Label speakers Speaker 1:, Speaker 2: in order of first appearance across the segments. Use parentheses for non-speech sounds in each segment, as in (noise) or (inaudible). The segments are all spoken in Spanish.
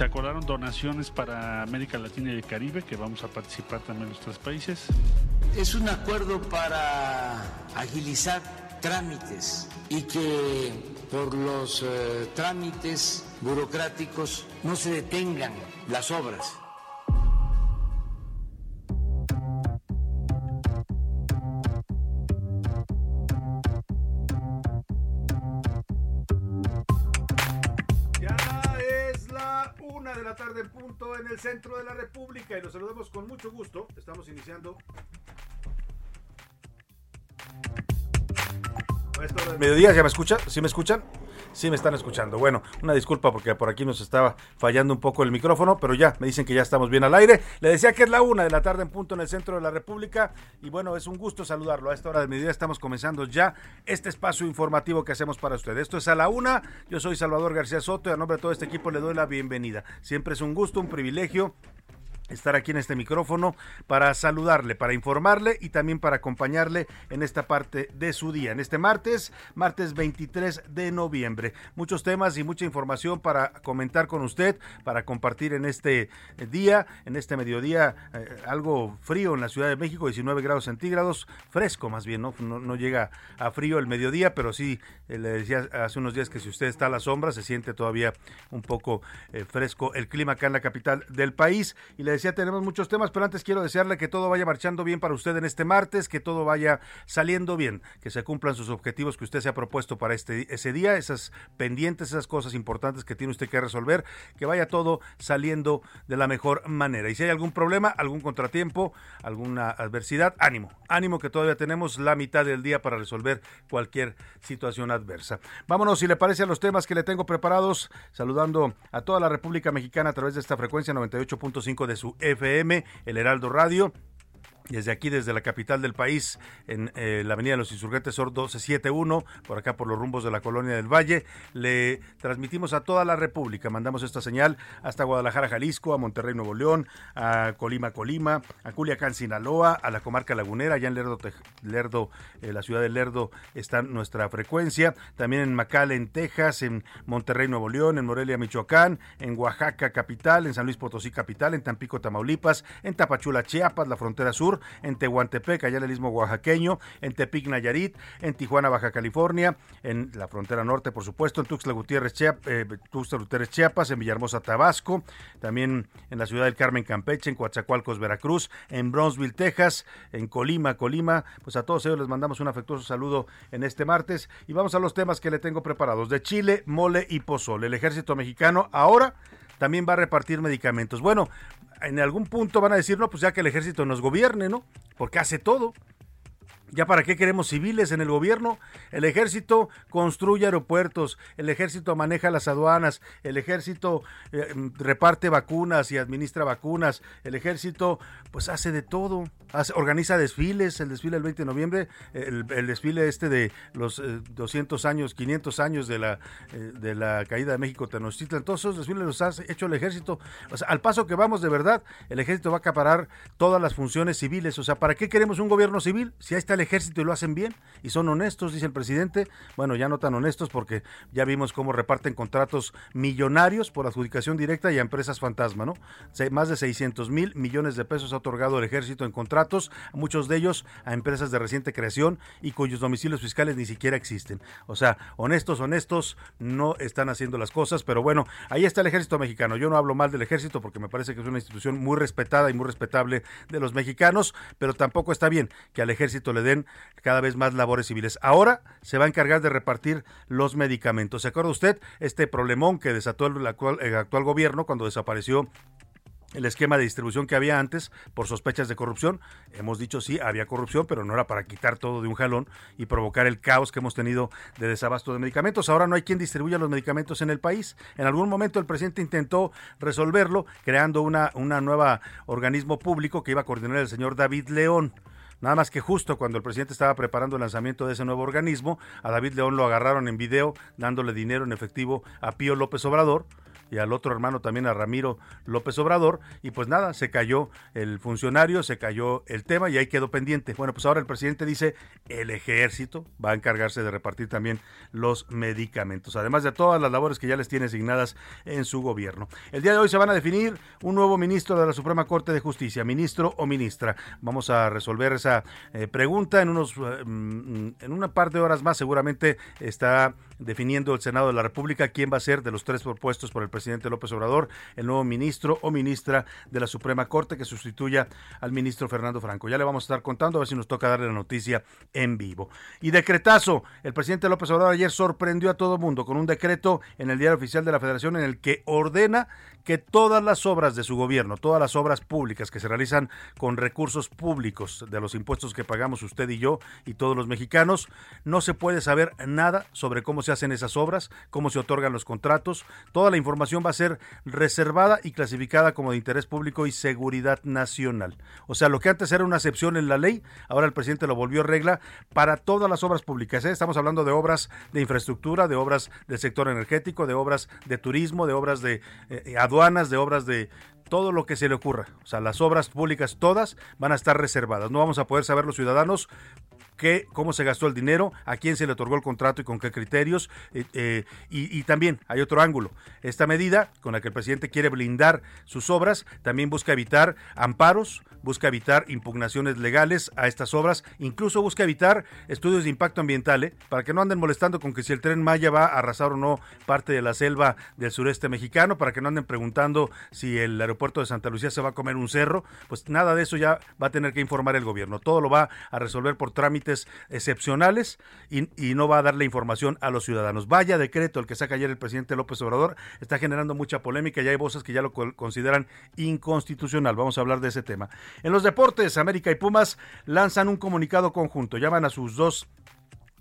Speaker 1: Se acordaron donaciones para América Latina y el Caribe, que vamos a participar también los tres países.
Speaker 2: Es un acuerdo para agilizar trámites y que por los eh, trámites burocráticos no se detengan las obras.
Speaker 3: De la tarde en punto en el centro de la República y los saludamos con mucho gusto. Estamos iniciando. Mediodía, ¿ya me escuchan? ¿Sí me escuchan? Sí me están escuchando. Bueno, una disculpa porque por aquí nos estaba fallando un poco el micrófono, pero ya me dicen que ya estamos bien al aire. Le decía que es la una de la tarde en punto en el centro de la República y bueno, es un gusto saludarlo. A esta hora del mediodía estamos comenzando ya este espacio informativo que hacemos para usted. Esto es a la una. Yo soy Salvador García Soto y a nombre de todo este equipo le doy la bienvenida. Siempre es un gusto, un privilegio estar aquí en este micrófono para saludarle, para informarle y también para acompañarle en esta parte de su día. En este martes, martes 23 de noviembre. Muchos temas y mucha información para comentar con usted, para compartir en este día, en este mediodía, eh, algo frío en la Ciudad de México, 19 grados centígrados, fresco más bien, ¿no? No, llega a frío el mediodía, pero sí, eh, le decía hace unos días que si usted está a la sombra, se siente todavía un poco eh, fresco el clima acá en la capital del país. Y le decía, tenemos muchos temas, pero antes quiero desearle que todo vaya marchando bien para usted en este martes, que todo vaya saliendo bien, que se cumplan sus objetivos que usted se ha propuesto para este ese día, esas pendientes, esas cosas importantes que tiene usted que resolver, que vaya todo saliendo de la mejor manera. Y si hay algún problema, algún contratiempo, alguna adversidad, ánimo, ánimo que todavía tenemos la mitad del día para resolver cualquier situación adversa. Vámonos, si le parece, a los temas que le tengo preparados, saludando a toda la República Mexicana a través de esta frecuencia 98.5 de su FM, el Heraldo Radio. Desde aquí, desde la capital del país, en eh, la Avenida de los Insurgentes Sur 1271, por acá por los rumbos de la Colonia del Valle, le transmitimos a toda la República. Mandamos esta señal hasta Guadalajara, Jalisco, a Monterrey, Nuevo León, a Colima, Colima, a Culiacán, Sinaloa, a la comarca lagunera, allá en Lerdo, Lerdo eh, la ciudad de Lerdo está nuestra frecuencia. También en McAllen, Texas, en Monterrey, Nuevo León, en Morelia, Michoacán, en Oaxaca, capital, en San Luis Potosí, capital, en Tampico, Tamaulipas, en Tapachula, Chiapas, la frontera sur, en Tehuantepec, allá en el istmo oaxaqueño, en Tepic, Nayarit, en Tijuana, Baja California, en la frontera norte, por supuesto, en Tuxtla Gutiérrez, Chiap- eh, Tuxtla Gutiérrez, Chiapas, en Villahermosa, Tabasco, también en la ciudad del Carmen, Campeche, en Coatzacoalcos, Veracruz, en Bronzeville, Texas, en Colima, Colima, pues a todos ellos les mandamos un afectuoso saludo en este martes y vamos a los temas que le tengo preparados. De Chile, mole y pozole. El ejército mexicano ahora también va a repartir medicamentos. Bueno, en algún punto van a decir, no, pues ya que el ejército nos gobierne, ¿no? Porque hace todo. ¿Ya para qué queremos civiles en el gobierno? El ejército construye aeropuertos, el ejército maneja las aduanas, el ejército eh, reparte vacunas y administra vacunas, el ejército pues hace de todo, hace- organiza desfiles, el desfile del 20 de noviembre, el, el desfile este de los eh, 200 años, 500 años de la, eh, de la caída de México Tenochtitlan, todos esos desfiles los ha hecho el ejército. O sea, al paso que vamos de verdad, el ejército va a acaparar todas las funciones civiles. O sea, ¿para qué queremos un gobierno civil si ahí está el el ejército y lo hacen bien y son honestos, dice el presidente. Bueno, ya no tan honestos porque ya vimos cómo reparten contratos millonarios por adjudicación directa y a empresas fantasma, ¿no? Más de 600 mil millones de pesos ha otorgado el ejército en contratos, muchos de ellos a empresas de reciente creación y cuyos domicilios fiscales ni siquiera existen. O sea, honestos, honestos, no están haciendo las cosas, pero bueno, ahí está el ejército mexicano. Yo no hablo mal del ejército porque me parece que es una institución muy respetada y muy respetable de los mexicanos, pero tampoco está bien que al ejército le cada vez más labores civiles. Ahora se va a encargar de repartir los medicamentos. ¿Se acuerda usted este problemón que desató el actual, el actual gobierno cuando desapareció el esquema de distribución que había antes por sospechas de corrupción. Hemos dicho sí, había corrupción, pero no era para quitar todo de un jalón y provocar el caos que hemos tenido de desabasto de medicamentos. Ahora no hay quien distribuya los medicamentos en el país. En algún momento el presidente intentó resolverlo creando una, una nueva organismo público que iba a coordinar el señor David León. Nada más que justo cuando el presidente estaba preparando el lanzamiento de ese nuevo organismo, a David León lo agarraron en video dándole dinero en efectivo a Pío López Obrador y al otro hermano también a Ramiro López Obrador y pues nada, se cayó el funcionario, se cayó el tema y ahí quedó pendiente. Bueno, pues ahora el presidente dice el ejército va a encargarse de repartir también los medicamentos, además de todas las labores que ya les tiene asignadas en su gobierno. El día de hoy se van a definir un nuevo ministro de la Suprema Corte de Justicia, ministro o ministra. Vamos a resolver esa eh, pregunta en unos eh, mm, en una par de horas más seguramente está definiendo el Senado de la República quién va a ser de los tres propuestos por el presidente López Obrador el nuevo ministro o ministra de la Suprema Corte que sustituya al ministro Fernando Franco. Ya le vamos a estar contando a ver si nos toca darle la noticia en vivo. Y decretazo, el presidente López Obrador ayer sorprendió a todo mundo con un decreto en el diario oficial de la Federación en el que ordena que todas las obras de su gobierno, todas las obras públicas que se realizan con recursos públicos de los impuestos que pagamos usted y yo y todos los mexicanos, no se puede saber nada sobre cómo se hacen esas obras, cómo se otorgan los contratos. Toda la información va a ser reservada y clasificada como de interés público y seguridad nacional. O sea, lo que antes era una excepción en la ley, ahora el presidente lo volvió regla para todas las obras públicas. ¿eh? Estamos hablando de obras de infraestructura, de obras del sector energético, de obras de turismo, de obras de eh, aduanas, de obras de todo lo que se le ocurra. O sea, las obras públicas todas van a estar reservadas. No vamos a poder saber los ciudadanos cómo se gastó el dinero, a quién se le otorgó el contrato y con qué criterios. Eh, eh, y, y, también hay otro ángulo. Esta medida con la que el presidente quiere blindar sus obras también busca evitar amparos, busca evitar impugnaciones legales a estas obras, incluso busca evitar estudios de impacto ambiental, ¿eh? para que no anden molestando con que si el tren Maya va a arrasar o no parte de la selva del sureste mexicano, para que no anden preguntando si el aeropuerto de Santa Lucía se va a comer un cerro, pues nada de eso ya va a tener que informar el gobierno. Todo lo va a resolver por trámite excepcionales y, no va a darle información a los ciudadanos. Vaya decreto el que saca ayer el presidente López Obrador, está generando mucha polémica y hay voces que ya lo consideran inconstitucional. Vamos a hablar de ese tema. En los deportes, América y Pumas lanzan un comunicado conjunto, llaman a sus dos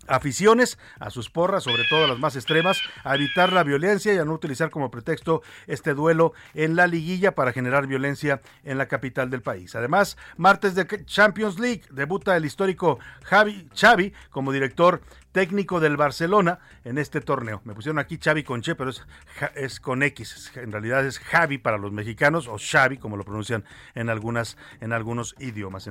Speaker 3: aficiones, a sus porras, sobre todo las más extremas, a evitar la violencia y a no utilizar como pretexto este duelo en la liguilla para generar violencia en la capital del país. Además, martes de Champions League debuta el histórico Javi Xavi como director técnico del Barcelona en este torneo. Me pusieron aquí Xavi con Che, pero es, con X. En realidad es Javi para los mexicanos o Xavi, como lo pronuncian en algunas en algunos idiomas,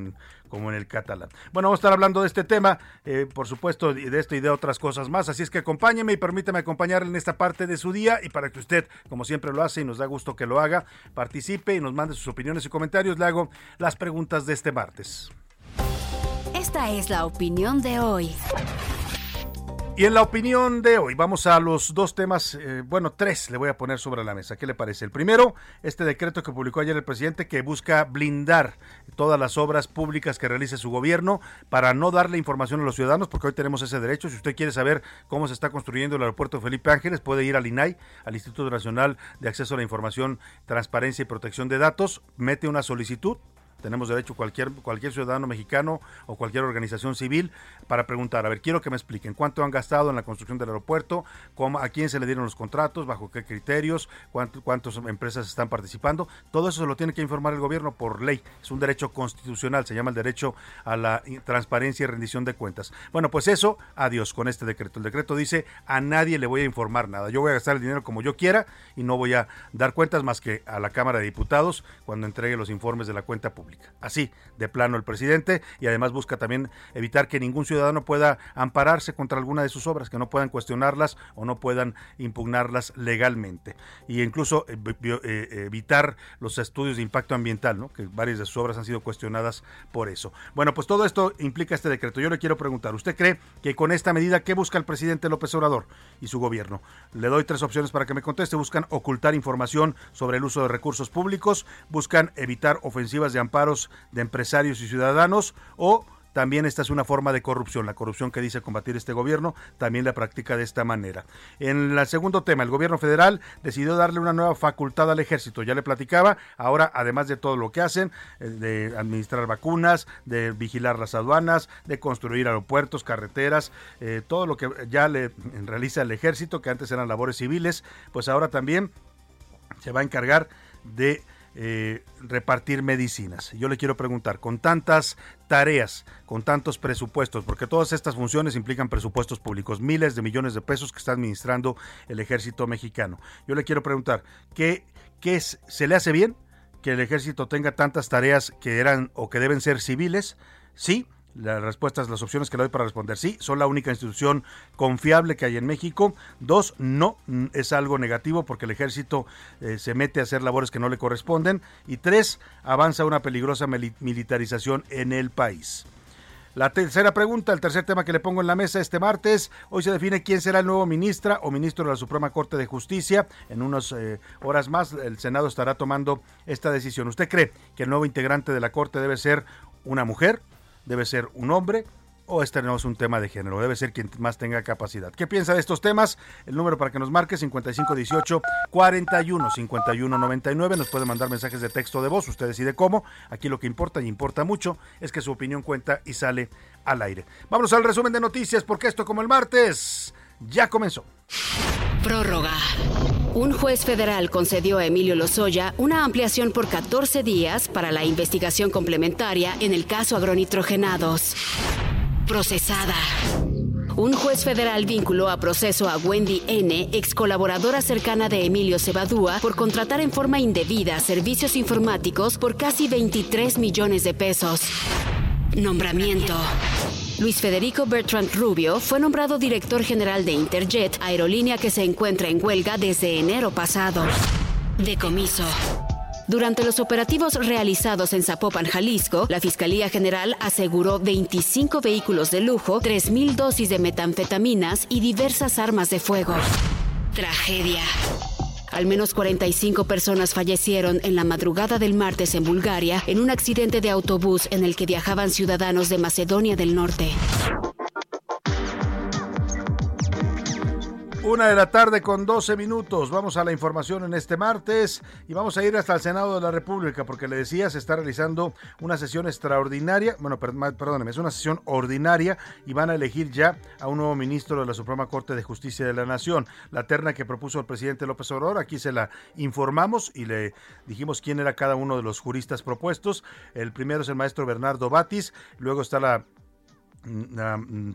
Speaker 3: como en el catalán. Bueno, vamos a estar hablando de este tema, eh, por supuesto, de esto y de otras cosas más. Así es que acompáñeme y permítame acompañarle en esta parte de su día y para que usted, como siempre lo hace y nos da gusto que lo haga, participe y nos mande sus opiniones y comentarios. Le hago las preguntas de este martes.
Speaker 4: Esta es la opinión de hoy.
Speaker 3: Y en la opinión de hoy vamos a los dos temas, eh, bueno, tres le voy a poner sobre la mesa. ¿Qué le parece? El primero, este decreto que publicó ayer el presidente que busca blindar todas las obras públicas que realice su gobierno para no darle información a los ciudadanos, porque hoy tenemos ese derecho. Si usted quiere saber cómo se está construyendo el aeropuerto Felipe Ángeles, puede ir al INAI, al Instituto Nacional de Acceso a la Información, Transparencia y Protección de Datos, mete una solicitud, tenemos derecho cualquier, cualquier ciudadano mexicano o cualquier organización civil para preguntar, a ver, quiero que me expliquen cuánto han gastado en la construcción del aeropuerto, cómo, a quién se le dieron los contratos, bajo qué criterios, cuántas empresas están participando. Todo eso se lo tiene que informar el gobierno por ley. Es un derecho constitucional, se llama el derecho a la transparencia y rendición de cuentas. Bueno, pues eso, adiós con este decreto. El decreto dice, a nadie le voy a informar nada. Yo voy a gastar el dinero como yo quiera y no voy a dar cuentas más que a la Cámara de Diputados cuando entregue los informes de la cuenta pública. Así, de plano el presidente, y además busca también evitar que ningún ciudadano pueda ampararse contra alguna de sus obras, que no puedan cuestionarlas o no puedan impugnarlas legalmente. Y incluso eh, eh, evitar los estudios de impacto ambiental, ¿no? que varias de sus obras han sido cuestionadas por eso. Bueno, pues todo esto implica este decreto. Yo le quiero preguntar, ¿usted cree que con esta medida, qué busca el presidente López Obrador y su gobierno? Le doy tres opciones para que me conteste. Buscan ocultar información sobre el uso de recursos públicos, buscan evitar ofensivas de de empresarios y ciudadanos o también esta es una forma de corrupción. La corrupción que dice combatir este gobierno también la practica de esta manera. En el segundo tema, el gobierno federal decidió darle una nueva facultad al ejército. Ya le platicaba, ahora además de todo lo que hacen, eh, de administrar vacunas, de vigilar las aduanas, de construir aeropuertos, carreteras, eh, todo lo que ya le realiza el ejército, que antes eran labores civiles, pues ahora también se va a encargar de eh, repartir medicinas. Yo le quiero preguntar, con tantas tareas, con tantos presupuestos, porque todas estas funciones implican presupuestos públicos, miles de millones de pesos que está administrando el ejército mexicano. Yo le quiero preguntar, ¿qué, qué se le hace bien que el ejército tenga tantas tareas que eran o que deben ser civiles? Sí, las respuestas, las opciones que le doy para responder. Sí, son la única institución confiable que hay en México. Dos, no, es algo negativo porque el ejército eh, se mete a hacer labores que no le corresponden. Y tres, avanza una peligrosa militarización en el país. La tercera pregunta, el tercer tema que le pongo en la mesa este martes, hoy se define quién será el nuevo ministra o ministro de la Suprema Corte de Justicia. En unas eh, horas más el Senado estará tomando esta decisión. ¿Usted cree que el nuevo integrante de la Corte debe ser una mujer? Debe ser un hombre o este no es un tema de género, debe ser quien más tenga capacidad. ¿Qué piensa de estos temas? El número para que nos marque 5518 41 51 99. Nos puede mandar mensajes de texto de voz, usted decide cómo. Aquí lo que importa y importa mucho es que su opinión cuenta y sale al aire. Vámonos al resumen de noticias porque esto como el martes ya comenzó.
Speaker 5: Prórroga. Un juez federal concedió a Emilio Lozoya una ampliación por 14 días para la investigación complementaria en el caso agronitrogenados. Procesada. Un juez federal vinculó a proceso a Wendy N., ex colaboradora cercana de Emilio Cebadúa, por contratar en forma indebida servicios informáticos por casi 23 millones de pesos. Nombramiento. Luis Federico Bertrand Rubio fue nombrado director general de Interjet, aerolínea que se encuentra en huelga desde enero pasado. Decomiso. Durante los operativos realizados en Zapopan, Jalisco, la Fiscalía General aseguró 25 vehículos de lujo, 3.000 dosis de metanfetaminas y diversas armas de fuego. Tragedia. Al menos 45 personas fallecieron en la madrugada del martes en Bulgaria en un accidente de autobús en el que viajaban ciudadanos de Macedonia del Norte.
Speaker 3: Una de la tarde con 12 minutos. Vamos a la información en este martes y vamos a ir hasta el Senado de la República porque le decía, se está realizando una sesión extraordinaria, bueno, perdóneme, es una sesión ordinaria y van a elegir ya a un nuevo ministro de la Suprema Corte de Justicia de la Nación. La terna que propuso el presidente López Obrador, aquí se la informamos y le dijimos quién era cada uno de los juristas propuestos. El primero es el maestro Bernardo Batis, luego está la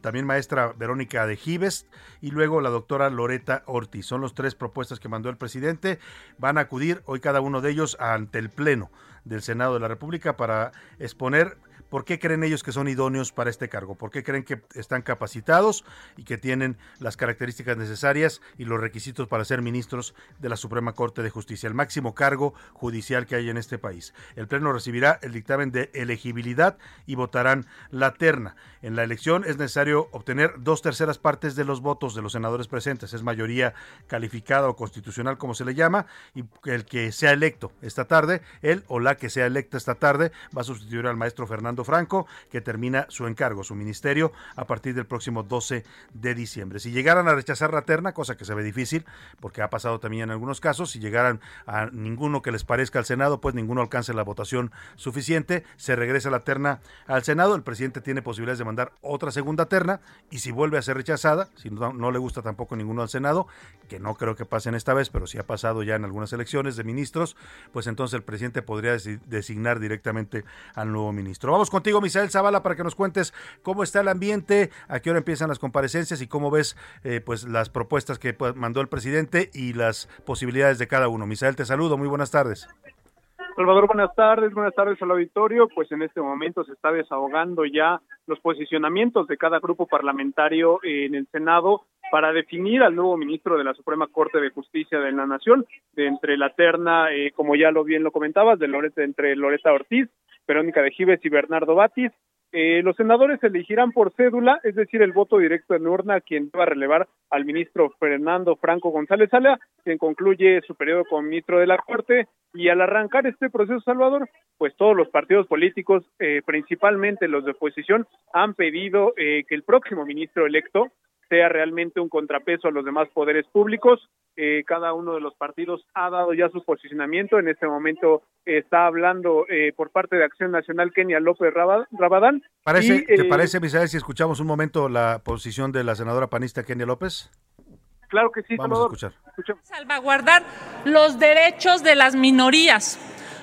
Speaker 3: también maestra Verónica de Gives y luego la doctora Loreta Ortiz. Son los tres propuestas que mandó el presidente. Van a acudir hoy cada uno de ellos ante el Pleno del Senado de la República para exponer ¿Por qué creen ellos que son idóneos para este cargo? ¿Por qué creen que están capacitados y que tienen las características necesarias y los requisitos para ser ministros de la Suprema Corte de Justicia, el máximo cargo judicial que hay en este país? El Pleno recibirá el dictamen de elegibilidad y votarán la terna. En la elección es necesario obtener dos terceras partes de los votos de los senadores presentes. Es mayoría calificada o constitucional, como se le llama, y el que sea electo esta tarde, él o la que sea electa esta tarde, va a sustituir al maestro Fernando Franco, que termina su encargo, su ministerio, a partir del próximo 12 de diciembre. Si llegaran a rechazar la terna, cosa que se ve difícil, porque ha pasado también en algunos casos, si llegaran a ninguno que les parezca al Senado, pues ninguno alcance la votación suficiente, se regresa la terna al Senado, el presidente tiene posibilidades de mandar otra segunda terna, y si vuelve a ser rechazada, si no, no le gusta tampoco ninguno al Senado, que no creo que pasen esta vez, pero si ha pasado ya en algunas elecciones de ministros, pues entonces el presidente podría designar directamente al nuevo ministro. Vamos contigo, Misael Zavala, para que nos cuentes cómo está el ambiente, a qué hora empiezan las comparecencias y cómo ves eh, pues las propuestas que mandó el presidente y las posibilidades de cada uno. Misael, te saludo, muy buenas tardes.
Speaker 6: Salvador, buenas tardes, buenas tardes al auditorio. Pues en este momento se está desahogando ya los posicionamientos de cada grupo parlamentario en el Senado para definir al nuevo ministro de la Suprema Corte de Justicia de la Nación, de entre la terna, eh, como ya lo bien lo comentabas, de Loreta, entre Loreta Ortiz, Verónica de Gives y Bernardo Batis. Eh, los senadores elegirán por cédula, es decir, el voto directo en urna, quien va a relevar al ministro Fernando Franco González Sala, quien concluye su periodo como ministro de la Corte. Y al arrancar este proceso, Salvador, pues todos los partidos políticos, eh, principalmente los de oposición, han pedido eh, que el próximo ministro electo sea realmente un contrapeso a los demás poderes públicos. Eh, cada uno de los partidos ha dado ya su posicionamiento. En este momento está hablando eh, por parte de Acción Nacional Kenia López Rabadán.
Speaker 3: Parece, ¿Te eh, parece, Misael, si escuchamos un momento la posición de la senadora panista Kenia López?
Speaker 6: Claro que sí,
Speaker 3: Vamos a escuchar.
Speaker 7: Salvaguardar los derechos de las minorías,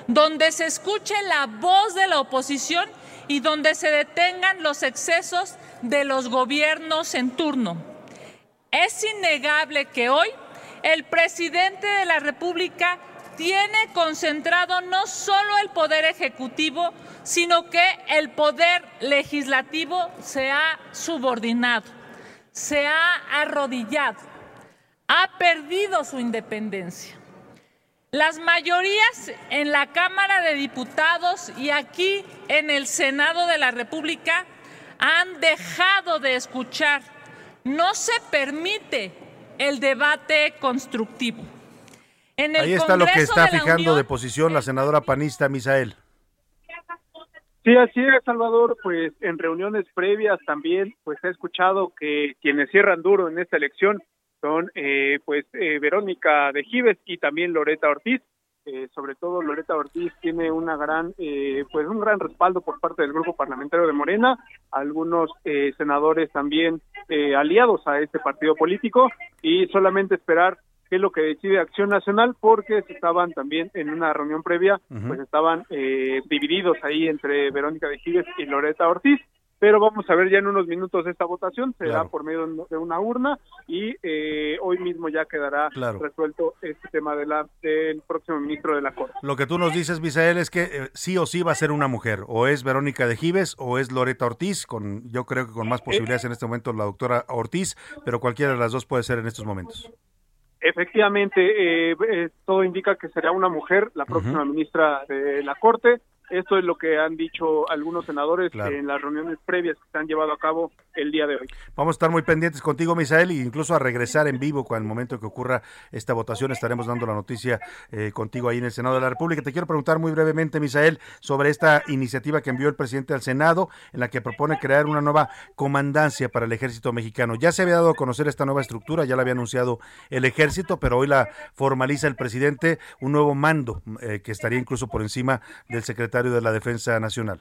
Speaker 7: donde se escuche la voz de la oposición y donde se detengan los excesos de los gobiernos en turno. Es innegable que hoy el presidente de la República tiene concentrado no solo el poder ejecutivo, sino que el poder legislativo se ha subordinado, se ha arrodillado, ha perdido su independencia. Las mayorías en la Cámara de Diputados y aquí en el Senado de la República han dejado de escuchar. No se permite el debate constructivo.
Speaker 3: Ahí está lo que está fijando de posición la senadora panista Misael.
Speaker 6: Sí, así es, Salvador. Pues en reuniones previas también, pues he escuchado que quienes cierran duro en esta elección son, eh, pues, eh, Verónica de Gives y también Loreta Ortiz. Eh, sobre todo Loreta Ortiz tiene una gran, eh, pues un gran respaldo por parte del grupo parlamentario de Morena, algunos eh, senadores también aliados a este partido político y solamente esperar qué es lo que decide Acción Nacional porque estaban también en una reunión previa, pues estaban divididos ahí entre Verónica de Giles y Loreta Ortiz pero vamos a ver ya en unos minutos esta votación, será por medio de una urna y eh, hoy mismo ya quedará resuelto este tema de la, del próximo ministro de la Corte.
Speaker 3: Lo que tú nos dices, Misael, es que eh, sí o sí va a ser una mujer, o es Verónica de Gives o es Loreta Ortiz, con yo creo que con más posibilidades en este momento la doctora Ortiz, pero cualquiera de las dos puede ser en estos momentos.
Speaker 6: Efectivamente, eh, todo indica que será una mujer la próxima ministra de la Corte. Esto es lo que han dicho algunos senadores en las reuniones previas que se han llevado a cabo el día de hoy.
Speaker 3: Vamos a estar muy pendientes contigo, Misael, e incluso a regresar en vivo con el momento que ocurra esta votación. Estaremos dando la noticia eh, contigo ahí en el Senado de la República. Te quiero preguntar muy brevemente, Misael, sobre esta iniciativa que envió el presidente al Senado, en la que propone crear una nueva comandancia para el ejército mexicano. Ya se había dado a conocer esta nueva estructura, ya la había anunciado el ejército, pero hoy la formaliza el presidente, un nuevo mando eh, que estaría incluso por encima del secretario de la Defensa Nacional.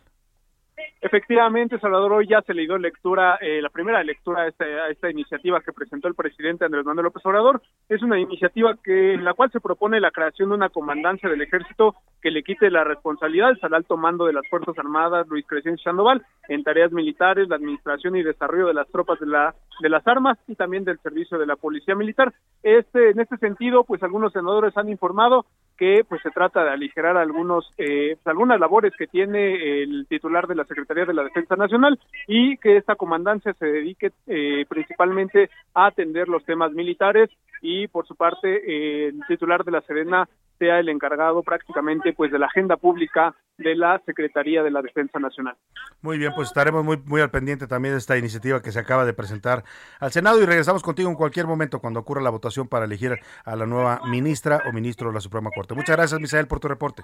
Speaker 6: Efectivamente, Salvador, hoy ya se le dio lectura, eh, la primera lectura a esta, iniciativa que presentó el presidente Andrés Manuel López Obrador. Es una iniciativa que en la cual se propone la creación de una comandancia del ejército que le quite las responsabilidades al alto mando de las Fuerzas Armadas, Luis Crescencio Sandoval, en tareas militares, la administración y desarrollo de las tropas de, la, de las armas y también del servicio de la Policía Militar. Este, en este sentido, pues algunos senadores han informado que pues se trata de aligerar algunos eh, algunas labores que tiene el titular de la Secretaría de la Defensa Nacional y que esta comandancia se dedique eh, principalmente a atender los temas militares y por su parte eh, el titular de la Serena sea el encargado prácticamente pues de la agenda pública de la Secretaría de la Defensa Nacional.
Speaker 3: Muy bien, pues estaremos muy muy al pendiente también de esta iniciativa que se acaba de presentar al Senado y regresamos contigo en cualquier momento cuando ocurra la votación para elegir a la nueva ministra o ministro de la Suprema Corte. Muchas gracias, Misael, por tu reporte.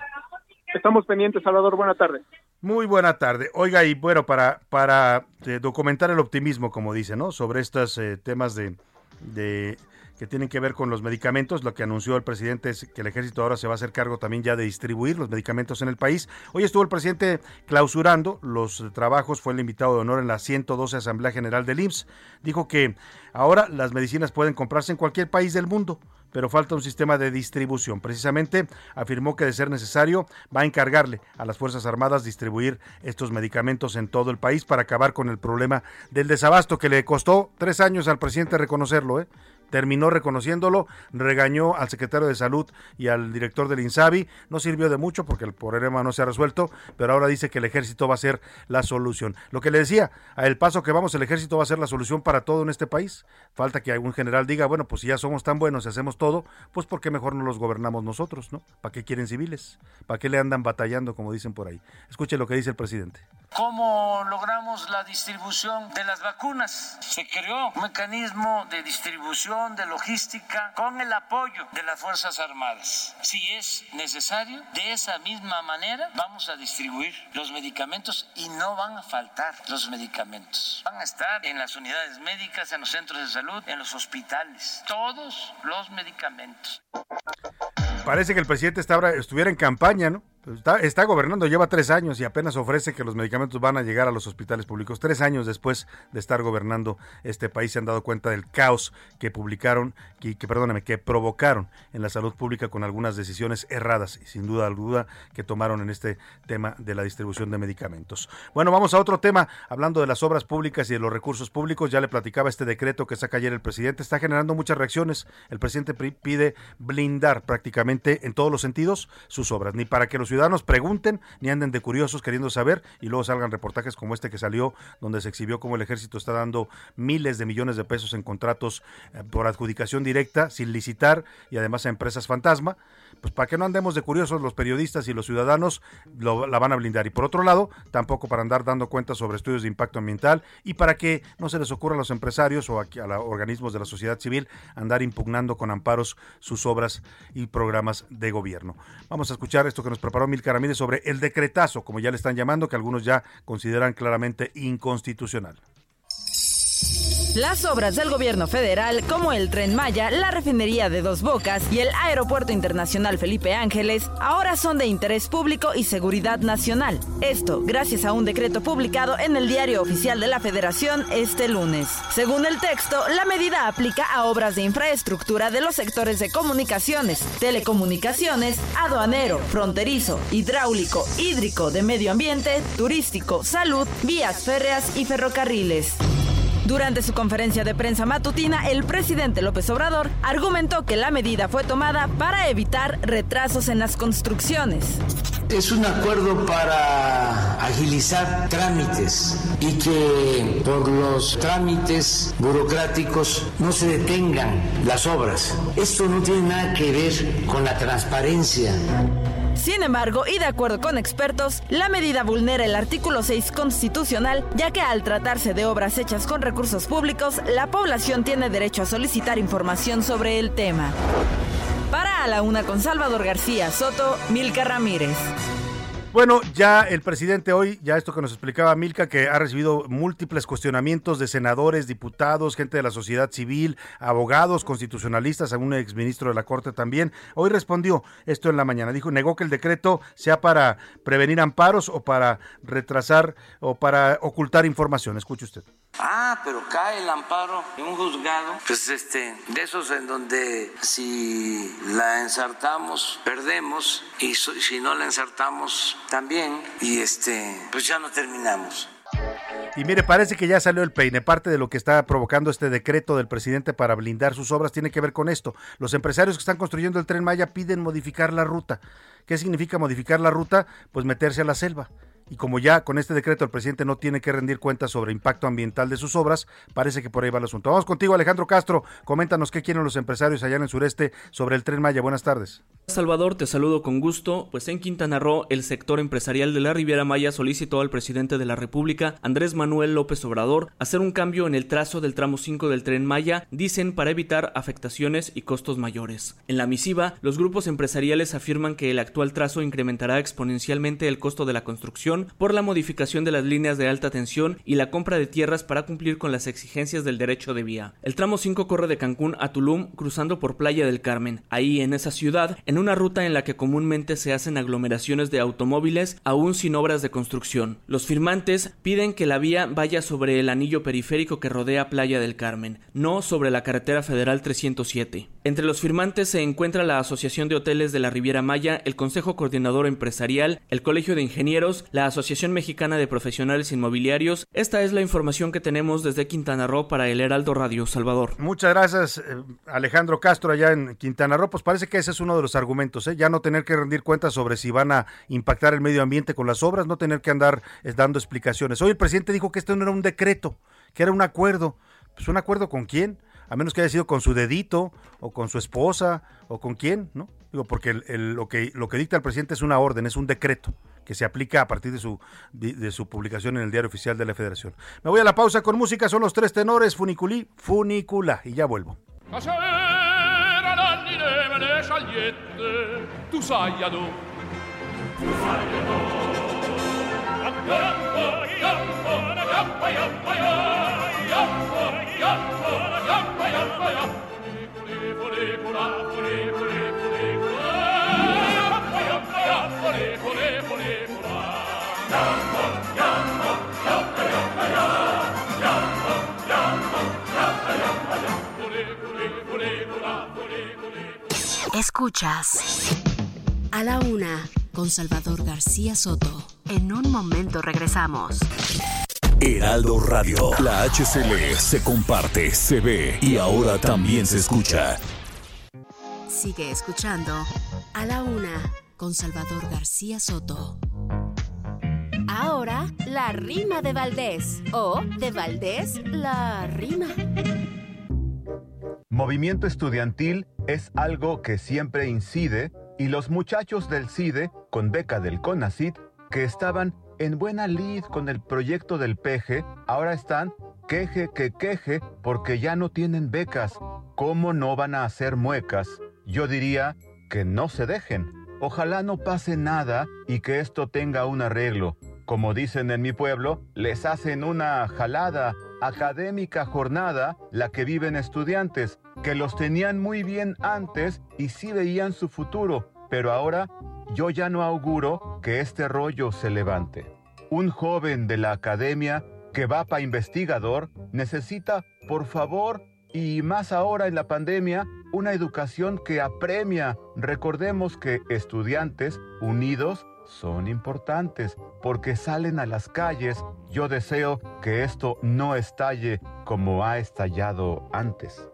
Speaker 6: Estamos pendientes, Salvador. Buena tarde.
Speaker 3: Muy buena tarde. Oiga, y bueno, para, para eh, documentar el optimismo, como dice, ¿no? Sobre estos eh, temas de, de que tienen que ver con los medicamentos. Lo que anunció el presidente es que el ejército ahora se va a hacer cargo también ya de distribuir los medicamentos en el país. Hoy estuvo el presidente clausurando los trabajos, fue el invitado de honor en la 112 Asamblea General del IMSS. Dijo que ahora las medicinas pueden comprarse en cualquier país del mundo pero falta un sistema de distribución. Precisamente afirmó que de ser necesario va a encargarle a las Fuerzas Armadas distribuir estos medicamentos en todo el país para acabar con el problema del desabasto que le costó tres años al presidente reconocerlo. ¿eh? Terminó reconociéndolo, regañó al secretario de Salud y al director del INSABI, no sirvió de mucho porque el problema no se ha resuelto, pero ahora dice que el ejército va a ser la solución. Lo que le decía, a el paso que vamos, el ejército va a ser la solución para todo en este país. Falta que algún general diga, bueno, pues si ya somos tan buenos y hacemos todo, pues ¿por qué mejor no los gobernamos nosotros, no? ¿Para qué quieren civiles? ¿Para qué le andan batallando, como dicen por ahí? Escuche lo que dice el presidente.
Speaker 8: ¿Cómo logramos la distribución de las vacunas? Se creó un mecanismo de distribución, de logística, con el apoyo de las Fuerzas Armadas. Si es necesario, de esa misma manera vamos a distribuir los medicamentos y no van a faltar los medicamentos. Van a estar en las unidades médicas, en los centros de salud, en los hospitales, todos los medicamentos.
Speaker 3: Parece que el presidente estuviera en campaña, ¿no? Está, gobernando, lleva tres años y apenas ofrece que los medicamentos van a llegar a los hospitales públicos. Tres años después de estar gobernando este país se han dado cuenta del caos que publicaron, que, que perdóname, que provocaron en la salud pública con algunas decisiones erradas y sin duda alguna que tomaron en este tema de la distribución de medicamentos. Bueno, vamos a otro tema, hablando de las obras públicas y de los recursos públicos. Ya le platicaba este decreto que saca ayer el presidente, está generando muchas reacciones. El presidente pide blindar prácticamente en todos los sentidos sus obras, ni para que los pregunten ni anden de curiosos queriendo saber y luego salgan reportajes como este que salió donde se exhibió cómo el ejército está dando miles de millones de pesos en contratos eh, por adjudicación directa sin licitar y además a empresas fantasma pues para que no andemos de curiosos los periodistas y los ciudadanos la van a blindar. Y por otro lado, tampoco para andar dando cuentas sobre estudios de impacto ambiental y para que no se les ocurra a los empresarios o a, a organismos de la sociedad civil andar impugnando con amparos sus obras y programas de gobierno. Vamos a escuchar esto que nos preparó Mil Ramírez sobre el decretazo, como ya le están llamando, que algunos ya consideran claramente inconstitucional.
Speaker 9: Las obras del gobierno federal, como el tren Maya, la refinería de Dos Bocas y el Aeropuerto Internacional Felipe Ángeles, ahora son de interés público y seguridad nacional. Esto gracias a un decreto publicado en el Diario Oficial de la Federación este lunes. Según el texto, la medida aplica a obras de infraestructura de los sectores de comunicaciones, telecomunicaciones, aduanero, fronterizo, hidráulico, hídrico, de medio ambiente, turístico, salud, vías férreas y ferrocarriles. Durante su conferencia de prensa matutina, el presidente López Obrador argumentó que la medida fue tomada para evitar retrasos en las construcciones.
Speaker 2: Es un acuerdo para agilizar trámites y que por los trámites burocráticos no se detengan las obras. Esto no tiene nada que ver con la transparencia.
Speaker 9: Sin embargo, y de acuerdo con expertos, la medida vulnera el artículo 6 constitucional, ya que al tratarse de obras hechas con recursos públicos, la población tiene derecho a solicitar información sobre el tema. Para a la una con Salvador García Soto, Milka Ramírez.
Speaker 3: Bueno, ya el presidente hoy, ya esto que nos explicaba Milka, que ha recibido múltiples cuestionamientos de senadores, diputados, gente de la sociedad civil, abogados, constitucionalistas, algún exministro de la Corte también. Hoy respondió esto en la mañana. Dijo, negó que el decreto sea para prevenir amparos o para retrasar o para ocultar información. Escuche usted.
Speaker 8: Ah, pero cae el amparo en un juzgado, pues este, de esos en donde si la ensartamos, perdemos, y si no la ensartamos, también, y este, pues ya no terminamos.
Speaker 3: Y mire, parece que ya salió el peine. Parte de lo que está provocando este decreto del presidente para blindar sus obras tiene que ver con esto. Los empresarios que están construyendo el tren Maya piden modificar la ruta. ¿Qué significa modificar la ruta? Pues meterse a la selva y como ya con este decreto el presidente no tiene que rendir cuentas sobre impacto ambiental de sus obras, parece que por ahí va el asunto. Vamos contigo, Alejandro Castro. Coméntanos qué quieren los empresarios allá en el sureste sobre el tren Maya. Buenas tardes.
Speaker 10: Salvador, te saludo con gusto. Pues en Quintana Roo, el sector empresarial de la Riviera Maya solicitó al presidente de la República, Andrés Manuel López Obrador, hacer un cambio en el trazo del tramo 5 del tren Maya, dicen para evitar afectaciones y costos mayores. En la misiva, los grupos empresariales afirman que el actual trazo incrementará exponencialmente el costo de la construcción por la modificación de las líneas de alta tensión y la compra de tierras para cumplir con las exigencias del derecho de vía. El tramo 5 corre de Cancún a Tulum cruzando por Playa del Carmen. Ahí en esa ciudad, en una ruta en la que comúnmente se hacen aglomeraciones de automóviles aún sin obras de construcción. Los firmantes piden que la vía vaya sobre el anillo periférico que rodea Playa del Carmen, no sobre la carretera federal 307. Entre los firmantes se encuentra la Asociación de Hoteles de la Riviera Maya, el Consejo Coordinador Empresarial, el Colegio de Ingenieros, la Asociación Mexicana de Profesionales Inmobiliarios. Esta es la información que tenemos desde Quintana Roo para el Heraldo Radio Salvador.
Speaker 3: Muchas gracias, eh, Alejandro Castro, allá en Quintana Roo. Pues parece que ese es uno de los argumentos, ¿eh? ya no tener que rendir cuentas sobre si van a impactar el medio ambiente con las obras, no tener que andar eh, dando explicaciones. Hoy el presidente dijo que esto no era un decreto, que era un acuerdo. Pues un acuerdo con quién? A menos que haya sido con su dedito o con su esposa o con quién, ¿no? Digo, porque lo, que, dicta el presidente es una orden, es un decreto que se aplica a partir de su, de, su publicación en el diario oficial de la Federación. Me voy a la pausa con música, son los tres tenores, Funiculí, Funicula, y ya vuelvo.
Speaker 4: Escuchas a la una con Salvador García Soto. En un momento regresamos.
Speaker 11: Heraldo Radio. La HCL se comparte, se ve y ahora también se escucha.
Speaker 4: Sigue escuchando A la Una con Salvador García Soto. Ahora, la rima de Valdés. O de Valdés, la rima.
Speaker 12: Movimiento estudiantil es algo que siempre incide y los muchachos del CIDE, con beca del CONACIT, que estaban en buena lid con el proyecto del peje, ahora están queje que queje porque ya no tienen becas. ¿Cómo no van a hacer muecas? Yo diría que no se dejen. Ojalá no pase nada y que esto tenga un arreglo. Como dicen en mi pueblo, les hacen una jalada, académica jornada, la que viven estudiantes, que los tenían muy bien antes y sí veían su futuro, pero ahora yo ya no auguro que este rollo se levante. Un joven de la academia que va para investigador necesita, por favor, y más ahora en la pandemia, una educación que apremia. Recordemos que estudiantes unidos son importantes porque salen a las calles. Yo deseo que esto no estalle como ha estallado antes.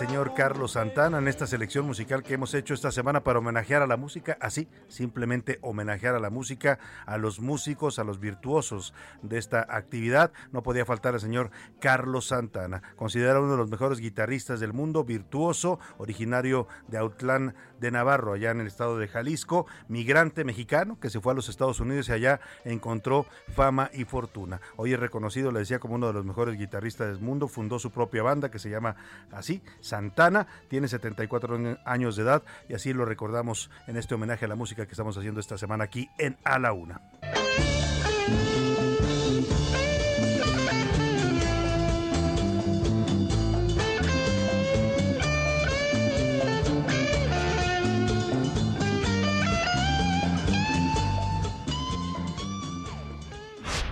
Speaker 3: Señor Carlos Santana en esta selección musical que hemos hecho esta semana para homenajear a la música, así, simplemente homenajear a la música, a los músicos, a los virtuosos de esta actividad. No podía faltar el señor Carlos Santana, considerado uno de los mejores guitarristas del mundo, virtuoso, originario de Autlán de Navarro, allá en el estado de Jalisco, migrante mexicano que se fue a los Estados Unidos y allá encontró fama y fortuna. Hoy es reconocido, le decía, como uno de los mejores guitarristas del mundo, fundó su propia banda que se llama así, Santana, tiene 74 años de edad y así lo recordamos en este homenaje a la música que estamos haciendo esta semana aquí en A la Una.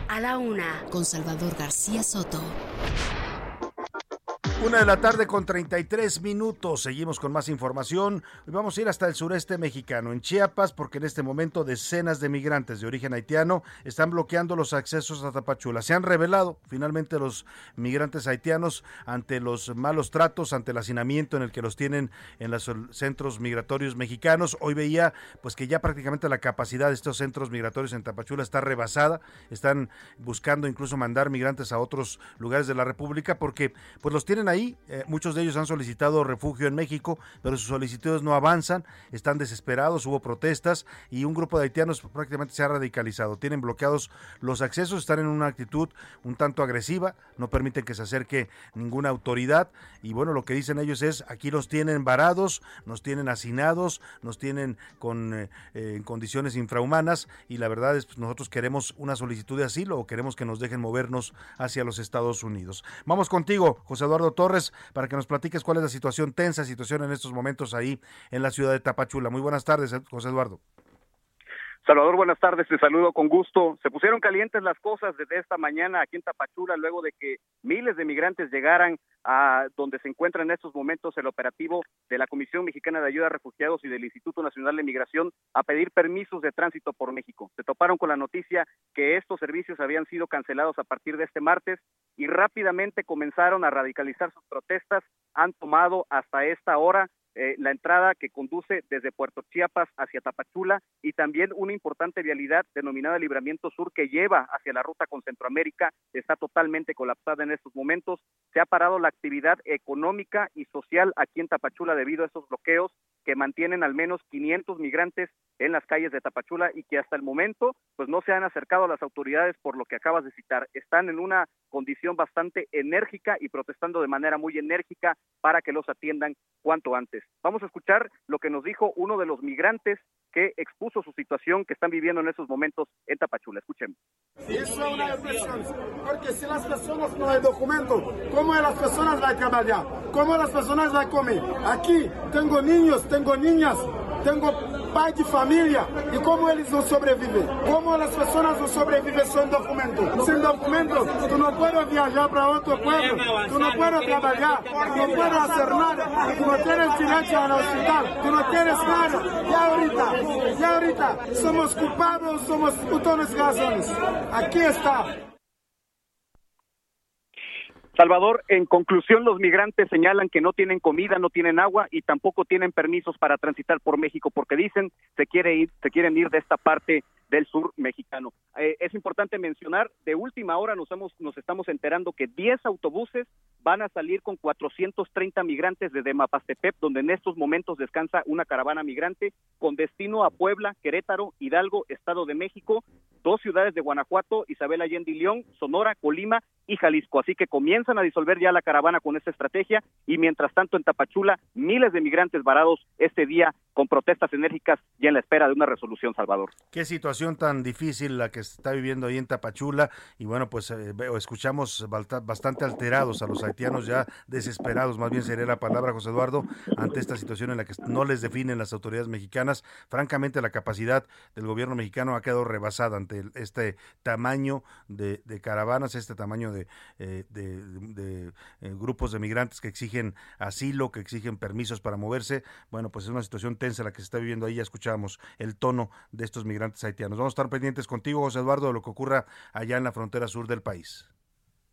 Speaker 4: A la una, con Salvador García Soto.
Speaker 3: Una de la tarde con 33 minutos. Seguimos con más información. Hoy vamos a ir hasta el sureste mexicano, en Chiapas, porque en este momento decenas de migrantes de origen haitiano están bloqueando los accesos a Tapachula. Se han revelado finalmente los migrantes haitianos ante los malos tratos, ante el hacinamiento en el que los tienen en los centros migratorios mexicanos. Hoy veía pues que ya prácticamente la capacidad de estos centros migratorios en Tapachula está rebasada. Están buscando incluso mandar migrantes a otros lugares de la República porque pues los tienen ahí. Eh, muchos de ellos han solicitado refugio en México, pero sus solicitudes no avanzan, están desesperados, hubo protestas y un grupo de haitianos prácticamente se ha radicalizado. Tienen bloqueados los accesos, están en una actitud un tanto agresiva, no permiten que se acerque ninguna autoridad y bueno, lo que dicen ellos es, aquí los tienen varados, nos tienen hacinados, nos tienen con eh, eh, en condiciones infrahumanas y la verdad es pues, nosotros queremos una solicitud de asilo o queremos que nos dejen movernos hacia los Estados Unidos. Vamos contigo, José Eduardo Torres, para que nos platiques cuál es la situación tensa, situación en estos momentos ahí en la ciudad de Tapachula. Muy buenas tardes, José Eduardo.
Speaker 13: Salvador, buenas tardes, te saludo con gusto. Se pusieron calientes las cosas desde esta mañana aquí en Tapachula luego de que miles de migrantes llegaran a donde se encuentra en estos momentos el operativo de la Comisión Mexicana de Ayuda a Refugiados y del Instituto Nacional de Migración a pedir permisos de tránsito por México. Se toparon con la noticia que estos servicios habían sido cancelados a partir de este martes y rápidamente comenzaron a radicalizar sus protestas. Han tomado hasta esta hora eh, la entrada que conduce desde Puerto Chiapas hacia Tapachula y también una importante vialidad denominada Libramiento Sur que lleva hacia la ruta con Centroamérica está totalmente colapsada en estos momentos. Se ha parado la actividad económica y social aquí en Tapachula debido a estos bloqueos que mantienen al menos 500 migrantes en las calles de Tapachula y que hasta el momento pues no se han acercado a las autoridades por lo que acabas de citar. Están en una condición bastante enérgica y protestando de manera muy enérgica para que los atiendan cuanto antes. Vamos a escuchar lo que nos dijo uno de los migrantes que expuso su situación que están viviendo en esos momentos en Tapachula. Escuchemos.
Speaker 14: Eso es una depresión, porque si las personas no hay documento, ¿cómo las personas van a trabajar? ¿Cómo las personas van a comer? Aquí tengo niños, tengo niñas, tengo pai de família. E como eles vão sobreviver? Como as pessoas vão sobreviver sem documento? Sem documento, tu não pode viajar para outro pueblo, tu não pode trabalhar, tu não pode fazer nada, tu não tens direito ao hospital, tu não tens nada. E ahorita, e ahorita, somos culpados, somos todas razones. Aqui está.
Speaker 13: Salvador, en conclusión, los migrantes señalan que no tienen comida, no tienen agua y tampoco tienen permisos para transitar por México porque dicen se quiere ir, se quieren ir de esta parte del sur mexicano. Eh, es importante mencionar, de última hora nos, hemos, nos estamos enterando que 10 autobuses van a salir con 430 migrantes desde Mapastepec, donde en estos momentos descansa una caravana migrante con destino a Puebla, Querétaro, Hidalgo, Estado de México, dos ciudades de Guanajuato, Isabel Allende y León, Sonora, Colima y Jalisco. Así que comienzan a disolver ya la caravana con esta estrategia y mientras tanto en Tapachula miles de migrantes varados este día con protestas enérgicas y en la espera de una resolución, Salvador.
Speaker 3: Qué situación tan difícil la que está viviendo ahí en Tapachula y bueno, pues eh, escuchamos bastante alterados a los haitianos ya desesperados, más bien sería la palabra, José Eduardo, ante esta situación en la que no les definen las autoridades mexicanas. Francamente, la capacidad del gobierno mexicano ha quedado rebasada ante este tamaño de, caravanas, este tamaño de, eh, de, eh, grupos de migrantes que exigen asilo, que exigen permisos para moverse. Bueno, pues es una situación tensa la que se está viviendo ahí. Ya escuchábamos el tono de estos migrantes haitianos. Vamos a estar pendientes contigo, José Eduardo, de lo que ocurra allá en la frontera sur del país.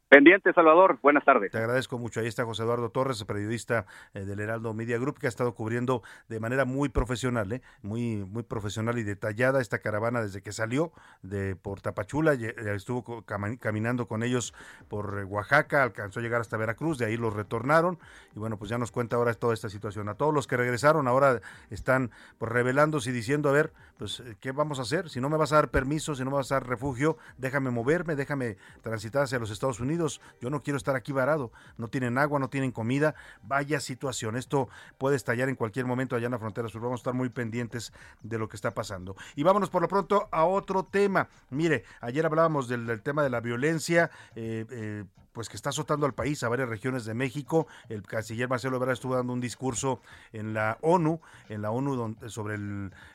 Speaker 13: Pendiente, Salvador. Buenas tardes.
Speaker 3: Te agradezco mucho. Ahí está José Eduardo Torres, periodista eh, del Heraldo Media Group, que ha estado cubriendo de manera muy profesional, ¿eh? muy, muy profesional y detallada esta caravana desde que salió de por Tapachula, estuvo caminando con ellos por eh, Oaxaca, alcanzó a llegar hasta Veracruz, de ahí los retornaron y bueno, pues ya nos cuenta ahora toda esta situación. A todos los que regresaron ahora están pues revelándose y diciendo, a ver, pues qué vamos a hacer, si no me vas a dar permiso, si no me vas a dar refugio, déjame moverme, déjame transitar hacia los Estados Unidos Yo no quiero estar aquí varado. No tienen agua, no tienen comida. Vaya situación. Esto puede estallar en cualquier momento allá en la frontera sur. Vamos a estar muy pendientes de lo que está pasando. Y vámonos por lo pronto a otro tema. Mire, ayer hablábamos del, tema de la violencia. Eh, eh, pues que está azotando al país, a varias regiones de México. El canciller Marcelo Ebrard estuvo dando un discurso en la ONU, en la ONU sobre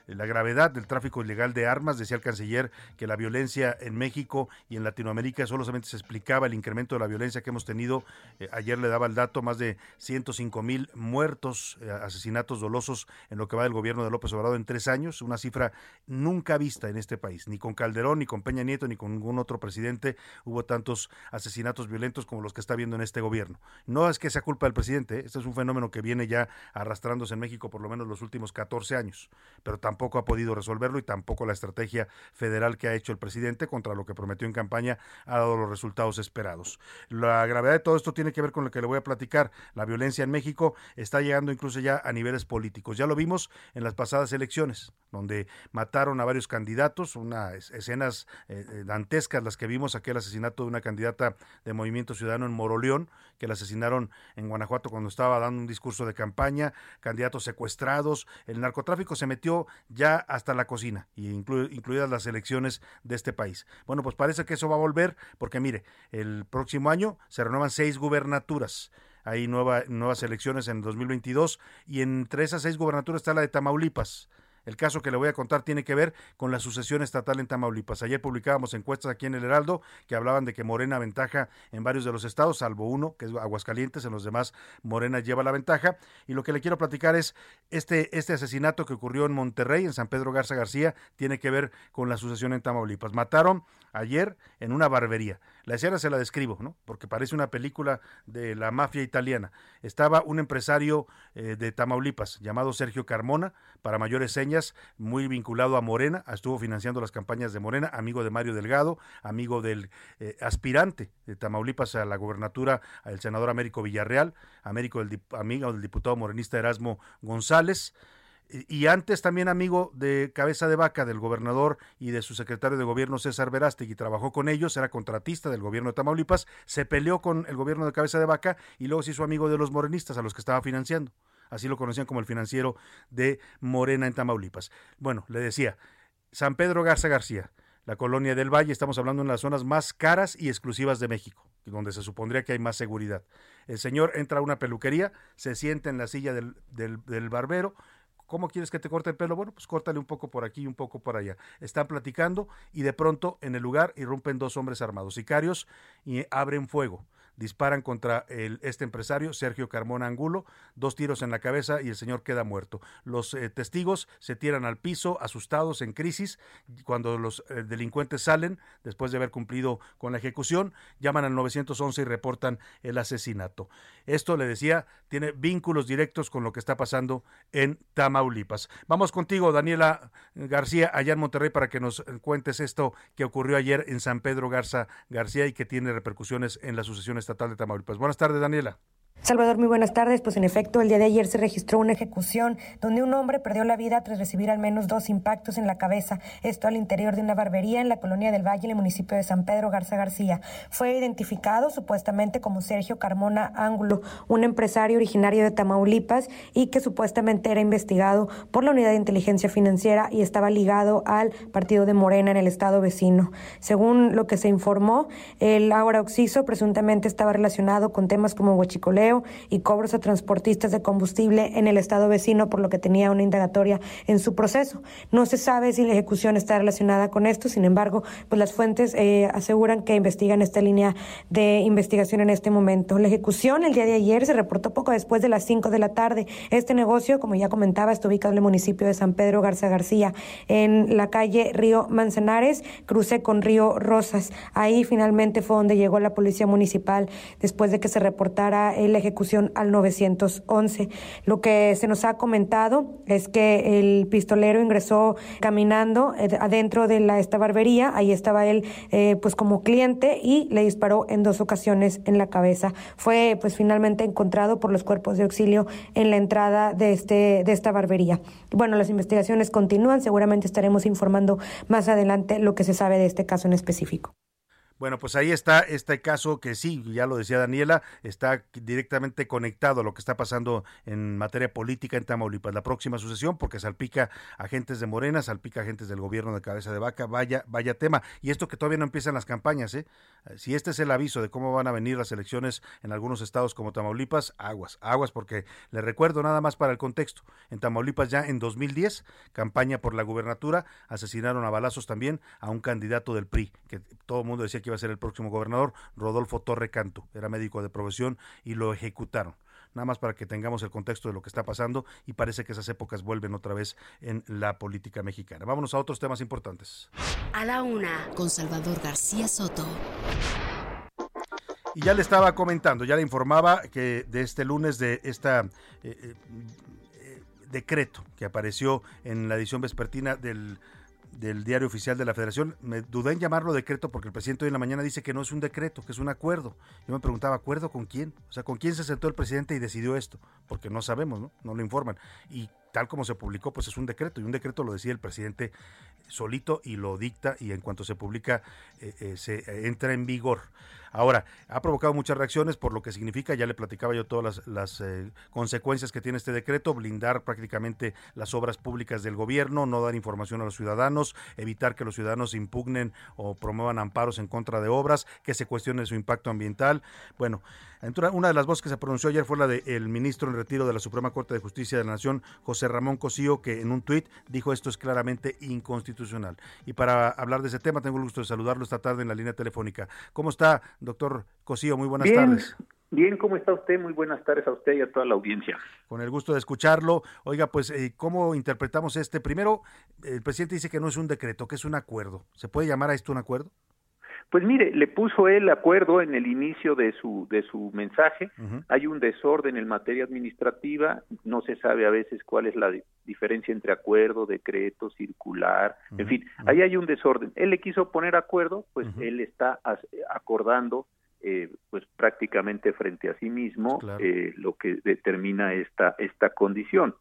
Speaker 3: la gravedad del tráfico ilegal de armas. Decía el canciller que la violencia en México y en Latinoamérica solamente se explicaba el incremento de la violencia que hemos tenido. Eh, ayer le daba el dato, más de 105 mil muertos, eh, asesinatos dolosos en lo que va del gobierno de López Obrador en tres años, una cifra nunca vista en este país. Ni con Calderón, ni con Peña Nieto, ni con ningún otro presidente hubo tantos asesinatos violentos como los que está viendo en este gobierno. No es que sea culpa del presidente, ¿eh? este es un fenómeno que viene ya arrastrándose en México por lo menos los últimos 14 años, pero tampoco ha podido resolverlo y tampoco la estrategia federal que ha hecho el presidente contra lo que prometió en campaña ha dado los resultados esperados. La gravedad de todo esto tiene que ver con lo que le voy a platicar. La violencia en México está llegando incluso ya a niveles políticos. Ya lo vimos en las pasadas elecciones, donde mataron a varios candidatos, unas escenas eh, eh, dantescas las que vimos, aquel asesinato de una candidata de movimiento Ciudadano en Moroleón, que le asesinaron en Guanajuato cuando estaba dando un discurso de campaña, candidatos secuestrados, el narcotráfico se metió ya hasta la cocina, incluidas las elecciones de este país. Bueno, pues parece que eso va a volver, porque mire, el próximo año se renuevan seis gubernaturas hay nuevas elecciones en 2022 y entre esas seis gubernaturas está la de Tamaulipas. El caso que le voy a contar tiene que ver con la sucesión estatal en Tamaulipas. Ayer publicábamos encuestas aquí en el Heraldo que hablaban de que Morena ventaja en varios de los estados, salvo uno, que es Aguascalientes, en los demás Morena lleva la ventaja. Y lo que le quiero platicar es este, este asesinato que ocurrió en Monterrey, en San Pedro Garza García, tiene que ver con la sucesión en Tamaulipas. Mataron ayer en una barbería. La escena se la describo, ¿no? Porque parece una película de la mafia italiana. Estaba un empresario eh, de Tamaulipas llamado Sergio Carmona, para mayores señas, muy vinculado a Morena, estuvo financiando las campañas de Morena, amigo de Mario Delgado, amigo del eh, aspirante de Tamaulipas a la gobernatura, el senador Américo Villarreal, amigo del, amigo del diputado morenista Erasmo González y antes también amigo de Cabeza de Vaca, del gobernador y de su secretario de gobierno César Verástegui, trabajó con ellos, era contratista del gobierno de Tamaulipas, se peleó con el gobierno de Cabeza de Vaca y luego se hizo amigo de los morenistas a los que estaba financiando. Así lo conocían como el financiero de Morena en Tamaulipas. Bueno, le decía, San Pedro Garza García, la colonia del Valle, estamos hablando de las zonas más caras y exclusivas de México, donde se supondría que hay más seguridad. El señor entra a una peluquería, se sienta en la silla del, del, del barbero, ¿Cómo quieres que te corte el pelo? Bueno, pues córtale un poco por aquí y un poco por allá. Están platicando y de pronto en el lugar irrumpen dos hombres armados, sicarios, y abren fuego disparan contra este empresario, Sergio Carmona Angulo, dos tiros en la cabeza y el señor queda muerto. Los eh, testigos se tiran al piso, asustados, en crisis. Cuando los eh, delincuentes salen, después de haber cumplido con la ejecución, llaman al 911 y reportan el asesinato. Esto, le decía, tiene vínculos directos con lo que está pasando en Tamaulipas. Vamos contigo, Daniela García, allá en Monterrey, para que nos cuentes esto que ocurrió ayer en San Pedro Garza García y que tiene repercusiones en la sucesión Estatal de Tamaulipas. Buenas tardes, Daniela.
Speaker 15: Salvador, muy buenas tardes. Pues en efecto, el día de ayer se registró una ejecución donde un hombre perdió la vida tras recibir al menos dos impactos en la cabeza. Esto al interior de una barbería en la colonia del Valle, en el municipio de San Pedro Garza García. Fue identificado supuestamente como Sergio Carmona Ángulo, un empresario originario de Tamaulipas y que supuestamente era investigado por la Unidad de Inteligencia Financiera y estaba ligado al partido de Morena en el estado vecino. Según lo que se informó, el ahora Oxiso presuntamente estaba relacionado con temas como huachicoleo y cobros a transportistas de combustible en el estado vecino, por lo que tenía una indagatoria en su proceso. No se sabe si la ejecución está relacionada con esto, sin embargo, pues las fuentes eh, aseguran que investigan esta línea de investigación en este momento. La ejecución el día de ayer se reportó poco después de las 5 de la tarde. Este negocio, como ya comentaba, está ubicado en el municipio de San Pedro Garza García, en la calle Río Manzanares, cruce con Río Rosas. Ahí finalmente fue donde llegó la policía municipal después de que se reportara el ejecución al 911. Lo que se nos ha comentado es que el pistolero ingresó caminando eh, adentro de la, esta barbería, ahí estaba él eh, pues como cliente y le disparó en dos ocasiones en la cabeza. Fue pues finalmente encontrado por los cuerpos de auxilio en la entrada de, este, de esta barbería. Bueno, las investigaciones continúan, seguramente estaremos informando más adelante lo que se sabe de este caso en específico.
Speaker 3: Bueno, pues ahí está este caso que sí, ya lo decía Daniela, está directamente conectado a lo que está pasando en materia política en Tamaulipas. La próxima sucesión, porque salpica agentes de Morena, salpica agentes del gobierno de cabeza de vaca, vaya, vaya tema. Y esto que todavía no empiezan las campañas, ¿eh? Si este es el aviso de cómo van a venir las elecciones en algunos estados como Tamaulipas, aguas, aguas, porque le recuerdo nada más para el contexto. En Tamaulipas ya en 2010, campaña por la gubernatura, asesinaron a balazos también a un candidato del PRI, que todo el mundo decía que iba a ser el próximo gobernador, Rodolfo Torre Canto, era médico de profesión y lo ejecutaron nada más para que tengamos el contexto de lo que está pasando y parece que esas épocas vuelven otra vez en la política mexicana. Vámonos a otros temas importantes.
Speaker 4: A la una, con Salvador García Soto.
Speaker 3: Y ya le estaba comentando, ya le informaba que de este lunes de esta eh, eh, decreto que apareció en la edición vespertina del del diario oficial de la federación. Me dudé en llamarlo decreto porque el presidente hoy en la mañana dice que no es un decreto, que es un acuerdo. Yo me preguntaba, ¿acuerdo con quién? O sea, ¿con quién se sentó el presidente y decidió esto? Porque no sabemos, ¿no? No lo informan. Y tal como se publicó, pues es un decreto. Y un decreto lo decía el presidente solito y lo dicta y en cuanto se publica eh, eh, se entra en vigor. Ahora, ha provocado muchas reacciones por lo que significa, ya le platicaba yo todas las, eh, consecuencias que tiene este decreto, blindar prácticamente las obras públicas del gobierno, no dar información a los ciudadanos, evitar que los ciudadanos impugnen o promuevan amparos en contra de obras, que se cuestione su impacto ambiental. Bueno, una de las voces que se pronunció ayer fue la del ministro en retiro de la Suprema Corte de Justicia de la Nación, José Ramón Cosío, que en un tuit dijo esto es claramente inconstitucional. Y para hablar de ese tema, tengo el gusto de saludarlo esta tarde en la línea telefónica. ¿Cómo está, doctor Cosío? Muy buenas tardes.
Speaker 16: Bien, ¿cómo está usted? Muy buenas tardes a usted y a toda la audiencia.
Speaker 3: Con el gusto de escucharlo. Oiga, pues, eh, ¿cómo interpretamos este? Primero, el presidente dice que no es un decreto, que es un acuerdo. ¿Se puede llamar a esto un acuerdo?
Speaker 16: Pues mire, le puso él acuerdo en el inicio de su de su mensaje. Hay un desorden en materia administrativa, no se sabe a veces cuál es la diferencia entre acuerdo, decreto, circular, en fin, ahí hay un desorden. Él le quiso poner acuerdo, pues él está acordando eh, pues prácticamente frente a sí mismo eh, lo que determina esta esta condición.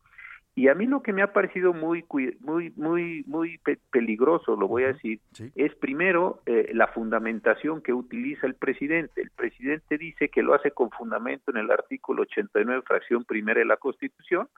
Speaker 16: Y a mí lo que me ha parecido muy, muy, muy, muy peligroso, lo voy a decir, es primero eh, la fundamentación que utiliza el presidente. El presidente dice que lo hace con fundamento en el artículo 89, fracción primera de la Constitución.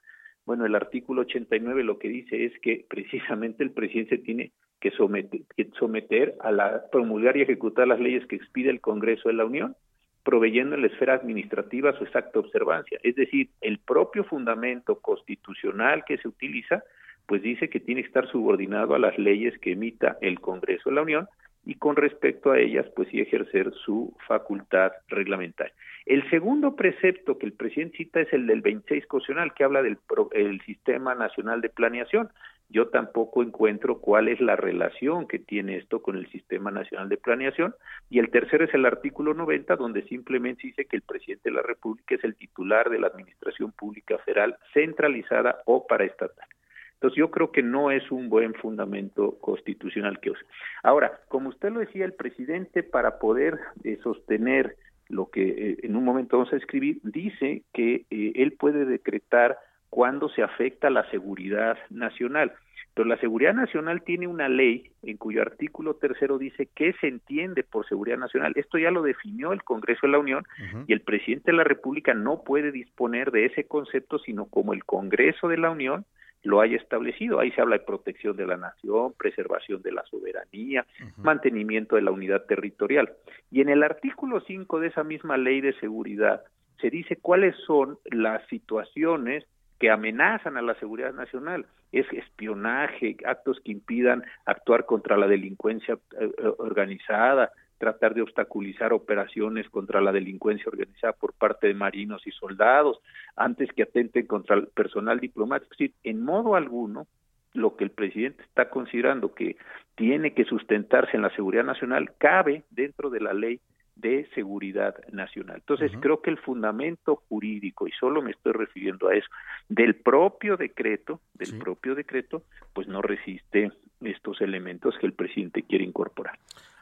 Speaker 16: Bueno, el artículo 89 lo que dice es que precisamente el presidente tiene que someter, que someter a la promulgar y ejecutar las leyes que expide el Congreso de la Unión proveyendo en la esfera administrativa su exacta observancia. Es decir, el propio fundamento constitucional que se utiliza, pues dice que tiene que estar subordinado a las leyes que emita el Congreso de la Unión y con respecto a ellas, pues sí ejercer su facultad reglamentaria. El segundo precepto que el presidente cita es el del 26 constitucional, que habla del el Sistema Nacional de Planeación yo tampoco encuentro cuál es la relación que tiene esto con el Sistema Nacional de Planeación. Y el tercero es el artículo 90, donde simplemente dice que el presidente de la República es el titular de la Administración Pública Federal centralizada o paraestatal. Entonces yo creo que no es un buen fundamento constitucional que use. Ahora, como usted lo decía, el presidente para poder eh, sostener lo que eh, en un momento vamos a escribir, dice que eh, él puede decretar cuando se afecta la seguridad nacional. Pero la seguridad nacional tiene una ley en cuyo artículo tercero dice qué se entiende por seguridad nacional. Esto ya lo definió el Congreso de la Unión y el presidente de la República no puede disponer de ese concepto sino como el Congreso de la Unión lo haya establecido. Ahí se habla de protección de la nación, preservación de la soberanía, mantenimiento de la unidad territorial. Y en el artículo 5 de esa misma ley de seguridad se dice cuáles son las situaciones que amenazan a la seguridad nacional. Es espionaje, actos que impidan actuar contra la delincuencia eh, eh, organizada, tratar de obstaculizar operaciones contra la delincuencia organizada por parte de marinos y soldados, antes que atenten contra el personal diplomático. Es en modo alguno, lo que el presidente está considerando que tiene que sustentarse en la seguridad nacional cabe dentro de la ley de seguridad nacional. Entonces, creo que el fundamento jurídico, y solo me estoy refiriendo a eso, del propio decreto, del propio decreto, pues no resiste estos elementos que el presidente quiere incorporar.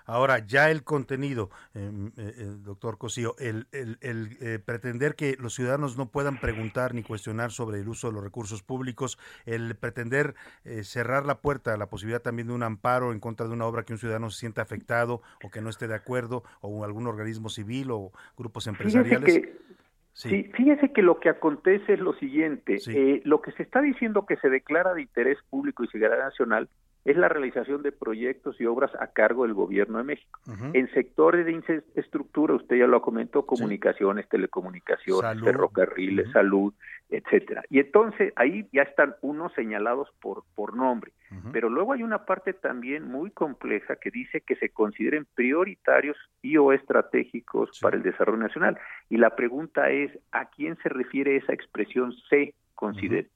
Speaker 3: Ahora, ya el contenido, em, eh, eh, doctor Cosío, el, el, eh, pretender que los ciudadanos no puedan preguntar ni cuestionar sobre el uso de los recursos públicos, el pretender cerrar la puerta a la posibilidad también de un amparo en contra de una obra que un ciudadano se sienta afectado o que no esté de acuerdo, o algún organismo civil o grupos empresariales.
Speaker 16: Sí. fíjese que lo que acontece es lo siguiente, eh, lo que se está diciendo que se declara de interés público y seguridad nacional es la realización de proyectos y obras a cargo del gobierno de México. En sectores de infraestructura, usted ya lo comentó, comunicaciones, telecomunicaciones, ferrocarriles, salud, etcétera. Y entonces ahí ya están unos señalados por, por nombre. Pero luego hay una parte también muy compleja que dice que se consideren prioritarios y o estratégicos para el desarrollo nacional. Y la pregunta es, ¿a quién se refiere esa expresión se considera?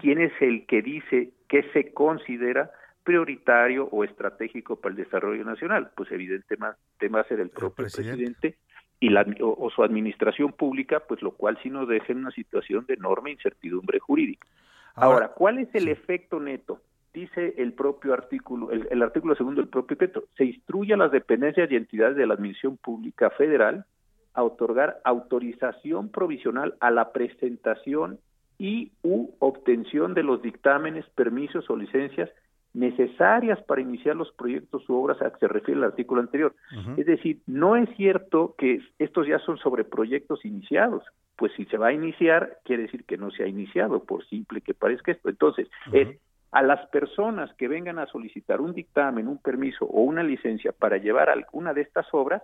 Speaker 16: ¿Quién es el que dice que se considera prioritario o estratégico para el desarrollo nacional? Pues evidentemente va a ser el propio presidente, y la, o, su administración pública, pues lo cual sí nos deja en una situación de enorme incertidumbre jurídica. Ahora, ¿cuál es el efecto neto? Dice el propio artículo, el, artículo segundo del propio decreto, se instruye a las dependencias y entidades de la Administración Pública Federal a otorgar autorización provisional a la presentación y u obtención de los dictámenes, permisos o licencias necesarias para iniciar los proyectos u obras a que se refiere el artículo anterior. Es decir, no es cierto que estos ya son sobre proyectos iniciados, pues si se va a iniciar, quiere decir que no se ha iniciado, por simple que parezca esto. Entonces, es a las personas que vengan a solicitar un dictamen, un permiso o una licencia para llevar alguna de estas obras,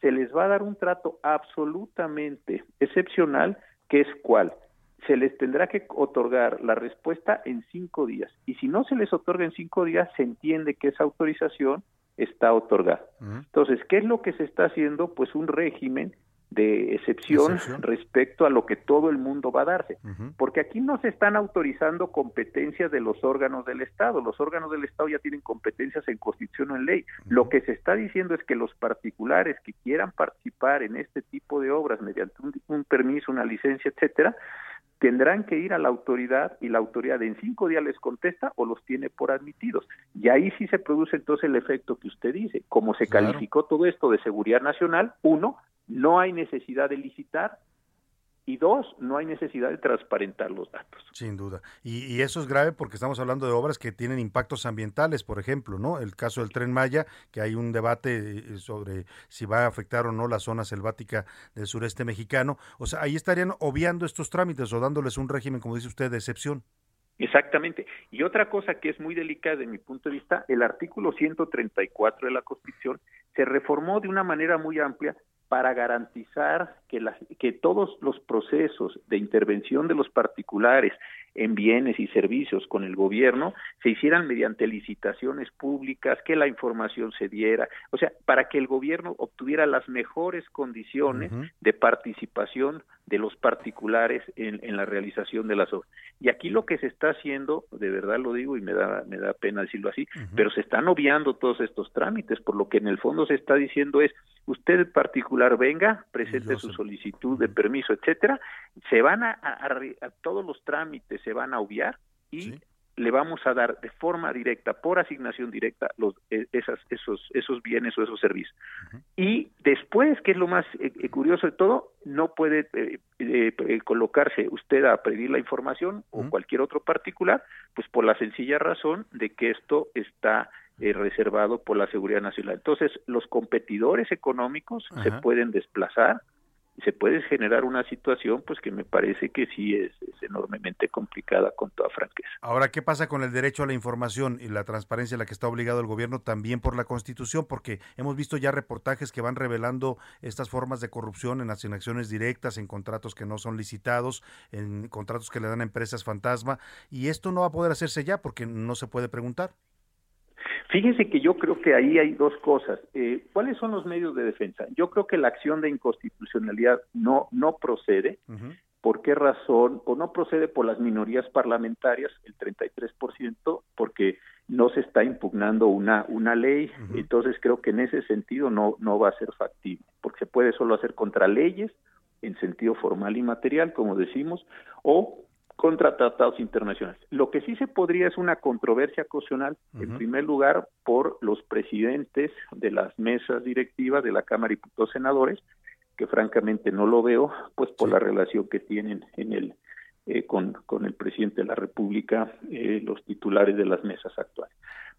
Speaker 16: se les va a dar un trato absolutamente excepcional, que es cuál se les tendrá que otorgar la respuesta en cinco días. Y si no se les otorga en cinco días, se entiende que esa autorización está otorgada. Entonces, ¿qué es lo que se está haciendo? Pues un régimen de excepción, respecto a lo que todo el mundo va a darse. Porque aquí no se están autorizando competencias de los órganos del Estado. Los órganos del Estado ya tienen competencias en constitución o en ley. Lo que se está diciendo es que los particulares que quieran participar en este tipo de obras mediante un, un permiso, una licencia, etcétera, tendrán que ir a la autoridad y la autoridad en cinco días les contesta o los tiene por admitidos. Y ahí sí se produce entonces el efecto que usted dice. Como se calificó todo esto de seguridad nacional, uno, no hay necesidad de licitar, y dos, no hay necesidad de transparentar los datos.
Speaker 3: Sin duda. Y, eso es grave porque estamos hablando de obras que tienen impactos ambientales, por ejemplo, ¿no? El caso del tren Maya, que hay un debate eh, sobre si va a afectar o no la zona selvática del sureste mexicano. O sea, ahí estarían obviando estos trámites o dándoles un régimen, como dice usted, de excepción.
Speaker 16: Exactamente. Y otra cosa que es muy delicada de mi punto de vista, el artículo 134 de la Constitución se reformó de una manera muy amplia para garantizar que, que todos los procesos de intervención de los particulares en bienes y servicios con el gobierno se hicieran mediante licitaciones públicas, que la información se diera, o sea, para que el gobierno obtuviera las mejores condiciones de participación de los particulares en, la realización de las obras. Y aquí lo que se está haciendo, de verdad lo digo y me da, me da pena decirlo así, pero se están obviando todos estos trámites, por lo que en el fondo se está diciendo es, usted en particular venga, presente su solicitud de permiso, etcétera, se van a, a, todos los trámites se van a obviar y le vamos a dar de forma directa, por asignación directa, los, e, esas, esos, esos bienes o esos servicios. Y después, que es lo más eh, eh, curioso de todo, no puede eh, colocarse usted a pedir la información o cualquier otro particular, pues por la sencilla razón de que esto está reservado por la seguridad nacional. Entonces, los competidores económicos se pueden desplazar se puede generar una situación pues que me parece que sí es, enormemente complicada con toda franqueza.
Speaker 3: Ahora, ¿qué pasa con el derecho a la información y la transparencia a la que está obligado el gobierno también por la Constitución? Porque hemos visto ya reportajes que van revelando estas formas de corrupción en asignaciones directas, en contratos que no son licitados, en contratos que le dan a empresas fantasma, y esto no va a poder hacerse ya porque no se puede preguntar.
Speaker 16: Fíjese que yo creo que ahí hay dos cosas. Eh, ¿Cuáles son los medios de defensa? Yo creo que la acción de inconstitucionalidad no, no procede. ¿Por qué razón? O no procede por las minorías parlamentarias, el 33%, porque no se está impugnando una, una ley. Entonces creo que en ese sentido no, no va a ser factible, porque se puede solo hacer contra leyes en sentido formal y material, como decimos, o contra tratados internacionales. Lo que sí se podría es una controversia constitucional, en primer lugar, por los presidentes de las mesas directivas de la Cámara de Diputados Senadores, que francamente no lo veo, pues por la relación que tienen en el eh, con, con el presidente de la República, eh, los titulares de las mesas actuales.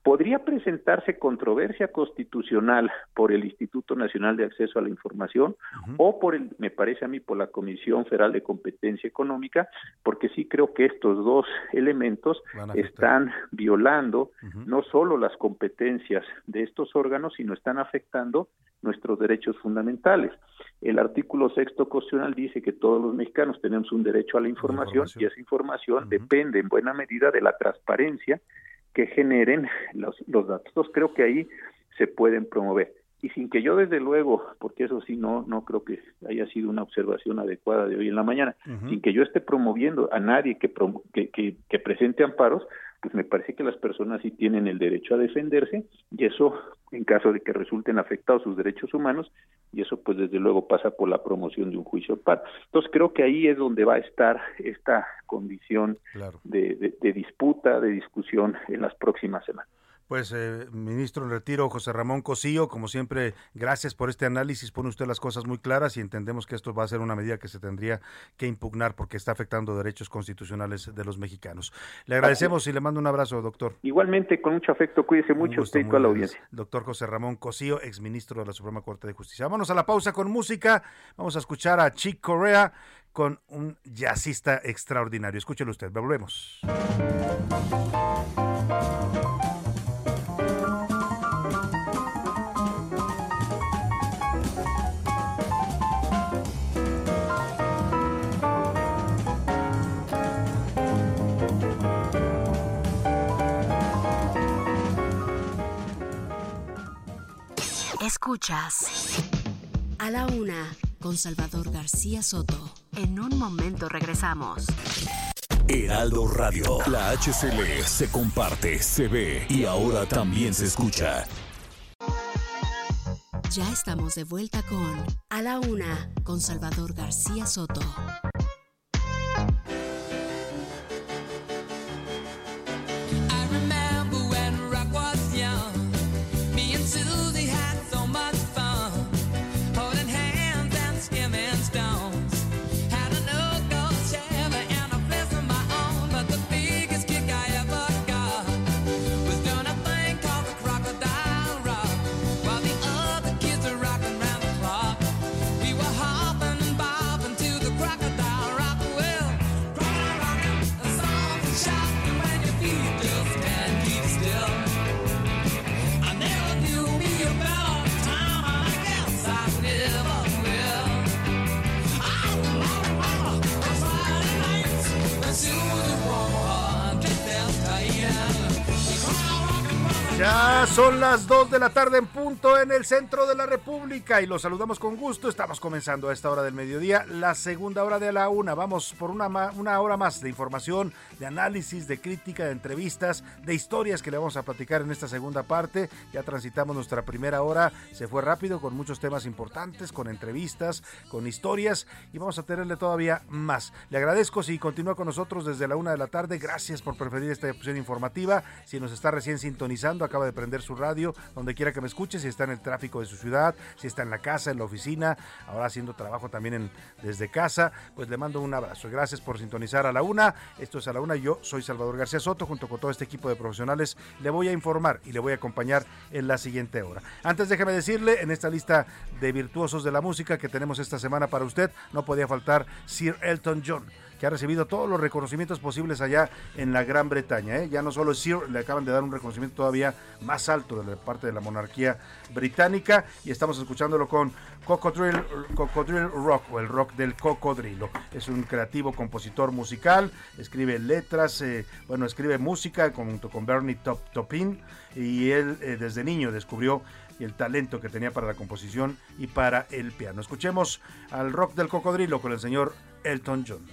Speaker 16: Podría presentarse controversia constitucional por el Instituto Nacional de Acceso a la Información o por el, me parece a mí, por la Comisión Federal de Competencia Económica, porque sí creo que estos dos elementos están violando no solo las competencias de estos órganos, sino están afectando nuestros derechos fundamentales. El artículo sexto constitucional dice que todos los mexicanos tenemos un derecho a la información, y esa información depende en buena medida de la transparencia que generen los, los datos. Entonces creo que ahí se pueden promover. Y sin que yo desde luego, porque eso sí no no creo que haya sido una observación adecuada de hoy en la mañana, sin que yo esté promoviendo a nadie que, que, que presente amparos, pues me parece que las personas sí tienen el derecho a defenderse y eso en caso de que resulten afectados sus derechos humanos y eso pues desde luego pasa por la promoción de un juicio par. Entonces creo que ahí es donde va a estar esta condición de, de disputa, de discusión en las próximas semanas.
Speaker 3: Pues, eh, ministro en retiro, José Ramón Cosío, como siempre, gracias por este análisis. Pone usted las cosas muy claras y entendemos que esto va a ser una medida que se tendría que impugnar porque está afectando derechos constitucionales de los mexicanos. Le agradecemos y le mando un abrazo, doctor.
Speaker 16: Igualmente, con mucho afecto, cuídese mucho usted y toda la audiencia.
Speaker 3: Doctor José Ramón Cosío, exministro de la Suprema Corte de Justicia. Vámonos a la pausa con música. Vamos a escuchar a Chick Corea con un jazzista extraordinario. Escúchelo usted, volvemos.
Speaker 4: Escuchas a la una con Salvador García Soto. En un momento regresamos.
Speaker 11: Heraldo Radio, la HCL se comparte, se ve y ahora también se escucha.
Speaker 4: Ya estamos de vuelta con A la una con Salvador García Soto.
Speaker 3: Las 2 de la tarde en punto en el centro de la República y los saludamos con gusto. Estamos comenzando a esta hora del mediodía, la segunda hora de la una. Vamos por una, una hora más de información, de análisis, de crítica, de entrevistas, de historias que le vamos a platicar en esta segunda parte. Ya transitamos nuestra primera hora, se fue rápido con muchos temas importantes, con entrevistas, con historias y vamos a tenerle todavía más. Le agradezco si continúa con nosotros desde la una de la tarde. Gracias por preferir esta opción informativa. Si nos está recién sintonizando, acaba de prender su radio, donde quiera que me escuche, si está en el tráfico de su ciudad, si está en la casa, en la oficina, ahora haciendo trabajo también en, desde casa, pues le mando un abrazo. Gracias por sintonizar a la una. Esto es a la una. Yo soy Salvador García Soto, junto con todo este equipo de profesionales. Le voy a informar y le voy a acompañar en la siguiente hora. Antes déjeme decirle, en esta lista de virtuosos de la música que tenemos esta semana para usted, no podía faltar Sir Elton John que ha recibido todos los reconocimientos posibles allá en la Gran Bretaña. ¿eh? Ya no solo Sir, le acaban de dar un reconocimiento todavía más alto de la parte de la monarquía británica y estamos escuchándolo con Cocodrilo, Rock o el rock del cocodrilo. Es un creativo compositor musical, escribe letras, eh, bueno, escribe música junto con Bernie Top Topin y él eh, desde niño descubrió el talento que tenía para la composición y para el piano. Escuchemos al rock del cocodrilo con el señor Elton John.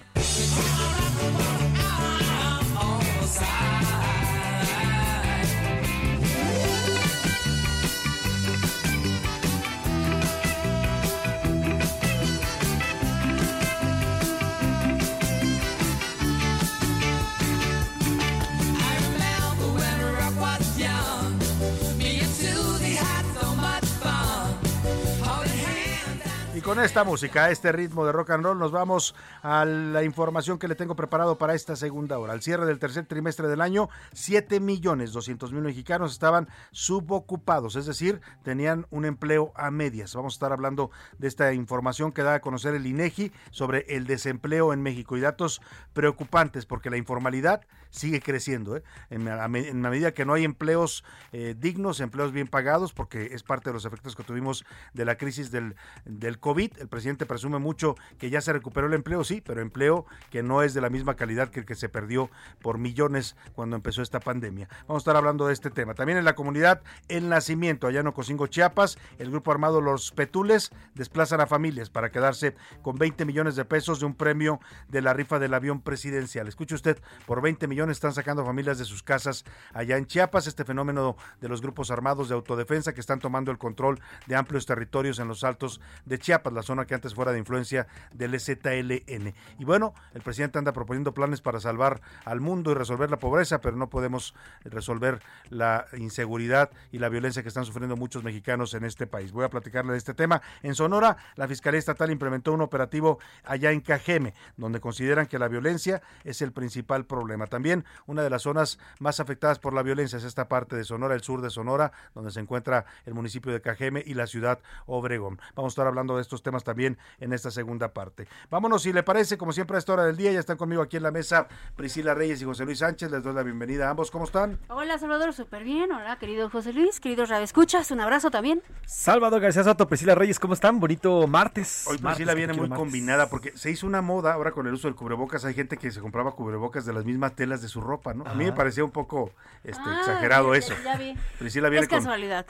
Speaker 3: Con esta música, este ritmo de rock and roll, nos vamos a la información que le tengo preparado para esta segunda hora. Al cierre del tercer trimestre del año, 7 millones 200 mil mexicanos estaban subocupados, es decir, tenían un empleo a medias. Vamos a estar hablando de esta información que da a conocer el INEGI sobre el desempleo en México y datos preocupantes porque la informalidad sigue creciendo. ¿eh? En, la medida que no hay empleos eh, dignos, empleos bien pagados, porque es parte de los efectos que tuvimos de la crisis del, del COVID. El presidente presume mucho que ya se recuperó el empleo, sí, pero empleo que no es de la misma calidad que el que se perdió por millones cuando empezó esta pandemia. Vamos a estar hablando de este tema. También en la comunidad El Nacimiento, allá en Ocosingo, Chiapas, el grupo armado Los Petules desplazan a familias para quedarse con 20 millones de pesos de un premio de la rifa del avión presidencial. Escuche usted, por 20 millones están sacando familias de sus casas allá en Chiapas. Este fenómeno de los grupos armados de autodefensa que están tomando el control de amplios territorios en los altos de Chiapas, la zona que antes fuera de influencia del ZLN. Y bueno, el presidente anda proponiendo planes para salvar al mundo y resolver la pobreza, pero no podemos resolver la inseguridad y la violencia que están sufriendo muchos mexicanos en este país. Voy a platicarle de este tema. En Sonora, la Fiscalía Estatal implementó un operativo allá en Cajeme, donde consideran que la violencia es el principal problema. También una de las zonas más afectadas por la violencia es esta parte de Sonora, el sur de Sonora, donde se encuentra el municipio de Cajeme y la ciudad Obregón. Vamos a estar hablando de estos temas también en esta segunda parte. Vámonos, si le parece, como siempre a esta hora del día, ya están conmigo aquí en la mesa Priscila Reyes y José Luis Sánchez. Les doy la bienvenida a ambos. ¿Cómo están?
Speaker 17: Hola, Salvador, súper bien. Hola, querido José Luis, queridos Escuchas, un abrazo también.
Speaker 18: Salvador García Soto, Priscila Reyes, ¿cómo están? Bonito martes.
Speaker 3: Hoy Priscila viene muy combinada porque se hizo una moda ahora con el uso del cubrebocas. Hay gente que se compraba cubrebocas de las mismas telas de su ropa, ¿no? A mí me parecía un poco este, ah, exagerado eso.
Speaker 17: Ya vi.
Speaker 3: Priscila viene con,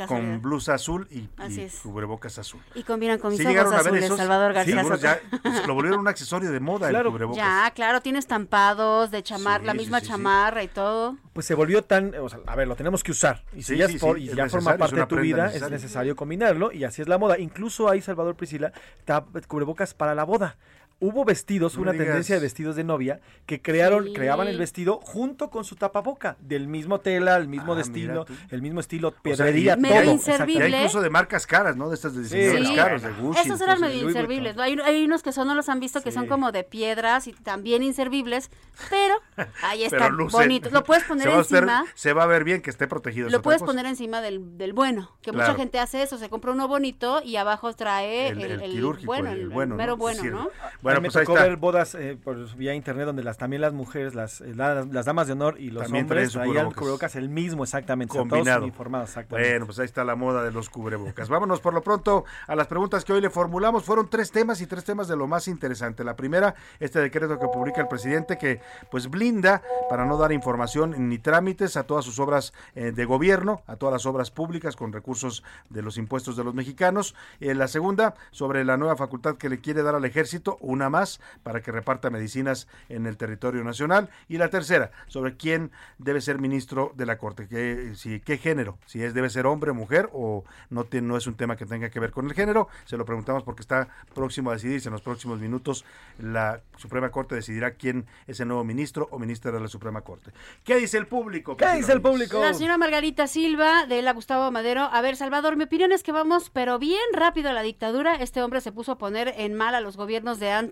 Speaker 3: con, blusa azul y, cubrebocas azul.
Speaker 17: Y combinan con mis sí, ojos azules, Salvador García
Speaker 3: sí, ya (laughs) lo volvieron un accesorio de moda el cubrebocas.
Speaker 17: Ya, claro, tiene estampados de chamar, la misma chamarra y todo.
Speaker 18: Pues se volvió tan, o sea, a ver, lo tenemos que usar. Y si ya, y ya forma parte de tu vida, es necesario combinarlo y así es la moda. Incluso hay, Salvador Priscila, cubrebocas para la boda hubo vestidos, una tendencia de vestidos de novia que crearon, creaban el vestido junto con su tapaboca, del mismo tela, el mismo ah, destino, el mismo estilo, pedrería, todo.
Speaker 17: Inservible.
Speaker 3: incluso de marcas caras, ¿no? De estas de diseñadores caros, de Gucci.
Speaker 17: Esos eran medio inservibles. Hay, hay, unos que son, no los han visto, que son como de piedras y también inservibles, pero ahí (laughs) está, bonito. Lo puedes (laughs) poner encima.
Speaker 3: se va a ver bien que esté protegido.
Speaker 17: Lo puedes poner encima del, del bueno, que mucha gente hace eso, se compra uno bonito y abajo trae el, el, bueno, el, mero bueno, ¿no?
Speaker 18: Bueno, me pues tocó ver bodas eh, por vía internet donde las también las mujeres, las, eh, las, damas de honor y los también hombres traían cubrebocas el mismo exactamente,
Speaker 3: combinado.
Speaker 18: informados exactamente.
Speaker 3: Bueno, pues ahí está la moda de los cubrebocas. Vámonos por lo pronto a las preguntas que hoy le formulamos. Fueron tres temas y tres temas de lo más interesante. La primera, este decreto que publica el presidente que pues blinda para no dar información ni trámites a todas sus obras eh, de gobierno, a todas las obras públicas con recursos de los impuestos de los mexicanos. la segunda, sobre la nueva facultad que le quiere dar al ejército, una más para que reparta medicinas en el territorio nacional. Y la tercera, sobre quién debe ser ministro de la Corte, qué, si, qué género, si es debe ser hombre, mujer o no, no es un tema que tenga que ver con el género. Se lo preguntamos porque está próximo a decidirse en los próximos minutos. La Suprema Corte decidirá quién es el nuevo ministro o ministra de la Suprema Corte. ¿Qué dice el público?
Speaker 18: ¿Qué dice el público?
Speaker 17: La señora Margarita Silva de la Gustavo Madero. A ver, Salvador, mi opinión es que vamos, pero bien rápido a la dictadura. Este hombre se puso a poner en mal a los gobiernos de antes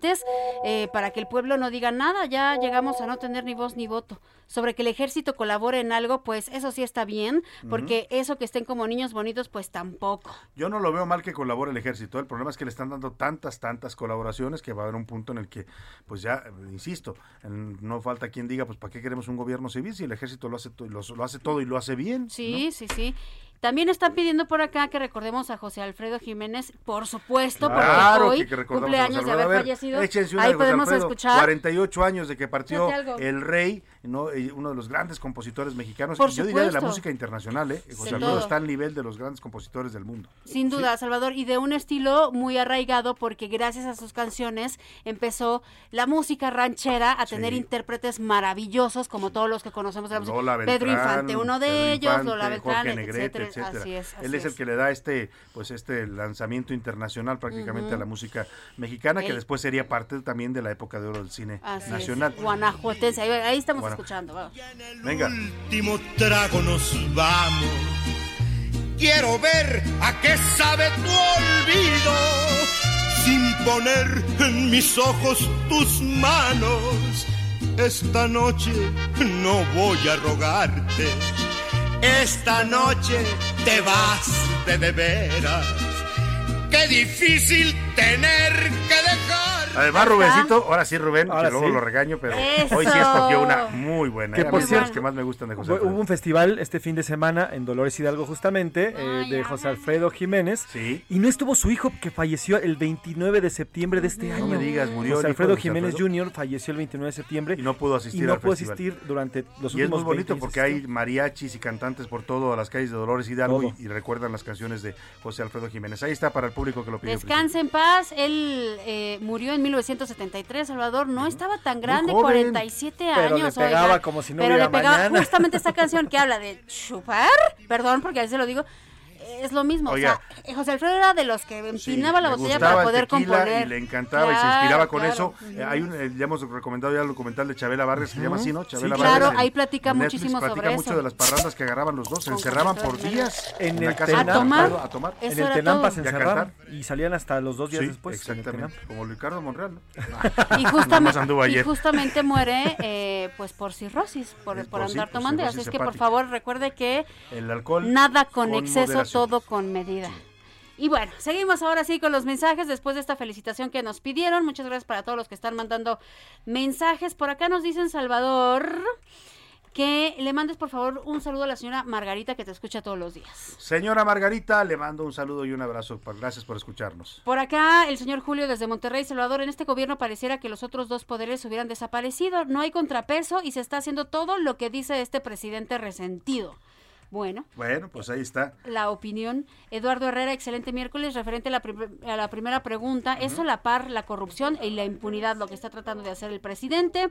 Speaker 17: eh, para que el pueblo no diga nada, ya llegamos a no tener ni voz ni voto. Sobre que el ejército colabore en algo, pues eso sí está bien, porque eso que estén como niños bonitos, pues tampoco.
Speaker 3: Yo no lo veo mal que colabore el ejército, el problema es que le están dando tantas, tantas colaboraciones que va a haber un punto en el que, pues ya, insisto, no falta quien diga, pues ¿para qué queremos un gobierno civil si el ejército lo hace, lo, lo hace todo y lo hace bien?
Speaker 17: Sí, sí, sí. También están pidiendo por acá que recordemos a José Alfredo Jiménez, por supuesto,
Speaker 3: claro,
Speaker 17: porque
Speaker 3: hoy
Speaker 17: cumpleaños de haber fallecido.
Speaker 3: Ahí podemos escuchar. 48 años de que partió el rey, ¿no? uno de los grandes compositores mexicanos, y yo diría de la música internacional, ¿eh? José Alfredo está al nivel de los grandes compositores del mundo.
Speaker 17: Sin duda, Salvador, y de un estilo muy arraigado porque gracias a sus canciones empezó la música ranchera a tener intérpretes maravillosos como todos los que conocemos de la música. Pedro Infante, uno de ellos, Lola Beltrán, etcétera
Speaker 3: él es, el que le da este, pues este lanzamiento internacional prácticamente a la música mexicana, que después sería parte también de la época de oro del cine nacional.
Speaker 17: Guanajuatense, ahí, estamos escuchando.
Speaker 3: Venga.
Speaker 19: Último trago nos vamos. Quiero ver a qué sabe tu olvido. Si poner en mis ojos tus manos. Esta noche no voy a rogarte. Esta noche te vas de veras. Qué difícil tener que dejar.
Speaker 3: Además, Rubencito, ahora sí, Rubén,
Speaker 18: Ahora
Speaker 3: que luego
Speaker 18: sí.
Speaker 3: lo regaño, pero
Speaker 17: Eso.
Speaker 3: hoy sí escogió una muy buena.
Speaker 18: Que por
Speaker 3: que más me gustan de José
Speaker 18: Hubo
Speaker 3: Alfredo.
Speaker 18: hubo un festival este fin de semana en Dolores Hidalgo justamente eh, de José Alfredo Jiménez
Speaker 3: Sí.
Speaker 18: y no estuvo su hijo que falleció el 29 de septiembre de este año.
Speaker 3: me digas, murió
Speaker 18: José Alfredo Jiménez
Speaker 3: Alfredo.
Speaker 18: Jr. falleció el 29 de septiembre
Speaker 3: Y no pudo asistir
Speaker 18: y no
Speaker 3: al
Speaker 18: pudo
Speaker 3: festival.
Speaker 18: asistir durante los
Speaker 3: Y es muy
Speaker 18: últimos 20
Speaker 3: bonito porque
Speaker 18: asistió.
Speaker 3: hay mariachis y cantantes por todas las calles de Dolores Hidalgo y, y recuerdan las canciones de José Alfredo Jiménez. Ahí está para el público que lo pidió.
Speaker 17: Descanse en paz. Él eh, murió en 1973, Salvador. No estaba tan grande,
Speaker 18: joven,
Speaker 17: 47
Speaker 18: pero le
Speaker 17: años.
Speaker 18: pegaba
Speaker 17: oigan.
Speaker 18: como si no
Speaker 17: Pero
Speaker 18: hubiera
Speaker 17: le pegaba
Speaker 18: mañana.
Speaker 17: justamente esta canción que habla de (laughs) chupar. Perdón, porque a veces lo digo. Es lo mismo.
Speaker 3: Oiga.
Speaker 17: o sea, José Alfredo era de los que
Speaker 3: Sí,
Speaker 17: empinaba la botella para poder
Speaker 3: tequila
Speaker 17: componer.
Speaker 3: Y le encantaba y se inspiraba con
Speaker 17: claro.
Speaker 3: eso. Eh, hay un, eh, ya hemos recomendado ya el documental de Chabela Vargas, que se llama así, ¿no? Chabela
Speaker 17: Sí, claro,
Speaker 3: Vargas.
Speaker 17: ahí platica
Speaker 3: en Netflix
Speaker 17: muchísimo
Speaker 3: platica
Speaker 17: sobre
Speaker 3: mucho
Speaker 17: eso.
Speaker 3: de las parrandas que agarraban los dos. Se
Speaker 17: Con
Speaker 3: encerraban por días
Speaker 18: en
Speaker 3: la
Speaker 18: el
Speaker 3: casa Alfredo a tomar.
Speaker 18: En el Tenampa se encerraban y salían hasta los dos días
Speaker 3: Sí,
Speaker 18: después.
Speaker 3: exactamente. Como Ricardo Monreal, ¿no? (laughs)
Speaker 17: Y justamente, y justamente muere eh, pues por cirrosis, por, andar
Speaker 3: por
Speaker 17: tomando. Así es que por favor recuerde que
Speaker 3: El alcohol.
Speaker 17: nada con,
Speaker 3: con
Speaker 17: exceso,
Speaker 3: moderación.
Speaker 17: Todo con medida. Y bueno, seguimos ahora sí con los mensajes después de esta felicitación que nos pidieron. Muchas gracias para todos los que están mandando mensajes. Por acá nos dicen Salvador que le mandes por favor un saludo a la señora Margarita que te escucha todos los días.
Speaker 3: Señora Margarita, le mando un saludo y un abrazo. Gracias por escucharnos.
Speaker 17: Por acá, el señor Julio desde Monterrey, Salvador, en este gobierno pareciera que los otros dos poderes hubieran desaparecido. No hay contrapeso y se está haciendo todo lo que dice este presidente resentido. Bueno,
Speaker 3: Bueno, pues ahí está.
Speaker 17: la opinión. Eduardo Herrera, excelente miércoles, referente a la, a la primera pregunta. ¿Es solapar la corrupción y la impunidad lo que está tratando de hacer el presidente?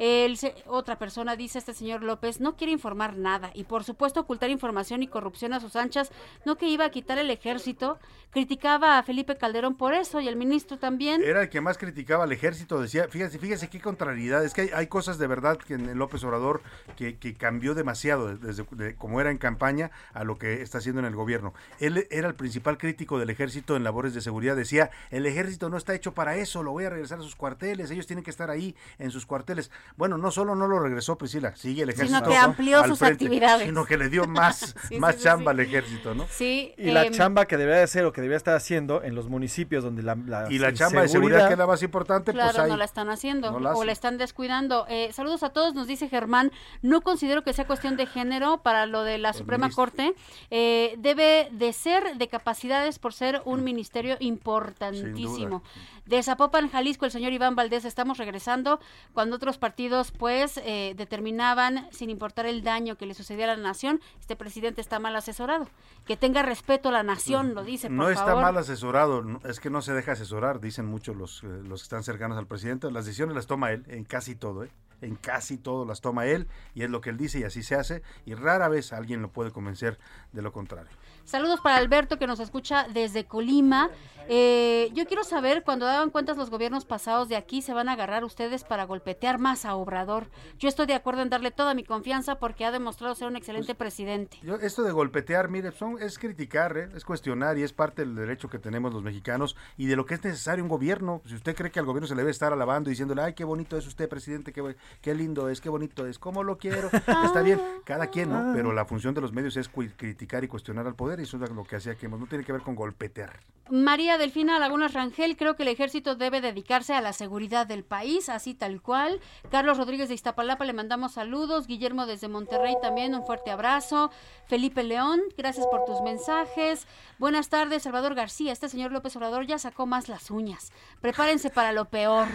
Speaker 17: El se- otra persona dice, este señor López, no quiere informar nada y por supuesto ocultar información y corrupción a sus anchas, no que iba a quitar el ejército. Criticaba a Felipe Calderón por eso y el ministro también.
Speaker 3: Era el que más criticaba al ejército, decía, fíjese, fíjese qué contrariedad, es que hay, hay cosas de verdad que en López Obrador que, que cambió demasiado desde de como era en campaña a lo que está haciendo en el gobierno. Él era el principal crítico del ejército en labores de seguridad, decía, el ejército no está hecho para eso, lo voy a regresar a sus cuarteles, ellos tienen que estar ahí en sus cuarteles. Bueno, no solo no lo regresó Priscila, sigue el ejército.
Speaker 17: que amplió sus
Speaker 3: frente,
Speaker 17: actividades.
Speaker 3: Sino que le dio más, (laughs)
Speaker 17: Sí,
Speaker 3: más
Speaker 17: sí,
Speaker 3: chamba
Speaker 17: sí.
Speaker 3: al ejército, ¿no?
Speaker 17: Sí,
Speaker 18: Y la
Speaker 17: em,
Speaker 18: chamba que debería de hacer o que debería estar haciendo en los municipios donde la, la
Speaker 3: Y la chamba de seguridad que es la más importante,
Speaker 17: Claro,
Speaker 3: pues ahí.
Speaker 17: no la están haciendo
Speaker 3: no la
Speaker 17: o la están descuidando. Eh, saludos a todos, nos dice Germán. No considero que sea cuestión de género para lo de la Suprema
Speaker 3: ministro.
Speaker 17: Corte. Eh, debe de ser de capacidades por ser un ministerio importantísimo. De Zapopan, Jalisco, el señor Iván Valdés, estamos regresando cuando otros partidos pues eh, determinaban, sin importar el daño que le sucediera a la nación, este presidente está mal asesorado. Que tenga respeto a la nación, lo dice, por
Speaker 3: No está
Speaker 17: favor.
Speaker 3: mal asesorado, es que no se deja asesorar, dicen muchos los, eh, los que están cercanos al presidente. Las decisiones las toma él, en casi todo, ¿eh? En casi todo las toma él, y es lo que él dice y así se hace, y rara vez alguien lo puede convencer de lo contrario.
Speaker 17: Saludos para Alberto que nos escucha desde Colima. Eh, yo quiero saber, cuando daban cuentas los gobiernos pasados de aquí, se van a agarrar ustedes para golpetear más a Obrador. Yo estoy de acuerdo en darle toda mi confianza porque ha demostrado ser un excelente presidente.
Speaker 3: Yo, esto de golpetear, mire, son, es criticar, ¿eh? es cuestionar y es parte del derecho que tenemos los mexicanos y de lo que es necesario un gobierno. Si usted cree que al gobierno se le debe estar alabando y diciéndole, ay, qué bonito es usted, presidente, qué, qué lindo es, qué bonito es, cómo lo quiero, (laughs) está bien, cada quien, ¿no? Pero la función de los medios es criticar y cuestionar al poder y eso es lo que hacía que no tiene que ver con golpetear.
Speaker 17: María Delfina Lagunas Rangel, creo que el ejército debe dedicarse a la seguridad del país, así tal cual. Carlos Rodríguez de Iztapalapa, le mandamos saludos. Guillermo desde Monterrey también, un fuerte abrazo. Felipe León, gracias por tus mensajes. Buenas tardes, Salvador García. Este señor López Obrador ya sacó más las uñas. Prepárense para lo peor.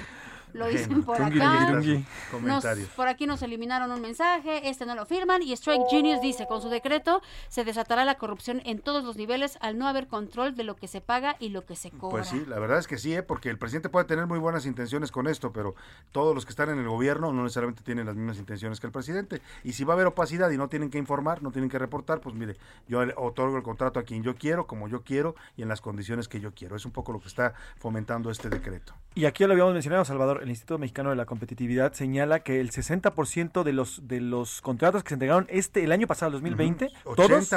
Speaker 17: Lo dicen por acá. Nos- por aquí nos eliminaron un mensaje, este no lo firman y Strike Genius dice, con su decreto se desatará la corrupción en todos los niveles al no haber control de lo que se paga y lo que se cobra.
Speaker 3: Pues sí, la verdad es que sí, ¿eh? porque el presidente puede tener muy buenas intenciones con esto, pero todos los que están en el gobierno no necesariamente tienen las mismas intenciones que el presidente. Y si va a haber opacidad y no tienen que informar, no tienen que reportar, pues mire, yo otorgo el contrato a quien yo quiero, como yo quiero y en las condiciones que yo quiero. Es un poco lo que está fomentando este decreto.
Speaker 18: Y aquí lo habíamos mencionado, Salvador. El Instituto Mexicano de la Competitividad señala que el 60% de los de los contratos que se entregaron este el año pasado, el 2020, todos,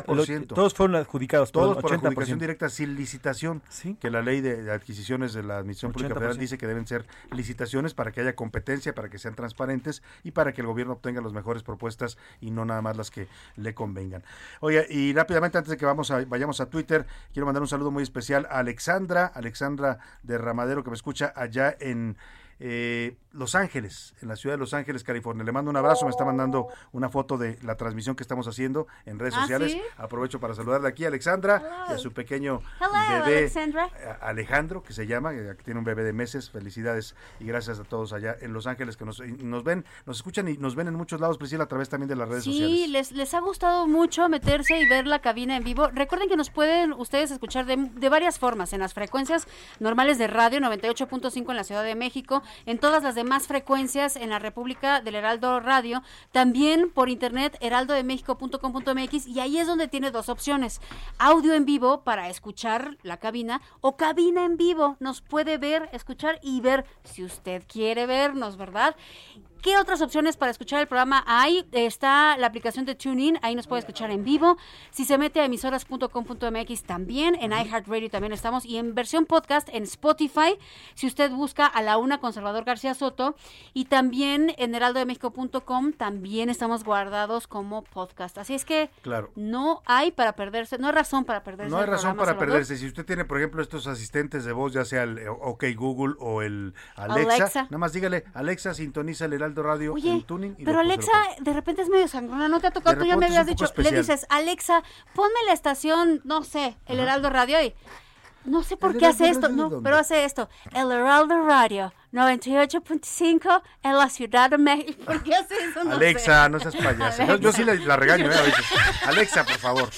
Speaker 18: todos fueron adjudicados.
Speaker 3: Todos por adjudicación directa sin licitación. ¿Sí? Que la ley de adquisiciones de la Administración Pública Federal dice que deben ser licitaciones para que haya competencia, para que sean transparentes y para que el gobierno obtenga las mejores propuestas y no nada más las que le convengan. Oye, y rápidamente antes de que vamos a, vayamos a Twitter, quiero mandar un saludo muy especial a Alexandra, Alexandra de Ramadero que me escucha allá en eh, Los Ángeles, en la ciudad de Los Ángeles, California. Le mando un abrazo, me está mandando una foto de la transmisión que estamos haciendo en redes
Speaker 17: ¿Ah,
Speaker 3: sociales. Aprovecho para saludarle aquí a Alexandra y a su pequeño bebé Alejandro, que se llama, que tiene un bebé de meses. Felicidades y gracias a todos allá en Los Ángeles que nos, nos ven, nos escuchan y nos ven en muchos lados, Priscila, a través también de las redes sociales.
Speaker 17: Sí, les, les ha gustado mucho meterse y ver la cabina en vivo. Recuerden que nos pueden ustedes escuchar de, de varias formas, en las frecuencias normales de radio 98.5 en la Ciudad de México, en todas las demás frecuencias en la República del Heraldo Radio, también por internet heraldodemexico.com.mx y ahí es donde tiene dos opciones, audio en vivo para escuchar la cabina o cabina en vivo, nos puede ver, escuchar y ver si usted quiere vernos, ¿verdad? ¿Qué otras opciones para escuchar el programa hay? Está la aplicación de TuneIn, ahí nos puede escuchar en vivo. Si se mete a emisoras.com.mx también, en iHeartRadio también estamos y en versión podcast en Spotify, si usted busca a la una con Salvador García Soto y también en heraldodemexico.com también estamos guardados como podcast. Así es que
Speaker 3: claro.
Speaker 17: no hay para perderse, no hay razón para perderse.
Speaker 3: No hay razón para perderse. Si usted tiene, por ejemplo, estos asistentes de voz, ya sea el eh, OK Google o el Alexa,
Speaker 17: Alexa.
Speaker 3: nada más dígale, Alexa, sintoniza el Heraldo Radio
Speaker 17: Oye,
Speaker 3: en tuning. y
Speaker 17: pero Alexa de repente es medio sangrona, ¿no te ha tocado? Tú ya me habías dicho,
Speaker 3: poco
Speaker 17: le
Speaker 3: especial.
Speaker 17: dices, Alexa, ponme la estación, no sé, el Heraldo Radio y no sé por
Speaker 3: ¿El
Speaker 17: qué hace
Speaker 3: Heraldo
Speaker 17: esto, no, pero hace esto, el Heraldo Radio 98.5 en la Ciudad de México. ¿Por qué hace eso? No
Speaker 3: Alexa,
Speaker 17: sé.
Speaker 3: no seas payasa. Yo, yo sí la, la regaño ¿eh? a veces. (laughs) Alexa, por favor.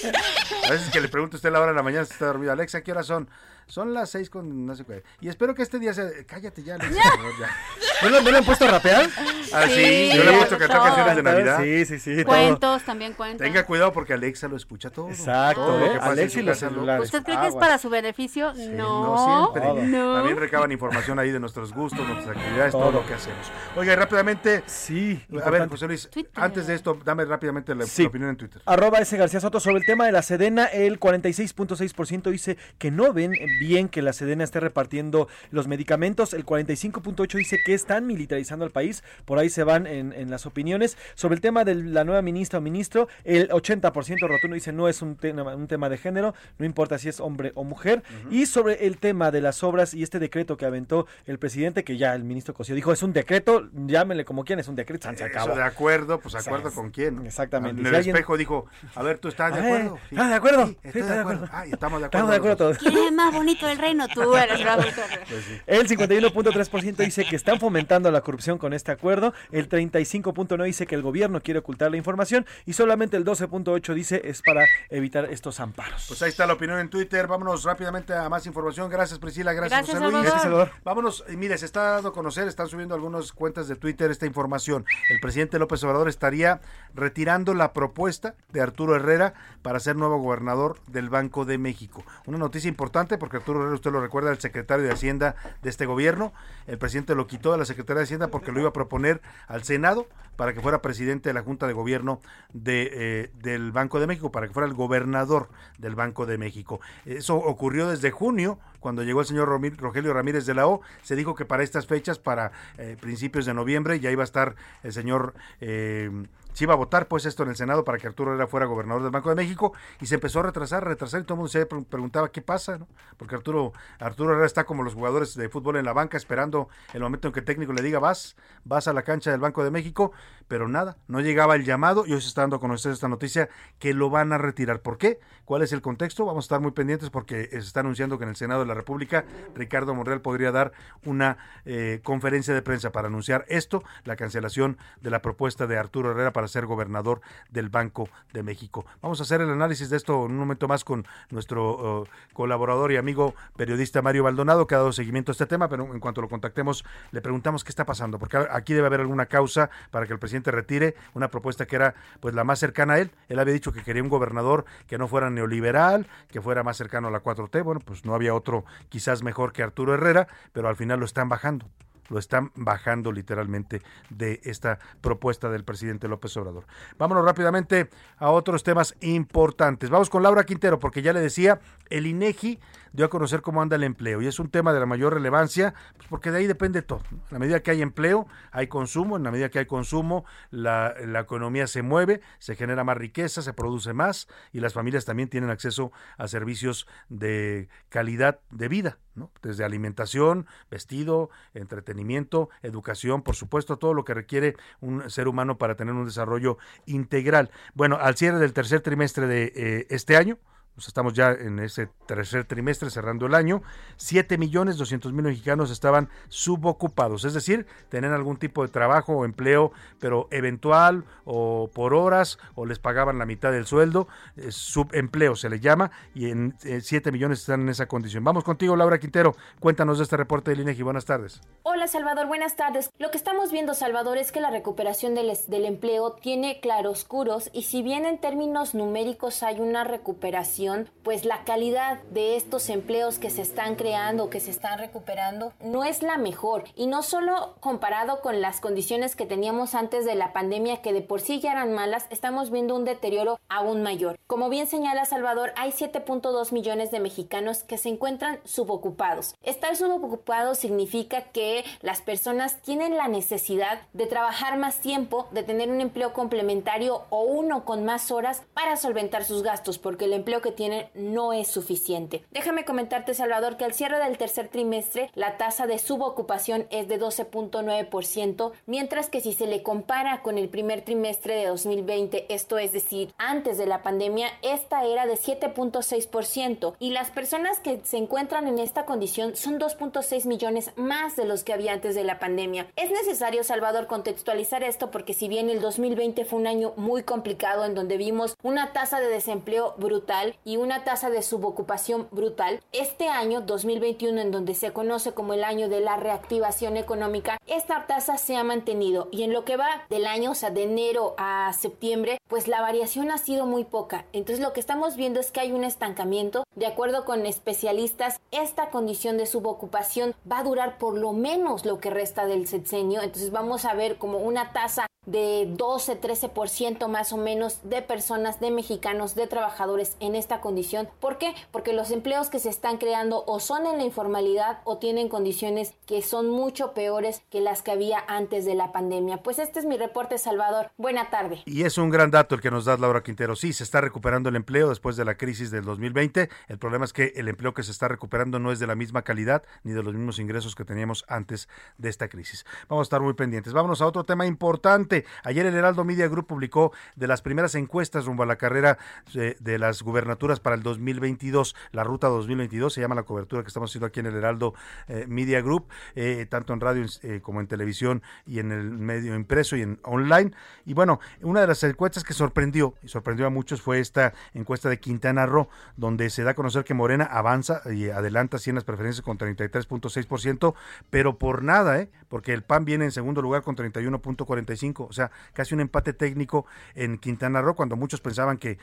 Speaker 3: A veces que le pregunto a usted la hora de la mañana si está dormida. Alexa, ¿qué horas son? Son las seis con no sé qué. Y espero que este día sea... Cállate ya, Alexa. por favor, ya. (laughs)
Speaker 18: ¿No, lo- no le han puesto a rapear?
Speaker 3: Ah, sí, yo le he puesto que cantar canciones de Navidad.
Speaker 18: Sí, sí, sí. todo.
Speaker 17: Cuentos, también cuentos.
Speaker 3: Tenga cuidado porque Alexa lo escucha todo.
Speaker 18: Exacto,
Speaker 3: Todo lo
Speaker 18: ¿eh?
Speaker 3: que pasa en
Speaker 18: Alexa y los celulares.
Speaker 17: ¿Usted cree que es para su beneficio?
Speaker 3: No
Speaker 17: no,
Speaker 3: siempre.
Speaker 17: no.
Speaker 3: También recaban información ahí de nuestros gustos, nuestras actividades, todo,
Speaker 18: Todo.
Speaker 3: lo que hacemos. Oiga, y rápidamente.
Speaker 18: Sí.
Speaker 3: A ver. José Luis,
Speaker 17: Twitter.
Speaker 3: antes de esto, dame rápidamente la,
Speaker 18: Sí.
Speaker 3: la opinión en Twitter.
Speaker 18: Arroba S. García Soto sobre el tema de la Sedena, el 46.6% dice que no ven bien que la Sedena esté repartiendo los medicamentos, el 45.8% dice que están militarizando al país, por ahí se van en, en las opiniones. Sobre el tema de la nueva ministra o ministro, el 80% rotundo dice no es un tema, un tema de género, no importa si es hombre o mujer. Y sobre el tema de las obras y este decreto que aventó el presidente, que ya el ministro Cosío dijo, es un decreto, llámenle como quieran, es un decreto, se acabó.
Speaker 3: Eso de acuerdo, pues acuerdo
Speaker 18: Sí,
Speaker 3: con quién.
Speaker 18: exactamente.
Speaker 3: En
Speaker 18: Si
Speaker 3: el
Speaker 18: alguien-
Speaker 3: espejo dijo, a ver, ¿tú estás de acuerdo?
Speaker 18: ¿estás de acuerdo?
Speaker 3: Sí,
Speaker 18: Sí,
Speaker 3: estoy de acuerdo. Ah, estamos de acuerdo.
Speaker 18: Estamos de acuerdo todos.
Speaker 17: ¿Quién es más del reino? Tú eres, bravo.
Speaker 3: Pues sí.
Speaker 18: El 51.3% dice que están fomentando la corrupción con este acuerdo, el 35.9 dice que el gobierno quiere ocultar la información y solamente el 12.8 dice es para evitar estos amparos.
Speaker 3: Pues ahí está la opinión en Twitter. Vámonos rápidamente a más información. Gracias, Priscila. Gracias,
Speaker 17: Gracias,
Speaker 3: José Luis.
Speaker 17: Salvador.
Speaker 18: Gracias, Salvador.
Speaker 3: Vámonos. Y mire, se está dando a conocer, están subiendo algunas cuentas de Twitter esta información. El presidente López Obrador estaría retirando la propuesta de Arturo Herrera para ser nuevo gobernador del Banco de México. Una noticia importante porque Arturo Herrera, usted lo recuerda, el secretario de Hacienda de este gobierno. El presidente lo quitó de la Secretaría de Hacienda porque lo iba a proponer al Senado para que fuera presidente de la Junta de Gobierno de, eh, del Banco de México, para que fuera el gobernador del Banco de México. Eso ocurrió desde junio, cuando llegó el señor Rogelio Ramírez de la O. Se dijo que para estas fechas, para eh, principios de noviembre, ya iba a estar el señor... eh, se iba a votar pues esto en el Senado para que Arturo Herrera fuera gobernador del Banco de México y se empezó a retrasar, retrasar y todo el mundo se pre- preguntaba qué pasa, ¿no? Porque Arturo Arturo Herrera está como los jugadores de fútbol en la banca esperando el momento en que el técnico le diga vas, vas a la cancha del Banco de México, pero nada, no llegaba el llamado y hoy se está dando a conocer esta noticia que lo van a retirar. ¿Por qué? ¿Cuál es el contexto? Vamos a estar muy pendientes porque se está anunciando que en el Senado de la República Ricardo Monreal podría dar una eh, conferencia de prensa para anunciar esto, la cancelación de la propuesta de Arturo Herrera para ser gobernador del Banco de México. Vamos a hacer el análisis de esto en un momento más con nuestro eh, colaborador y amigo periodista Mario Baldonado, que ha dado seguimiento a este tema, pero en cuanto lo contactemos le preguntamos qué está pasando, porque aquí debe haber alguna causa para que el presidente retire una propuesta que era pues la más cercana a él. Él había dicho que quería un gobernador que no fuera neoliberal, que fuera más cercano a la 4T. Bueno, pues no había otro quizás mejor que Arturo Herrera, pero al final lo están bajando lo están bajando literalmente de esta propuesta del presidente López Obrador. Vámonos rápidamente a otros temas importantes. Vamos con Laura Quintero, porque ya le decía, el INEGI dio a conocer cómo anda el empleo y es un tema de la mayor relevancia, pues porque de ahí depende todo. En la medida que hay empleo, hay consumo, en la medida que hay consumo, la, economía se mueve, se genera más riqueza, se produce más y las familias también tienen acceso a servicios de calidad de vida, ¿no? desde alimentación, vestido, entretenimiento, educación, por supuesto, todo lo que requiere un ser humano para tener un desarrollo integral. Bueno, al cierre del tercer trimestre de eh, este año, pues estamos ya en ese tercer trimestre cerrando el año, 7 millones 200 mil mexicanos estaban subocupados, es decir, tenían algún tipo de trabajo o empleo, pero eventual o por horas o les pagaban la mitad del sueldo, subempleo se le llama, y en 7 millones están en esa condición. Vamos contigo, Laura Quintero, cuéntanos de este reporte de INEGI, buenas tardes.
Speaker 20: Hola, Salvador, buenas tardes. Lo que estamos viendo, Salvador, es que la recuperación del, del empleo tiene claroscuros y si bien en términos numéricos hay una recuperación, pues la calidad de estos empleos que se están creando, que se están recuperando, no es la mejor. Y no solo comparado con las condiciones que teníamos antes de la pandemia, que de por sí ya eran malas, estamos viendo un deterioro aún mayor. Como bien señala Salvador, hay 7.2 millones de mexicanos que se encuentran subocupados. Estar subocupado significa que las personas tienen la necesidad de trabajar más tiempo, de tener un empleo complementario o uno con más horas para solventar sus gastos, porque el empleo que tienen no es suficiente. Déjame comentarte, Salvador, que al cierre del tercer trimestre la tasa de subocupación es de 12.9%, mientras que si se le compara con el primer trimestre de 2020, esto es decir, antes de la pandemia, esta era de 7.6% y las personas que se encuentran en esta condición son 2.6 millones más de los que había antes de la pandemia. Es necesario, Salvador, contextualizar esto porque si bien el 2020 fue un año muy complicado en donde vimos una tasa de desempleo brutal y una tasa de subocupación brutal. Este año 2021, en donde se conoce como el año de la reactivación económica, esta tasa se ha mantenido y en lo que va del año, o sea, de enero a septiembre, pues la variación ha sido muy poca. Entonces lo que estamos viendo es que hay un estancamiento. De acuerdo con especialistas, esta condición de subocupación va a durar por lo menos lo que resta del sexenio. Entonces vamos a ver como una tasa de 12-13% más o menos de personas, de mexicanos, de trabajadores en esta condición. ¿Por qué? Porque los empleos que se están creando o son en la informalidad o tienen condiciones que son mucho peores que las que había antes de la pandemia. Pues este es mi reporte, Salvador. Buena tarde.
Speaker 3: Y es un gran dato el que nos da Laura Quintero. Sí, se está recuperando el empleo después de la crisis del 2020. El problema es que el empleo que se está recuperando no es de la misma calidad ni de los mismos ingresos que teníamos antes de esta crisis. Vamos a estar muy pendientes. Vámonos a otro tema importante Ayer el Heraldo Media Group publicó de las primeras encuestas rumbo a la carrera de, las gubernaturas para el 2022, la ruta 2022, se llama la cobertura que estamos haciendo aquí en el Heraldo eh, Media Group, eh, tanto en radio eh, como en televisión y en el medio impreso y en online. Y bueno, una de las encuestas que sorprendió y sorprendió a muchos fue esta encuesta de Quintana Roo, donde se da a conocer que Morena avanza y adelanta así las preferencias con 33.6%, pero por nada, ¿eh? porque el PAN viene en segundo lugar con 31.45 o sea, casi un empate técnico en Quintana Roo, cuando muchos pensaban que,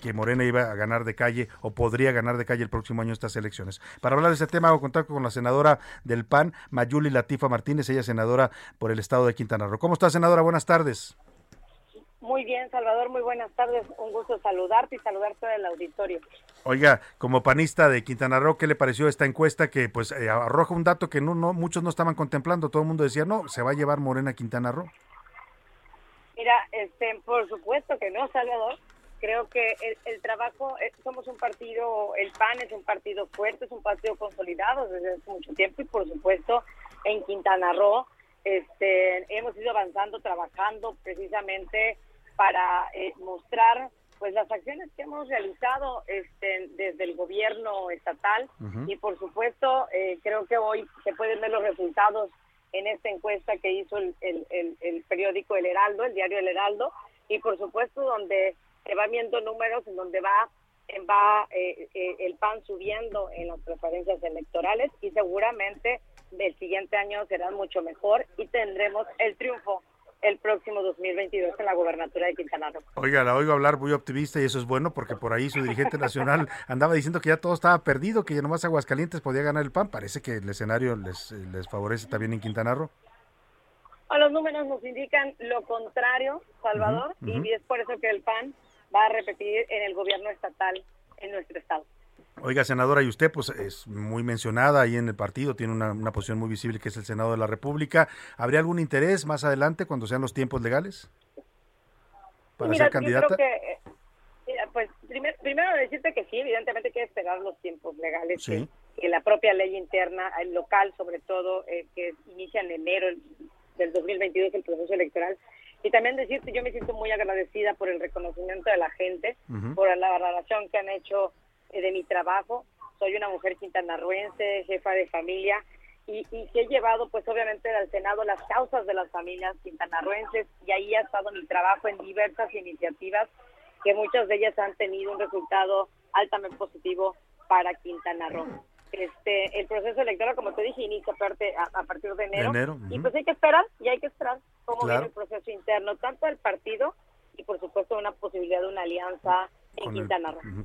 Speaker 3: que Morena iba a ganar de calle o podría ganar de calle el próximo año estas elecciones. Para hablar de este tema, hago contacto con la senadora del PAN, Mayuli Latifa Martínez, ella es senadora por el estado de Quintana Roo. ¿Cómo está, senadora? Buenas tardes.
Speaker 21: Muy bien, Salvador, muy buenas tardes. Un gusto saludarte y saludar todo el auditorio.
Speaker 3: Oiga, como panista de Quintana Roo, ¿qué le pareció esta encuesta que pues eh, arroja un dato que no, no muchos no estaban contemplando? Todo el mundo decía, no, se va a llevar Morena a Quintana Roo.
Speaker 21: Mira, este, por supuesto que no, Salvador. Creo que el, trabajo, eh, somos un partido, el PAN es un partido fuerte, es un partido consolidado desde hace mucho tiempo y por supuesto en Quintana Roo este, hemos ido avanzando, trabajando precisamente para eh, mostrar pues las acciones que hemos realizado este, desde el gobierno estatal y por supuesto eh, creo que hoy se pueden ver los resultados en esta encuesta que hizo el, el, periódico El Heraldo, el diario El Heraldo, y por supuesto donde se van viendo números en donde va va eh, eh, el PAN subiendo en las preferencias electorales y seguramente el siguiente año será mucho mejor y tendremos el triunfo el próximo 2022 en la gobernatura de Quintana Roo.
Speaker 3: Oiga, la oigo hablar muy optimista y eso es bueno porque por ahí su dirigente nacional (laughs) andaba diciendo que ya todo estaba perdido, que ya nomás Aguascalientes podía ganar el PAN. Parece que el escenario les, les favorece también en Quintana Roo.
Speaker 21: A los números nos indican lo contrario, Salvador, y es por eso que el PAN va a repetir en el gobierno estatal en nuestro estado.
Speaker 3: Oiga, senadora, y usted pues es muy mencionada ahí en el partido, tiene una, una, posición muy visible que es el Senado de la República. ¿Habría algún interés más adelante cuando sean los tiempos legales
Speaker 21: para ser candidata? que, pues primero, primero decirte que sí, evidentemente hay que esperar los tiempos legales, que, la propia ley interna, el local sobre todo, eh, que inicia en enero del 2022 el proceso electoral. Y también decirte, yo me siento muy agradecida por el reconocimiento de la gente, por la valoración que han hecho eh, de mi trabajo. Soy una mujer quintanarruense, jefa de familia, y, y que he llevado, pues obviamente, al Senado las causas de las familias quintanarruenses, y ahí ha estado mi trabajo en diversas iniciativas, que muchas de ellas han tenido un resultado altamente positivo para Quintana Roo. Este, el proceso electoral, como te dije, inicia a, a partir de enero. Y pues hay que esperar, y hay que esperar cómo viene el proceso interno, tanto del partido y por supuesto una posibilidad de una alianza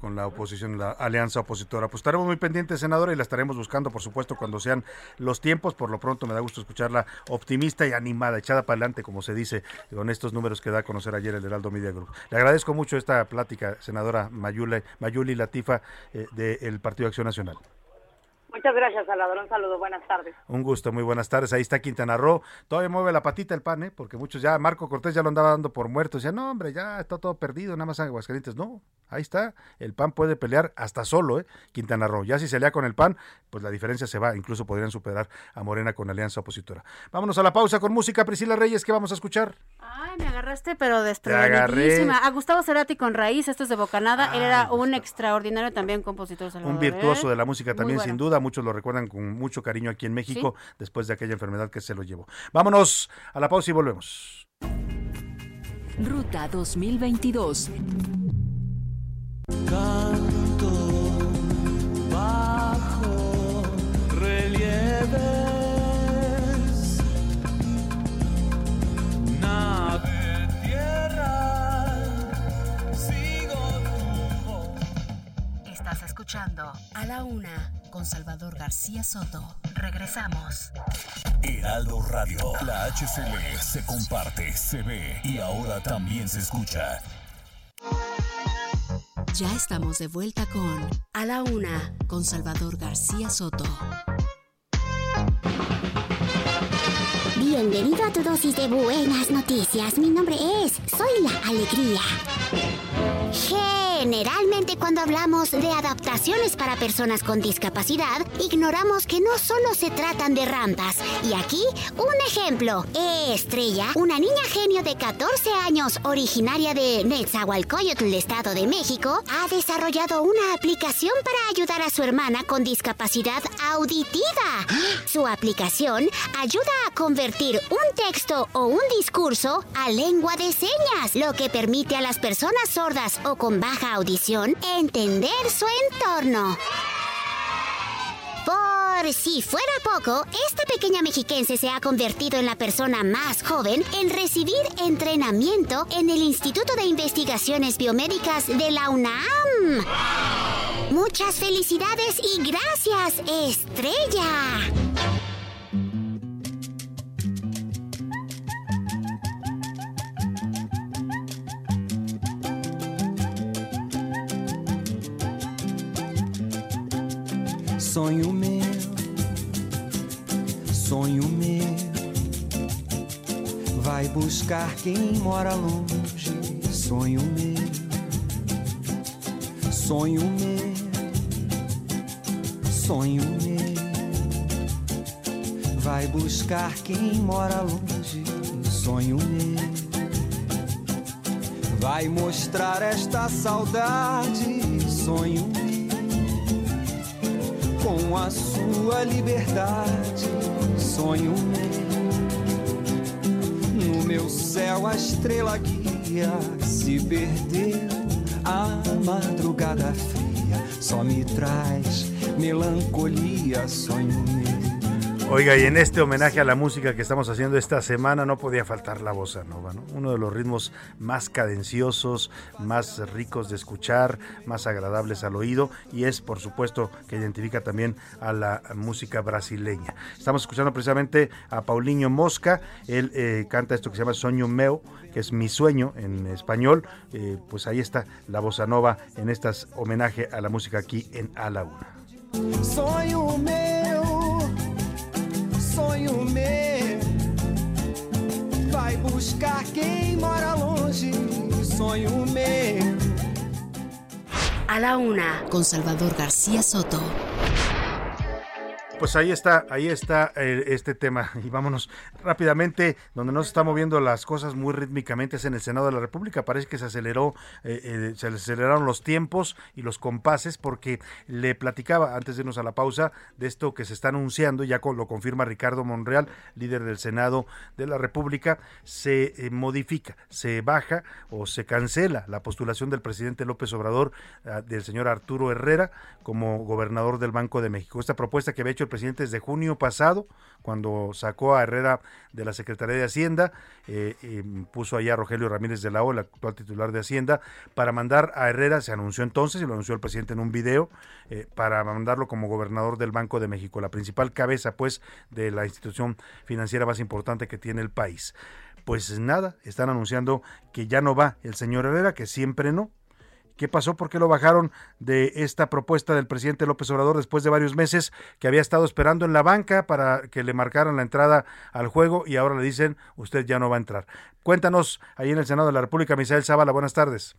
Speaker 3: con, la oposición, la alianza opositora. Pues estaremos muy pendientes, senadora, y la estaremos buscando, por supuesto, cuando sean los tiempos. Por lo pronto me da gusto escucharla optimista y animada, echada para adelante, como se dice, con estos números que da a conocer ayer el Heraldo Media Group. Le agradezco mucho esta plática, senadora Mayuli, Mayuli Latifa, eh, del Partido Acción Nacional.
Speaker 21: Muchas gracias, Salvador. Un saludo. Buenas tardes.
Speaker 3: Un gusto, muy buenas tardes. Ahí está Quintana Roo. Todavía mueve la patita el pan, ¿eh? Porque muchos ya, Marco Cortés ya lo andaba dando por muerto. Decía, no, hombre, ya está todo perdido, nada más Aguascalientes. No, ahí está. El PAN puede pelear hasta solo, ¿eh? Quintana Roo. Ya si se lea con el PAN, pues la diferencia se va. Incluso podrían superar a Morena con alianza opositora. Vámonos a la pausa con música. Priscila Reyes, ¿qué vamos a escuchar?
Speaker 17: Ay, me agarraste, pero desprevenidísima. A Gustavo Cerati con Raíz, esto es de Bocanada. Él era un extraordinario también compositor Salvador.
Speaker 3: Un virtuoso ¿eh? de la música también, sin duda. Muchos lo recuerdan con mucho cariño aquí en México después de aquella enfermedad que se lo llevó. Vámonos a la pausa y volvemos.
Speaker 4: Ruta 2022.
Speaker 22: Canto
Speaker 4: A la Una con Salvador García Soto. Regresamos.
Speaker 11: Heraldo Radio, la HCL se comparte, se ve y ahora también se escucha.
Speaker 4: Ya estamos de vuelta con A la Una con Salvador García Soto.
Speaker 23: Bienvenido a tu dosis de buenas noticias. Mi nombre es Soy la Alegría. Generalmente cuando hablamos de adaptaciones para personas con discapacidad, ignoramos que no solo se tratan de rampas. Y aquí, un ejemplo. Estrella, una niña genio de 14 años, originaria de Nezahualcóyotl, Estado de México, ha desarrollado una aplicación para ayudar a su hermana con discapacidad auditiva. Su aplicación ayuda a convertir un texto o un discurso a lengua de señas, lo que permite a las personas sordas o con baja audición entender su entorno. Por si fuera poco, esta pequeña mexiquense se ha convertido en la persona más joven en recibir entrenamiento en el Instituto de Investigaciones Biomédicas de la UNAM. Muchas felicidades y gracias, estrella.
Speaker 22: Sonho meu, sonho meu, vai buscar quem mora longe. Sonho meu, sonho meu, sonho meu, vai buscar quem mora longe. Sonho meu, vai mostrar esta saudade. Sonho meu com a sua liberdade. Sonho meu, no meu céu a estrela guia se perdeu. A madrugada fria só me traz melancolia. Sonho meu,
Speaker 3: Oiga, y en este homenaje a la música que estamos haciendo esta semana no podía faltar la bossa nova, ¿no? Uno de los ritmos más cadenciosos, más ricos de escuchar, más agradables al oído y es, por supuesto, que identifica también a la música brasileña. Estamos escuchando precisamente a Paulinho Mosca, él eh, canta esto que se llama Soño Meu, que es mi sueño en español, eh, pues ahí está la bossa nova en estas homenaje a la música aquí en A la Una.
Speaker 22: Sonho meu vai buscar quem mora longe, sonho meu.
Speaker 4: A la una, con Salvador García Soto.
Speaker 3: Pues ahí está, ahí está eh, este tema. (laughs) Y vámonos rápidamente, donde no se están moviendo las cosas muy rítmicamente es en el Senado de la República. Parece que se aceleró, eh, eh, se aceleraron los tiempos y los compases, porque le platicaba antes de irnos a la pausa de esto que se está anunciando, ya lo confirma Ricardo Monreal, líder del Senado de la República, se modifica, se baja o se cancela la postulación del presidente López Obrador, ah, del señor Arturo Herrera, como gobernador del Banco de México. Esta propuesta que había hecho el presidente desde junio pasado, cuando sacó a Herrera de la Secretaría de Hacienda, eh, puso allá a Rogelio Ramírez de la O, el actual titular de Hacienda, para mandar a Herrera, se anunció entonces, y lo anunció el presidente en un video, eh, para mandarlo como gobernador del Banco de México, la principal cabeza, pues, de la institución financiera más importante que tiene el país. Pues nada, están anunciando que ya no va el señor Herrera, que siempre no, ¿Qué pasó? ¿Por qué lo bajaron de esta propuesta del presidente López Obrador después de varios meses que había estado esperando en la banca para que le marcaran la entrada al juego y ahora le dicen usted ya no va a entrar? Cuéntanos ahí en el Senado de la República, Misael Zavala, buenas tardes.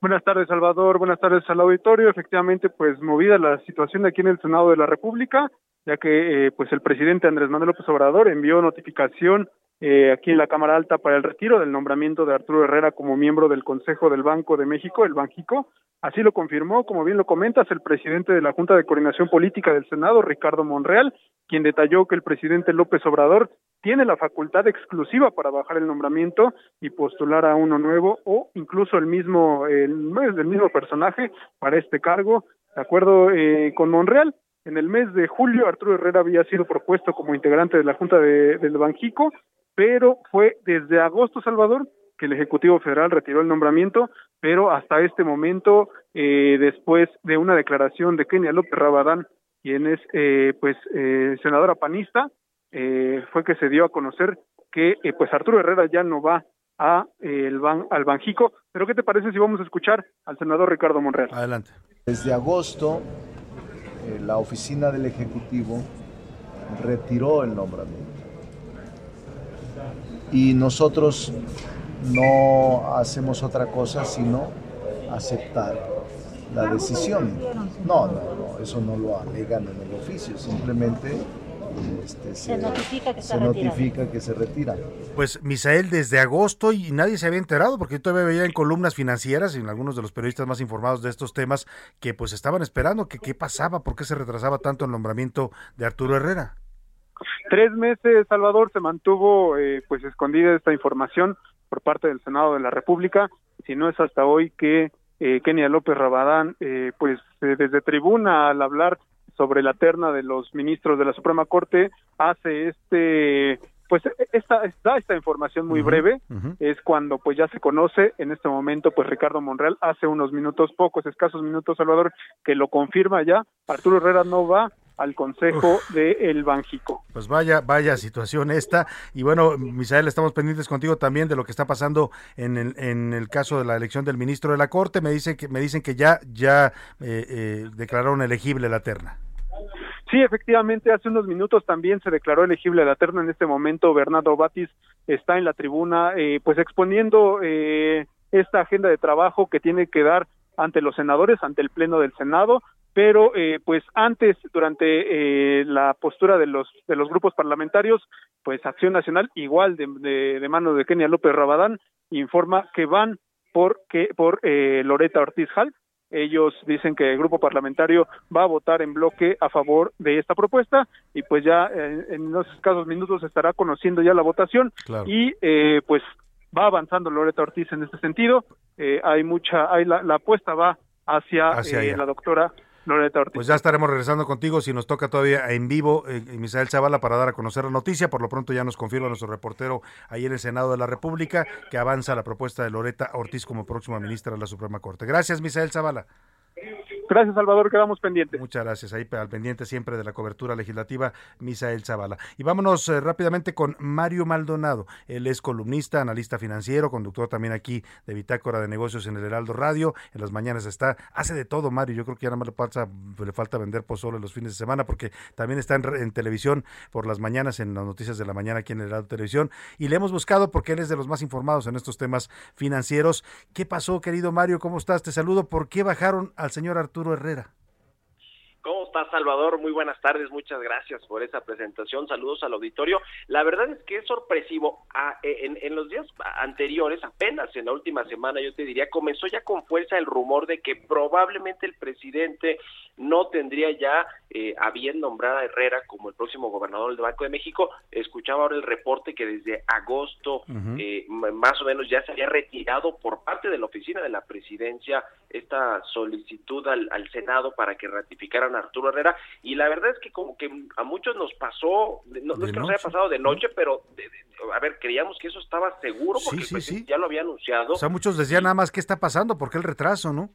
Speaker 6: Buenas tardes, Salvador. Buenas tardes al auditorio. Efectivamente, pues movida la situación aquí en el Senado de la República, ya que eh, pues el presidente Andrés Manuel López Obrador envió notificación eh, aquí en la Cámara Alta para el retiro del nombramiento de Arturo Herrera como miembro del Consejo del Banco de México, el Banjico. Así lo confirmó, como bien lo comentas, el presidente de la Junta de Coordinación Política del Senado, Ricardo Monreal, quien detalló que el presidente López Obrador tiene la facultad exclusiva para bajar el nombramiento y postular a uno nuevo o incluso el mismo, el, el mismo personaje para este cargo. De acuerdo eh, con Monreal, en el mes de julio, Arturo Herrera había sido propuesto como integrante de la Junta de, del Banjico pero fue desde agosto, Salvador, que el Ejecutivo Federal retiró el nombramiento, pero hasta este momento, eh, después de una declaración de Kenia López Rabadán, quien es eh, pues eh, senadora panista, eh, fue que se dio a conocer que eh, pues Arturo Herrera ya no va a el ban, al Banjico. Pero ¿qué te parece si vamos a escuchar al senador Ricardo Monreal?
Speaker 3: Adelante.
Speaker 24: Desde agosto, la oficina del Ejecutivo retiró el nombramiento y nosotros no hacemos otra cosa sino aceptar la decisión. No, no, no, eso no lo alegan en el oficio, simplemente este, se, notifica, que se, notifica que se retira.
Speaker 3: Pues Misael, desde agosto y nadie se había enterado, porque yo todavía veía en columnas financieras y en algunos de los periodistas más informados de estos temas que pues estaban esperando que qué pasaba, por qué se retrasaba tanto el nombramiento de Arturo Herrera.
Speaker 6: Tres meses, Salvador, se mantuvo eh, pues escondida esta información por parte del Senado de la República, si no es hasta hoy que eh, Kenia López Rabadán, eh, pues eh, desde tribuna al hablar sobre la terna de los ministros de la Suprema Corte, hace este pues esta da esta información muy breve. es cuando pues ya se conoce. En este momento pues Ricardo Monreal hace unos minutos pocos escasos minutos Salvador que lo confirma ya. Arturo Herrera no va al Consejo de El Banjico.
Speaker 3: Pues vaya, vaya situación esta. Y bueno, Misael, estamos pendientes contigo también de lo que está pasando en el, en el caso de la elección del ministro de la Corte. Me dicen que, me dicen que ya, ya eh, eh, declararon elegible la terna.
Speaker 6: Sí, efectivamente, hace unos minutos también se declaró elegible la terna. En este momento, Bernardo Batis está en la tribuna, eh, pues exponiendo esta agenda de trabajo que tiene que dar ante los senadores, ante el Pleno del Senado, pero eh, pues antes durante eh, la postura de los de los grupos parlamentarios pues Acción Nacional igual de, de, de mano de Kenia López Rabadán informa que van por que por eh, Loreta Ortiz Hall. Ellos dicen que el grupo parlamentario va a votar en bloque a favor de esta propuesta y pues ya eh, en unos escasos minutos estará conociendo ya la votación y eh, pues va avanzando Loreta Ortiz en este sentido. Eh, hay mucha hay la, la apuesta va hacia,
Speaker 3: Hacia
Speaker 6: la doctora Loreta Ortiz.
Speaker 3: Pues ya estaremos regresando contigo si nos toca todavía en vivo, eh, Misael Zavala, para dar a conocer la noticia. Por lo pronto ya nos confirma nuestro reportero ahí en el Senado de la República que avanza la propuesta de Loreta Ortiz como próxima ministra de la Suprema Corte. Gracias, Misael Zavala.
Speaker 6: Gracias, Salvador, quedamos pendientes.
Speaker 3: Muchas gracias, ahí al pendiente siempre de la cobertura legislativa, Misael Zavala. Y vámonos eh, rápidamente con Mario Maldonado. Él es columnista, analista financiero, conductor también aquí de Bitácora de Negocios en el Heraldo Radio. En las mañanas está, hace de todo, Mario. Yo creo que ya nada más le, falta vender pozole los fines de semana porque también está en, en, televisión por las mañanas, en las noticias de la mañana aquí en el Heraldo Televisión. Y le hemos buscado porque él es de los más informados en estos temas financieros. ¿Qué pasó, querido Mario? ¿Cómo estás? Te saludo. ¿Por qué bajaron al señor Arturo? Herrera.
Speaker 25: ¿Cómo estás, Salvador? Muy buenas tardes, muchas gracias por esa presentación. Saludos al auditorio. La verdad es que es sorpresivo. Ah, eh, en, los días anteriores, apenas en la última semana, yo te diría, comenzó ya con fuerza el rumor de que probablemente el presidente no tendría ya eh, a bien nombrar a Herrera como el próximo gobernador del Banco de México. Escuchaba ahora el reporte que desde agosto, uh -huh. eh, más o menos, ya se había retirado por parte de la oficina de la presidencia esta solicitud al, al Senado para que ratificaran a Arturo Herrera. Y la verdad es que como que a muchos nos pasó, no, no es que nos haya pasado de noche, pero de, de, a ver, creíamos que eso estaba seguro porque
Speaker 3: sí,
Speaker 25: el
Speaker 3: sí, sí.
Speaker 25: ya lo había anunciado.
Speaker 3: O sea, muchos decían nada más qué está pasando, por qué el retraso, ¿no?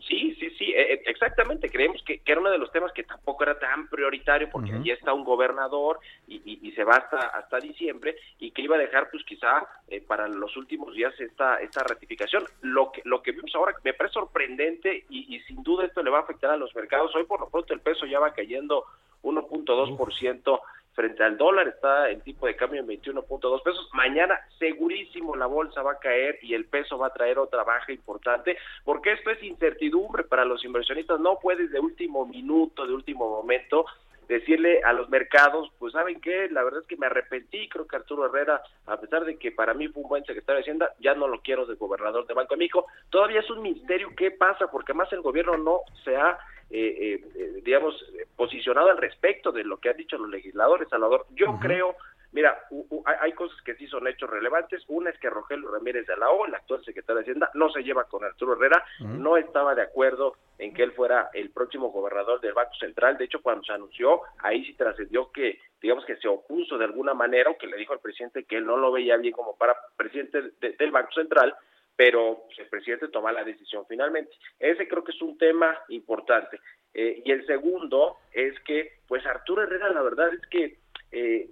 Speaker 25: Sí, sí, sí, eh, exactamente. Creemos que, que, era uno de los temas que tampoco era tan prioritario porque uh -huh. allí está un gobernador y, y, y, se va hasta, hasta diciembre y que iba a dejar, pues quizá eh, para los últimos días esta, esta ratificación. Lo que, lo que vimos ahora me parece sorprendente y, y sin duda esto le va a afectar a los mercados. Hoy por lo pronto el peso ya va cayendo 1.2% frente al dólar, está el tipo de cambio en 21.2 pesos. Mañana segurísimo la bolsa va a caer y el peso va a traer otra baja importante, porque esto es incertidumbre para los inversionistas. No puedes de último minuto, de último momento, decirle a los mercados, pues saben qué, la verdad es que me arrepentí, creo que Arturo Herrera, a pesar de que para mí fue un buen secretario de Hacienda, ya no lo quiero de gobernador de Banco de. Todavía es un misterio qué pasa, porque más el gobierno no se ha eh, eh, digamos, posicionado al respecto de lo que han dicho los legisladores, Salvador. Yo uh -huh. creo, mira, u, u, hay cosas que sí son hechos relevantes. Una es que Rogelio Ramírez de la O, el actual secretario de Hacienda, no se lleva con Arturo Herrera, uh -huh. no estaba de acuerdo en que él fuera el próximo gobernador del Banco Central. De hecho, cuando se anunció, ahí sí trascendió que, digamos que se opuso de alguna manera, o que le dijo al presidente que él no lo veía bien como para presidente de, del Banco Central, pero el presidente toma la decisión finalmente. Ese creo que es un tema importante. Eh, y el segundo es que, pues Arturo Herrera, la verdad es que, eh,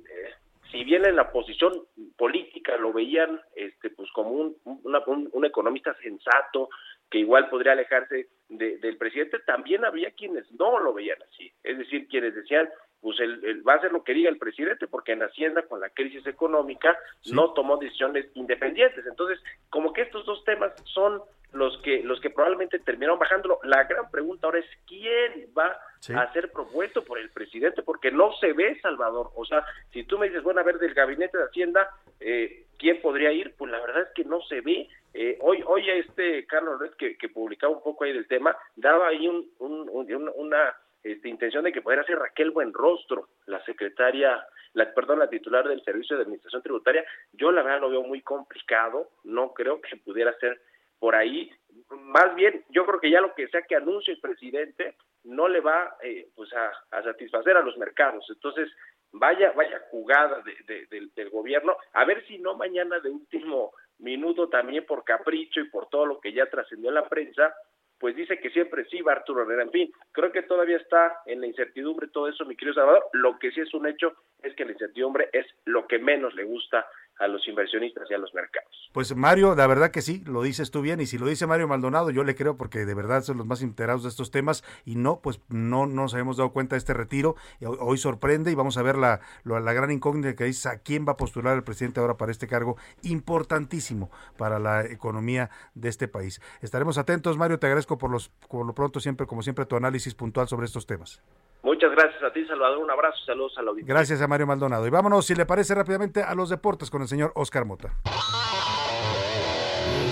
Speaker 25: si bien en la posición política lo veían este, pues como un, un, un economista sensato, que igual podría alejarse de, del presidente, también había quienes no lo veían así. Es decir, quienes decían, pues él, va a hacer lo que diga el presidente, porque en Hacienda, con la crisis económica, sí. no tomó decisiones independientes. Entonces, como que estos dos temas son los que los que probablemente terminaron bajándolo. La gran pregunta ahora es quién va sí. a ser propuesto por el presidente, porque no se ve Salvador. O sea, si tú me dices, bueno, a ver, del gabinete de Hacienda, eh, ¿quién podría ir? Pues la verdad es que no se ve. Eh, hoy, hoy este Carlos Red, que, que, publicaba un poco ahí del tema, daba ahí un, un, un, una este, intención de que pudiera ser Raquel Buenrostro, la secretaria, la, perdón, la titular del Servicio de Administración Tributaria. Yo la verdad lo veo muy complicado, no creo que pudiera ser por ahí. Más bien, yo creo que ya lo que sea que anuncie el presidente no le va eh, pues a, satisfacer a los mercados. Entonces, vaya, vaya jugada de, de, de, del gobierno, a ver si no mañana de último minuto también por capricho y por todo lo que ya trascendió en la prensa, pues dice que siempre sí va Arturo Herrera. En fin, creo que todavía está en la incertidumbre todo eso, mi querido Salvador. Lo que sí es un hecho es que la incertidumbre es lo que menos le gusta a los inversionistas y a los mercados.
Speaker 3: Pues Mario, la verdad que sí, lo dices tú bien, y si lo dice Mario Maldonado, yo le creo porque de verdad son los más enterados de estos temas, y no, pues no nos habíamos dado cuenta de este retiro, hoy, sorprende, y vamos a ver la, la, gran incógnita que dice a quién va a postular el presidente ahora para este cargo importantísimo para la economía de este país. Estaremos atentos, Mario, te agradezco por, los, por lo pronto siempre, como siempre, tu análisis puntual sobre estos temas.
Speaker 25: Muchas gracias a ti, Salvador. Un abrazo. Saludos a la audiencia.
Speaker 3: Gracias a Mario Maldonado. Y vámonos, si le parece, rápidamente a los deportes con el señor Oscar Mota.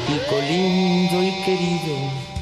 Speaker 26: México lindo y querido.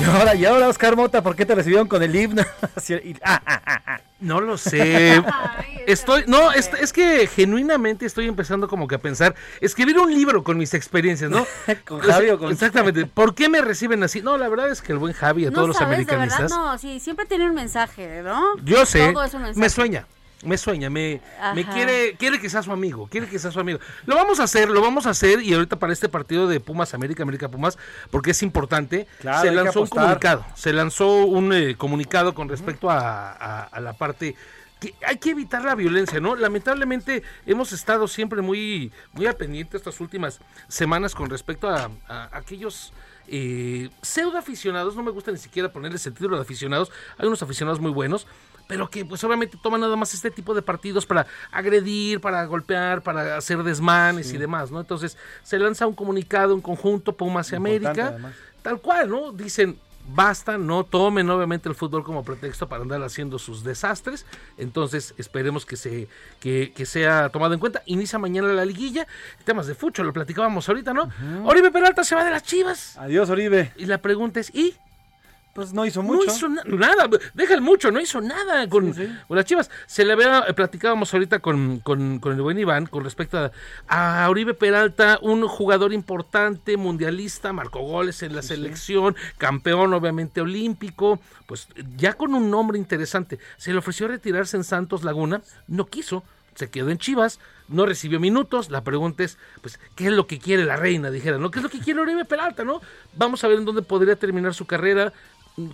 Speaker 18: Y ahora, y ahora, Oscar Mota, ¿por qué te recibieron con el himno? (laughs)
Speaker 27: No lo sé. (laughs) estoy, no, es, es, que genuinamente estoy empezando como que a pensar, escribir un libro con mis experiencias, ¿no? (laughs)
Speaker 18: con Javi o con...
Speaker 27: Exactamente. ¿Por qué me reciben así? No, la verdad es que el buen Javi, a todos los americanistas.
Speaker 17: no, sí, siempre tiene un mensaje, ¿no?
Speaker 27: Yo sé. Me sueña me sueña, me, me quiere, quiere que sea su amigo, quiere que sea su amigo. Lo vamos a hacer, lo vamos a hacer y ahorita para este partido de Pumas América, América Pumas, porque es importante, se lanzó un comunicado, se lanzó un eh, comunicado con respecto a, la parte que hay que evitar la violencia, ¿no? Lamentablemente hemos estado siempre muy, muy al pendiente estas últimas semanas con respecto a, aquellos eh, pseudo aficionados, no me gusta ni siquiera ponerles el título de aficionados, hay unos aficionados muy buenos, pero que pues obviamente toman nada más este tipo de partidos para agredir, para golpear, para hacer desmanes y demás, ¿no? Entonces se lanza un comunicado en conjunto Pumas y América, tal cual, ¿no? Dicen, basta, no tomen obviamente el fútbol como pretexto para andar haciendo sus desastres. Entonces esperemos que se que, sea tomado en cuenta. Inicia mañana la liguilla. Temas de fucho, lo platicábamos ahorita, ¿no? Oribe Peralta se va de las Chivas.
Speaker 18: Adiós, Oribe.
Speaker 27: Y la pregunta es, ¿y?
Speaker 18: Pues no hizo mucho.
Speaker 27: No hizo nada, deja el mucho, no hizo nada con, las Chivas. Se le había, eh, platicábamos ahorita con, con, el buen Iván con respecto a, Uribe Peralta, un jugador importante, mundialista, marcó goles en la selección, campeón obviamente olímpico, pues ya con un nombre interesante. Se le ofreció retirarse en Santos Laguna, no quiso, se quedó en Chivas, no recibió minutos. La pregunta es, pues, ¿qué es lo que quiere la reina? Dijera, ¿no? ¿Qué es lo que quiere Uribe Peralta, no? Vamos a ver en dónde podría terminar su carrera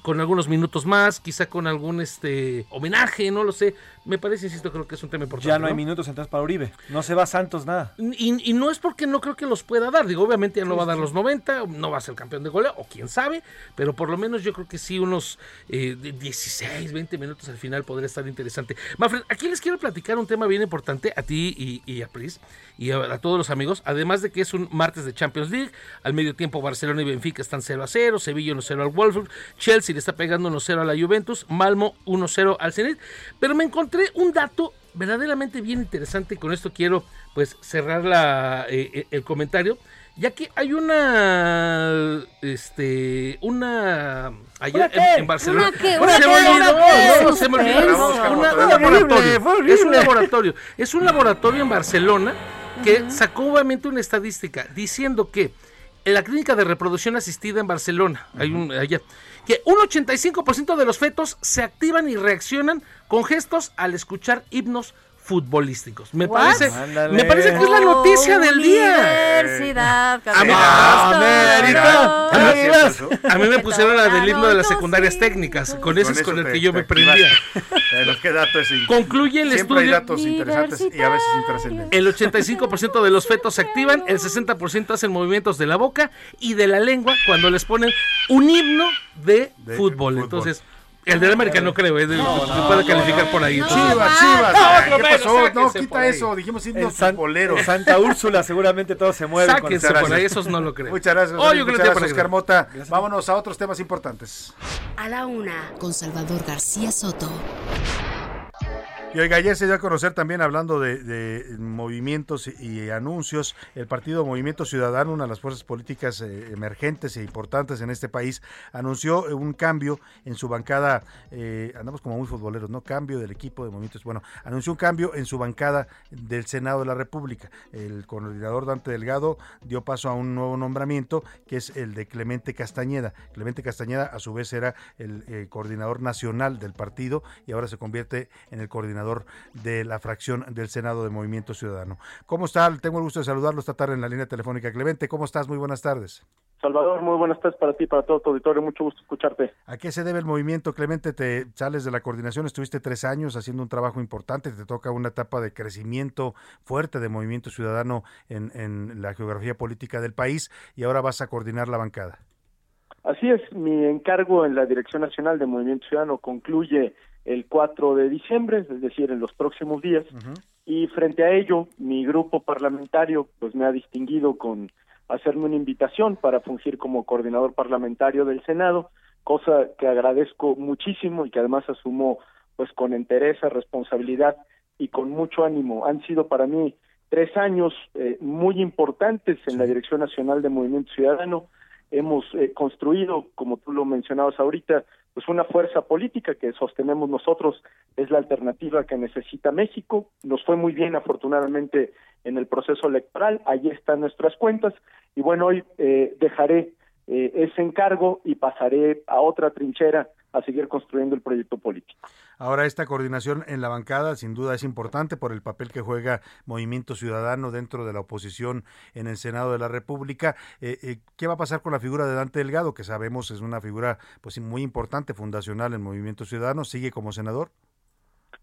Speaker 27: con algunos minutos más, quizá con algún este homenaje, no lo sé. Me parece, insisto, creo que es un tema importante.
Speaker 18: Ya no, hay minutos entonces para Uribe. No se va Santos nada.
Speaker 27: Y, no es porque no creo que los pueda dar. Digo, obviamente ya no va a dar los 90, no va a ser campeón de goleo, o quién sabe, pero por lo menos yo creo que sí, unos 16, eh, 20 minutos al final podría estar interesante. Mafred, aquí les quiero platicar un tema bien importante a ti y, a Pris y a, todos los amigos. Además de que es un martes de Champions League, al medio tiempo Barcelona y Benfica están 0 a 0, Sevilla 1 0 al Wolfsburg, Chelsea le está pegando 1 0 a la Juventus, Malmo 1 0 al Zenit. Pero me encontré un dato verdaderamente bien interesante y con esto quiero pues cerrar la, eh, eh, el comentario ya que hay una este una allá en, Barcelona. Un laboratorio. es un laboratorio es un laboratorio en Barcelona que sacó obviamente una estadística diciendo que en la clínica de reproducción asistida en Barcelona hay un allá que un 85% de los fetos se activan y reaccionan con gestos al escuchar himnos futbolísticos. Me parece, me parece que es la noticia del día.
Speaker 17: Universidad,
Speaker 27: América. A mí me pusieron la del himno de las secundarias técnicas. Con ese es con el que yo me prendía.
Speaker 3: ¿qué dato es
Speaker 27: Concluye el
Speaker 3: Siempre
Speaker 27: estudio.
Speaker 3: hay datos interesantes y a veces intrascendentes.
Speaker 27: El 85% de los fetos se activan, el 60% hacen movimientos de la boca y de la lengua cuando les ponen un himno de, fútbol. Entonces, el del América no creo, ¿eh? no, no, puede calificar por ahí.
Speaker 3: Chivas, Chivas. ¿Qué pasó? No, quita eso. Dijimos
Speaker 18: en Santa Úrsula seguramente todo se mueve.
Speaker 27: Sáquense por ahí, esos no lo creo.
Speaker 3: Muchas gracias. Oh, muchas gracias, Oscar Mota. Vámonos a otros temas importantes.
Speaker 4: A la una, con Salvador García Soto.
Speaker 3: Y oiga, ayer se dio a conocer también, hablando de, movimientos y anuncios, el partido Movimiento Ciudadano, una de las fuerzas políticas eh, emergentes e importantes en este país, anunció un cambio en su bancada, eh, andamos como muy futboleros, ¿no? Cambio del equipo de movimientos. Bueno, anunció un cambio en su bancada del Senado de la República. El coordinador Dante Delgado dio paso a un nuevo nombramiento, que es el de Clemente Castañeda. Clemente Castañeda, a su vez, era el eh, coordinador nacional del partido y ahora se convierte en el coordinador de la fracción del Senado de Movimiento Ciudadano. ¿Cómo está? Tengo el gusto de saludarlo esta tarde en la línea telefónica. Clemente, ¿cómo estás? Muy buenas tardes.
Speaker 28: Salvador, muy buenas tardes para ti, y para todo tu auditorio. Mucho gusto escucharte.
Speaker 3: ¿A qué se debe el movimiento, Clemente? Te sales de la coordinación, estuviste tres años haciendo un trabajo importante, te toca una etapa de crecimiento fuerte de Movimiento Ciudadano en, en la geografía política del país y ahora vas a coordinar la bancada.
Speaker 28: Así es, mi encargo en la Dirección Nacional de Movimiento Ciudadano concluye el 4 de diciembre, es decir, en los próximos días, y frente a ello, mi grupo parlamentario pues me ha distinguido con hacerme una invitación para fungir como coordinador parlamentario del Senado, cosa que agradezco muchísimo y que además asumo pues con interés, responsabilidad y con mucho ánimo. Han sido para mí tres años eh, muy importantes en la Dirección Nacional de Movimiento Ciudadano. Hemos eh, construido, como tú lo mencionabas ahorita, pues una fuerza política que sostenemos nosotros es la alternativa que necesita México. Nos fue muy bien afortunadamente en el proceso electoral, ahí están nuestras cuentas y bueno, hoy eh, dejaré eh, ese encargo y pasaré a otra trinchera a seguir construyendo el proyecto político.
Speaker 3: Ahora, esta coordinación en la bancada sin duda es importante por el papel que juega Movimiento Ciudadano dentro de la oposición en el Senado de la República. Eh, eh, ¿Qué va a pasar con la figura de Dante Delgado, que sabemos es una figura pues muy importante, fundacional en Movimiento Ciudadano? ¿Sigue como senador?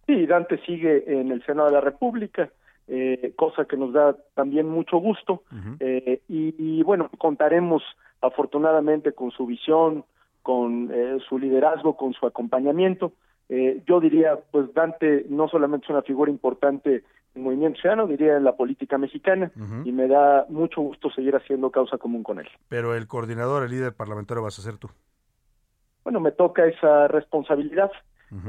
Speaker 28: Sí, Dante sigue en el Senado de la República. Eh, cosa que nos da también mucho gusto y, y, bueno contaremos afortunadamente con su visión con eh, su liderazgo, con su acompañamiento. Eh, yo diría, pues Dante no solamente es una figura importante en Movimiento Ciudadano, diría en la política mexicana, y me da mucho gusto seguir haciendo causa común con él.
Speaker 3: Pero el coordinador, el líder parlamentario vas a ser tú.
Speaker 28: Bueno, me toca esa responsabilidad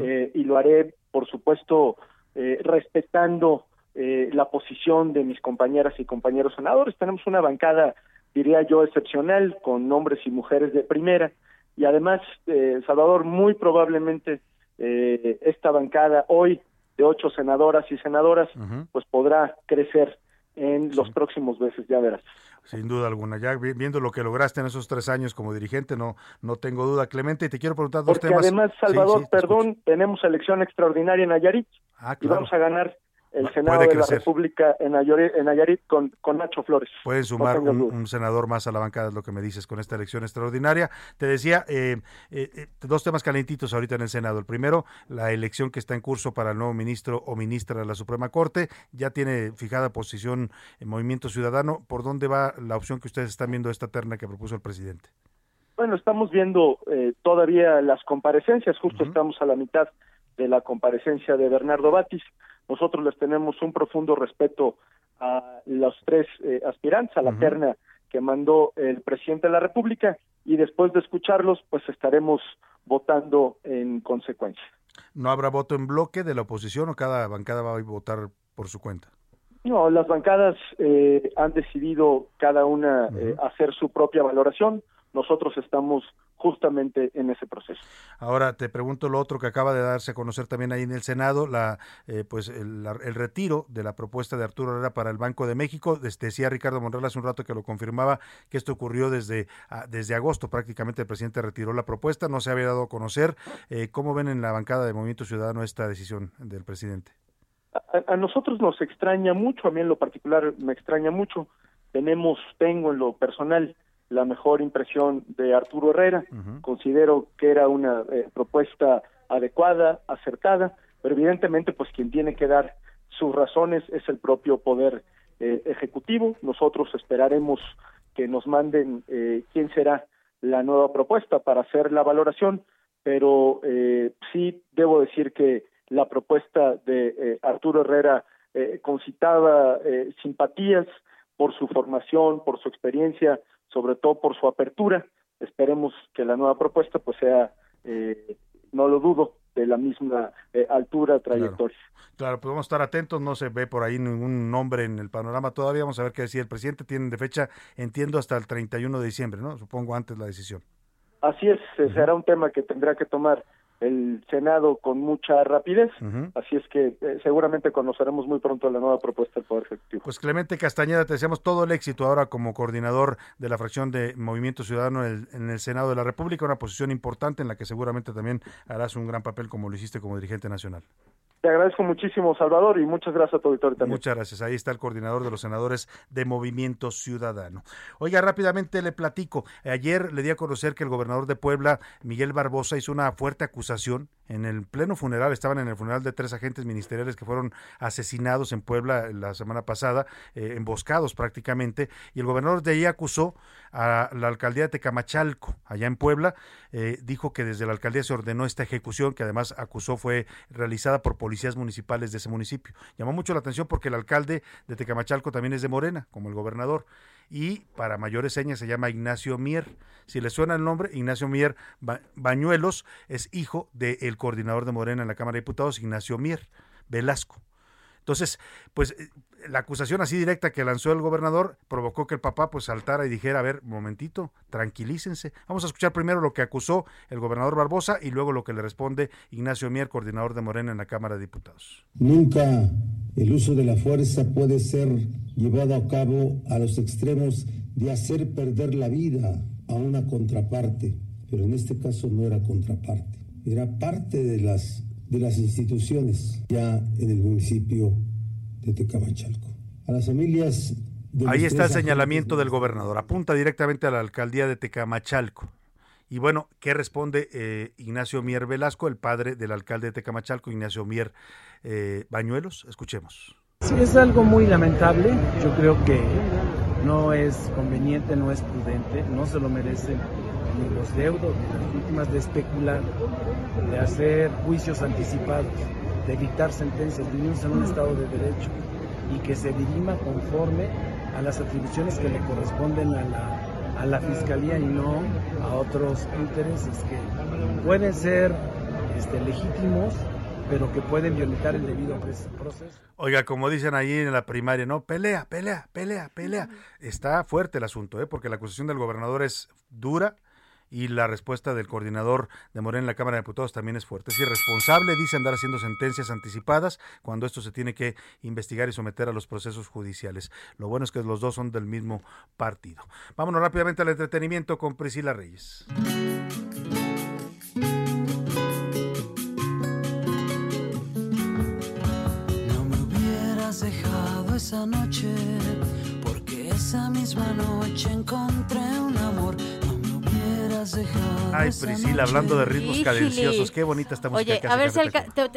Speaker 28: eh, y lo haré, por supuesto, respetando la posición de mis compañeras y compañeros senadores. Tenemos una bancada, diría yo, excepcional, con hombres y mujeres de primera y además, eh, Salvador, muy probablemente eh, esta bancada hoy de ocho senadoras y senadoras, pues podrá crecer en los próximos meses, ya verás.
Speaker 3: Sin duda alguna, ya viendo lo que lograste en esos tres años como dirigente, no, no tengo duda, Clemente, y te quiero preguntar dos
Speaker 28: Porque
Speaker 3: temas.
Speaker 28: Además, Salvador, perdón, tenemos elección extraordinaria en Nayarit ah, y vamos a ganar el Senado de la República en Nayarit, con, con, Nacho Flores.
Speaker 3: Pueden sumar un, senador más a la bancada, es lo que me dices, con esta elección extraordinaria. Te decía, eh, eh, eh, dos temas calentitos ahorita en el Senado. El primero, la elección que está en curso para el nuevo ministro o ministra de la Suprema Corte. Ya tiene fijada posición en Movimiento Ciudadano. ¿Por dónde va la opción que ustedes están viendo esta terna que propuso el presidente?
Speaker 28: Bueno, estamos viendo todavía las comparecencias, justo estamos a la mitad de la comparecencia de Bernardo Batis. Nosotros les tenemos un profundo respeto a los tres eh, aspirantes, a la terna que mandó el presidente de la República y después de escucharlos, pues estaremos votando en consecuencia.
Speaker 3: ¿No habrá voto en bloque de la oposición o cada bancada va a votar por su cuenta?
Speaker 28: No, las bancadas eh, han decidido cada una eh, hacer su propia valoración. Nosotros estamos justamente en ese proceso.
Speaker 3: Ahora te pregunto lo otro que acaba de darse a conocer también ahí en el Senado, la eh, pues el, retiro de la propuesta de Arturo Herrera para el Banco de México. Decía Ricardo Monreal hace un rato que lo confirmaba que esto ocurrió desde ah, desde agosto prácticamente el presidente retiró la propuesta, no se había dado a conocer. Eh, ¿Cómo ven en la bancada de Movimiento Ciudadano esta decisión del presidente?
Speaker 28: A, nosotros nos extraña mucho, a mí en lo particular me extraña mucho. Tenemos, tengo en lo personal la mejor impresión de Arturo Herrera. Considero que era una eh, propuesta adecuada, acertada, pero evidentemente pues quien tiene que dar sus razones es el propio poder eh, ejecutivo. Nosotros esperaremos que nos manden eh, quién será la nueva propuesta para hacer la valoración, pero sí debo decir que la propuesta de Arturo Herrera concitaba simpatías por su formación, por su experiencia, sobre todo por su apertura. Esperemos que la nueva propuesta pues sea, eh, no lo dudo, de la misma eh, altura, trayectoria.
Speaker 3: Claro, pues vamos a estar atentos, no se ve por ahí ningún nombre en el panorama todavía, vamos a ver qué decía el presidente, tienen de fecha, entiendo, hasta el 31 de diciembre, ¿no? Supongo antes la decisión.
Speaker 28: Así es, será un tema que tendrá que tomar el Senado con mucha rapidez, así es que eh, seguramente conoceremos muy pronto la nueva propuesta del Poder Ejecutivo.
Speaker 3: Pues Clemente Castañeda, te deseamos todo el éxito ahora como coordinador de la fracción de Movimiento Ciudadano en el, Senado de la República, una posición importante en la que seguramente también harás un gran papel como lo hiciste como dirigente nacional.
Speaker 28: Te agradezco muchísimo, Salvador, y muchas gracias a tu auditorio.
Speaker 3: Muchas gracias. Ahí está el coordinador de los senadores de Movimiento Ciudadano. Oiga, rápidamente le platico. Ayer le di a conocer que el gobernador de Puebla, Miguel Barbosa, hizo una fuerte acusación en el pleno funeral, estaban en el funeral de tres agentes ministeriales que fueron asesinados en Puebla la semana pasada, eh, emboscados prácticamente, y el gobernador de ahí acusó a la alcaldía de Tecamachalco, allá en Puebla, eh, dijo que desde la alcaldía se ordenó esta ejecución, que además acusó fue realizada por policías municipales de ese municipio. Llamó mucho la atención porque el alcalde de Tecamachalco también es de Morena, como el gobernador y para mayores señas se llama Ignacio Mier. Si le suena el nombre, Ignacio Mier Bañuelos es hijo del coordinador de Morena en la Cámara de Diputados, Ignacio Mier Velasco. Entonces, pues la acusación así directa que lanzó el gobernador provocó que el papá pues saltara y dijera, a ver, momentito, tranquilícense. Vamos a escuchar primero lo que acusó el gobernador Barbosa y luego lo que le responde Ignacio Mier, coordinador de Morena en la Cámara de Diputados.
Speaker 29: Nunca el uso de la fuerza puede ser llevado a cabo a los extremos de hacer perder la vida a una contraparte, pero en este caso no era contraparte, era parte de las, de las instituciones ya en el municipio de Tecamachalco. A las familias...
Speaker 3: Ahí está el señalamiento del gobernador, apunta directamente a la alcaldía de Tecamachalco. Y bueno, ¿qué responde eh, Ignacio Mier Velasco, el padre del alcalde de Tecamachalco, Ignacio Mier eh, Bañuelos? Escuchemos.
Speaker 30: Sí, es algo muy lamentable. Yo creo que no es conveniente, no es prudente, no se lo merecen ni los deudos ni las víctimas de especular, de hacer juicios anticipados de dictar sentencias, vivimos en un Estado de Derecho y que se dirima conforme a las atribuciones que le corresponden a la, a la Fiscalía y no a otros intereses que pueden ser este, legítimos, pero que pueden violentar el debido proceso.
Speaker 3: Oiga, como dicen ahí en la primaria, ¿no? Pelea, pelea, pelea, pelea. Está fuerte el asunto, ¿eh? porque la acusación del gobernador es dura, y la respuesta del coordinador de Morena en la Cámara de Diputados también es fuerte. Es irresponsable, dice andar haciendo sentencias anticipadas cuando esto se tiene que investigar y someter a los procesos judiciales. Lo bueno es que los dos son del mismo partido. Vámonos rápidamente al entretenimiento con Priscila Reyes.
Speaker 31: No me hubieras dejado esa noche, porque esa misma noche encontré un amor
Speaker 3: Ay, Priscila, hablando de ritmos cadenciosos, qué bonita esta música.
Speaker 17: Oye, a ver si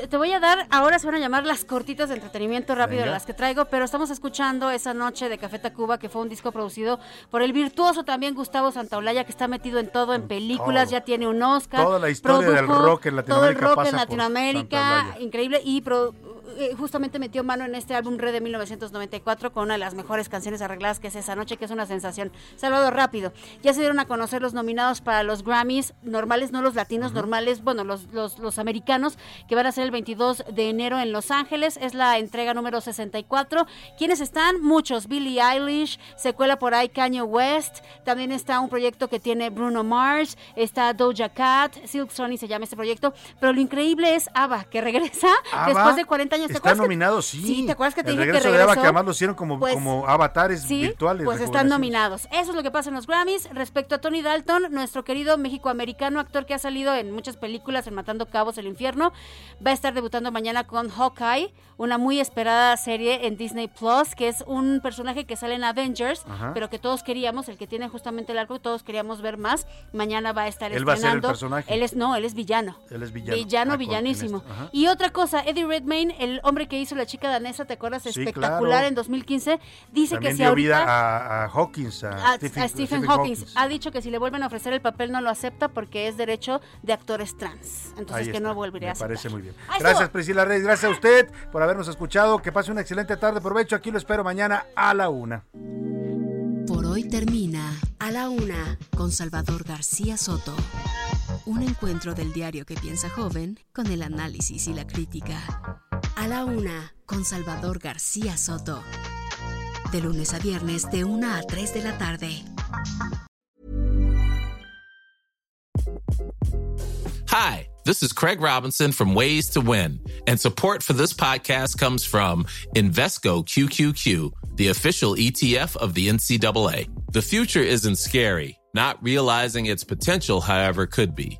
Speaker 17: te, voy a dar, ahora se van a llamar las cortitas de entretenimiento rápido las que traigo, pero estamos escuchando esa noche de Café Tacuba, que fue un disco producido por el virtuoso también Gustavo Santaolalla, que está metido en todo, en películas, ya tiene un Oscar.
Speaker 3: Toda la historia del rock en Latinoamérica. Todo el rock en
Speaker 17: Latinoamérica, increíble, y eh, justamente metió mano en este álbum Red de 1994 con una de las mejores canciones arregladas que es esa noche, que es una sensación. Salvador, rápido. Ya se dieron a conocer los nominados para los Grammys normales, no los latinos, normales, bueno, los, los, los, americanos, que van a ser el 22 de enero en Los Ángeles. Es la entrega número 64. ¿Quiénes están? Muchos. Billie Eilish, se cuela por ahí Kanye West. También está un proyecto que tiene Bruno Mars, está Doja Cat, Silk Sony se llama este proyecto. Pero lo increíble es ABBA, que regresa después de 40 años
Speaker 3: están nominados, sí.
Speaker 17: Sí, ¿te acuerdas que te
Speaker 3: el
Speaker 17: dije que
Speaker 3: regresó? de además lo hicieron como, pues, como avatares
Speaker 17: sí,
Speaker 3: virtuales.
Speaker 17: Pues están nominados. Eso es lo que pasa en los Grammys. Respecto a Tony Dalton, nuestro querido México-americano, actor que ha salido en muchas películas, en Matando Cabos, El Infierno, va a estar debutando mañana con Hawkeye, una muy esperada serie en Disney Plus, que es un personaje que sale en Avengers, pero que todos queríamos, el que tiene justamente el arco, todos queríamos ver más. Mañana va a estar
Speaker 3: él
Speaker 17: estrenando.
Speaker 3: Va a ser el personaje.
Speaker 17: Él es, no, él es villano.
Speaker 3: Él es villano.
Speaker 17: Villano, ah, villanísimo. Y otra cosa, Eddie Redmayne, el hombre que hizo la chica danesa, ¿te acuerdas? Espectacular en 2015. Dice que si
Speaker 3: dio
Speaker 17: ahorita...
Speaker 3: vida a, Hawkins, a,
Speaker 17: Stephen, Hawking. Ha dicho que si le vuelven a ofrecer el papel no lo acepta porque es derecho de actores trans. Entonces que no volvería a aceptar.
Speaker 3: parece muy bien. gracias Priscila Reyes, gracias a usted por habernos escuchado. Que pase una excelente tarde. Provecho, aquí lo espero mañana a la una.
Speaker 4: Por hoy termina A la Una con Salvador García Soto. Un encuentro del diario que piensa joven con el análisis y la crítica. A la Una con Salvador García Soto. De lunes a viernes de una a 3 de la tarde.
Speaker 32: Hi, this is Craig Robinson from Ways to Win, and support for this podcast comes from Invesco QQQ the official ETF of the NCAA. The future isn't scary. Not realizing its potential, however, could be.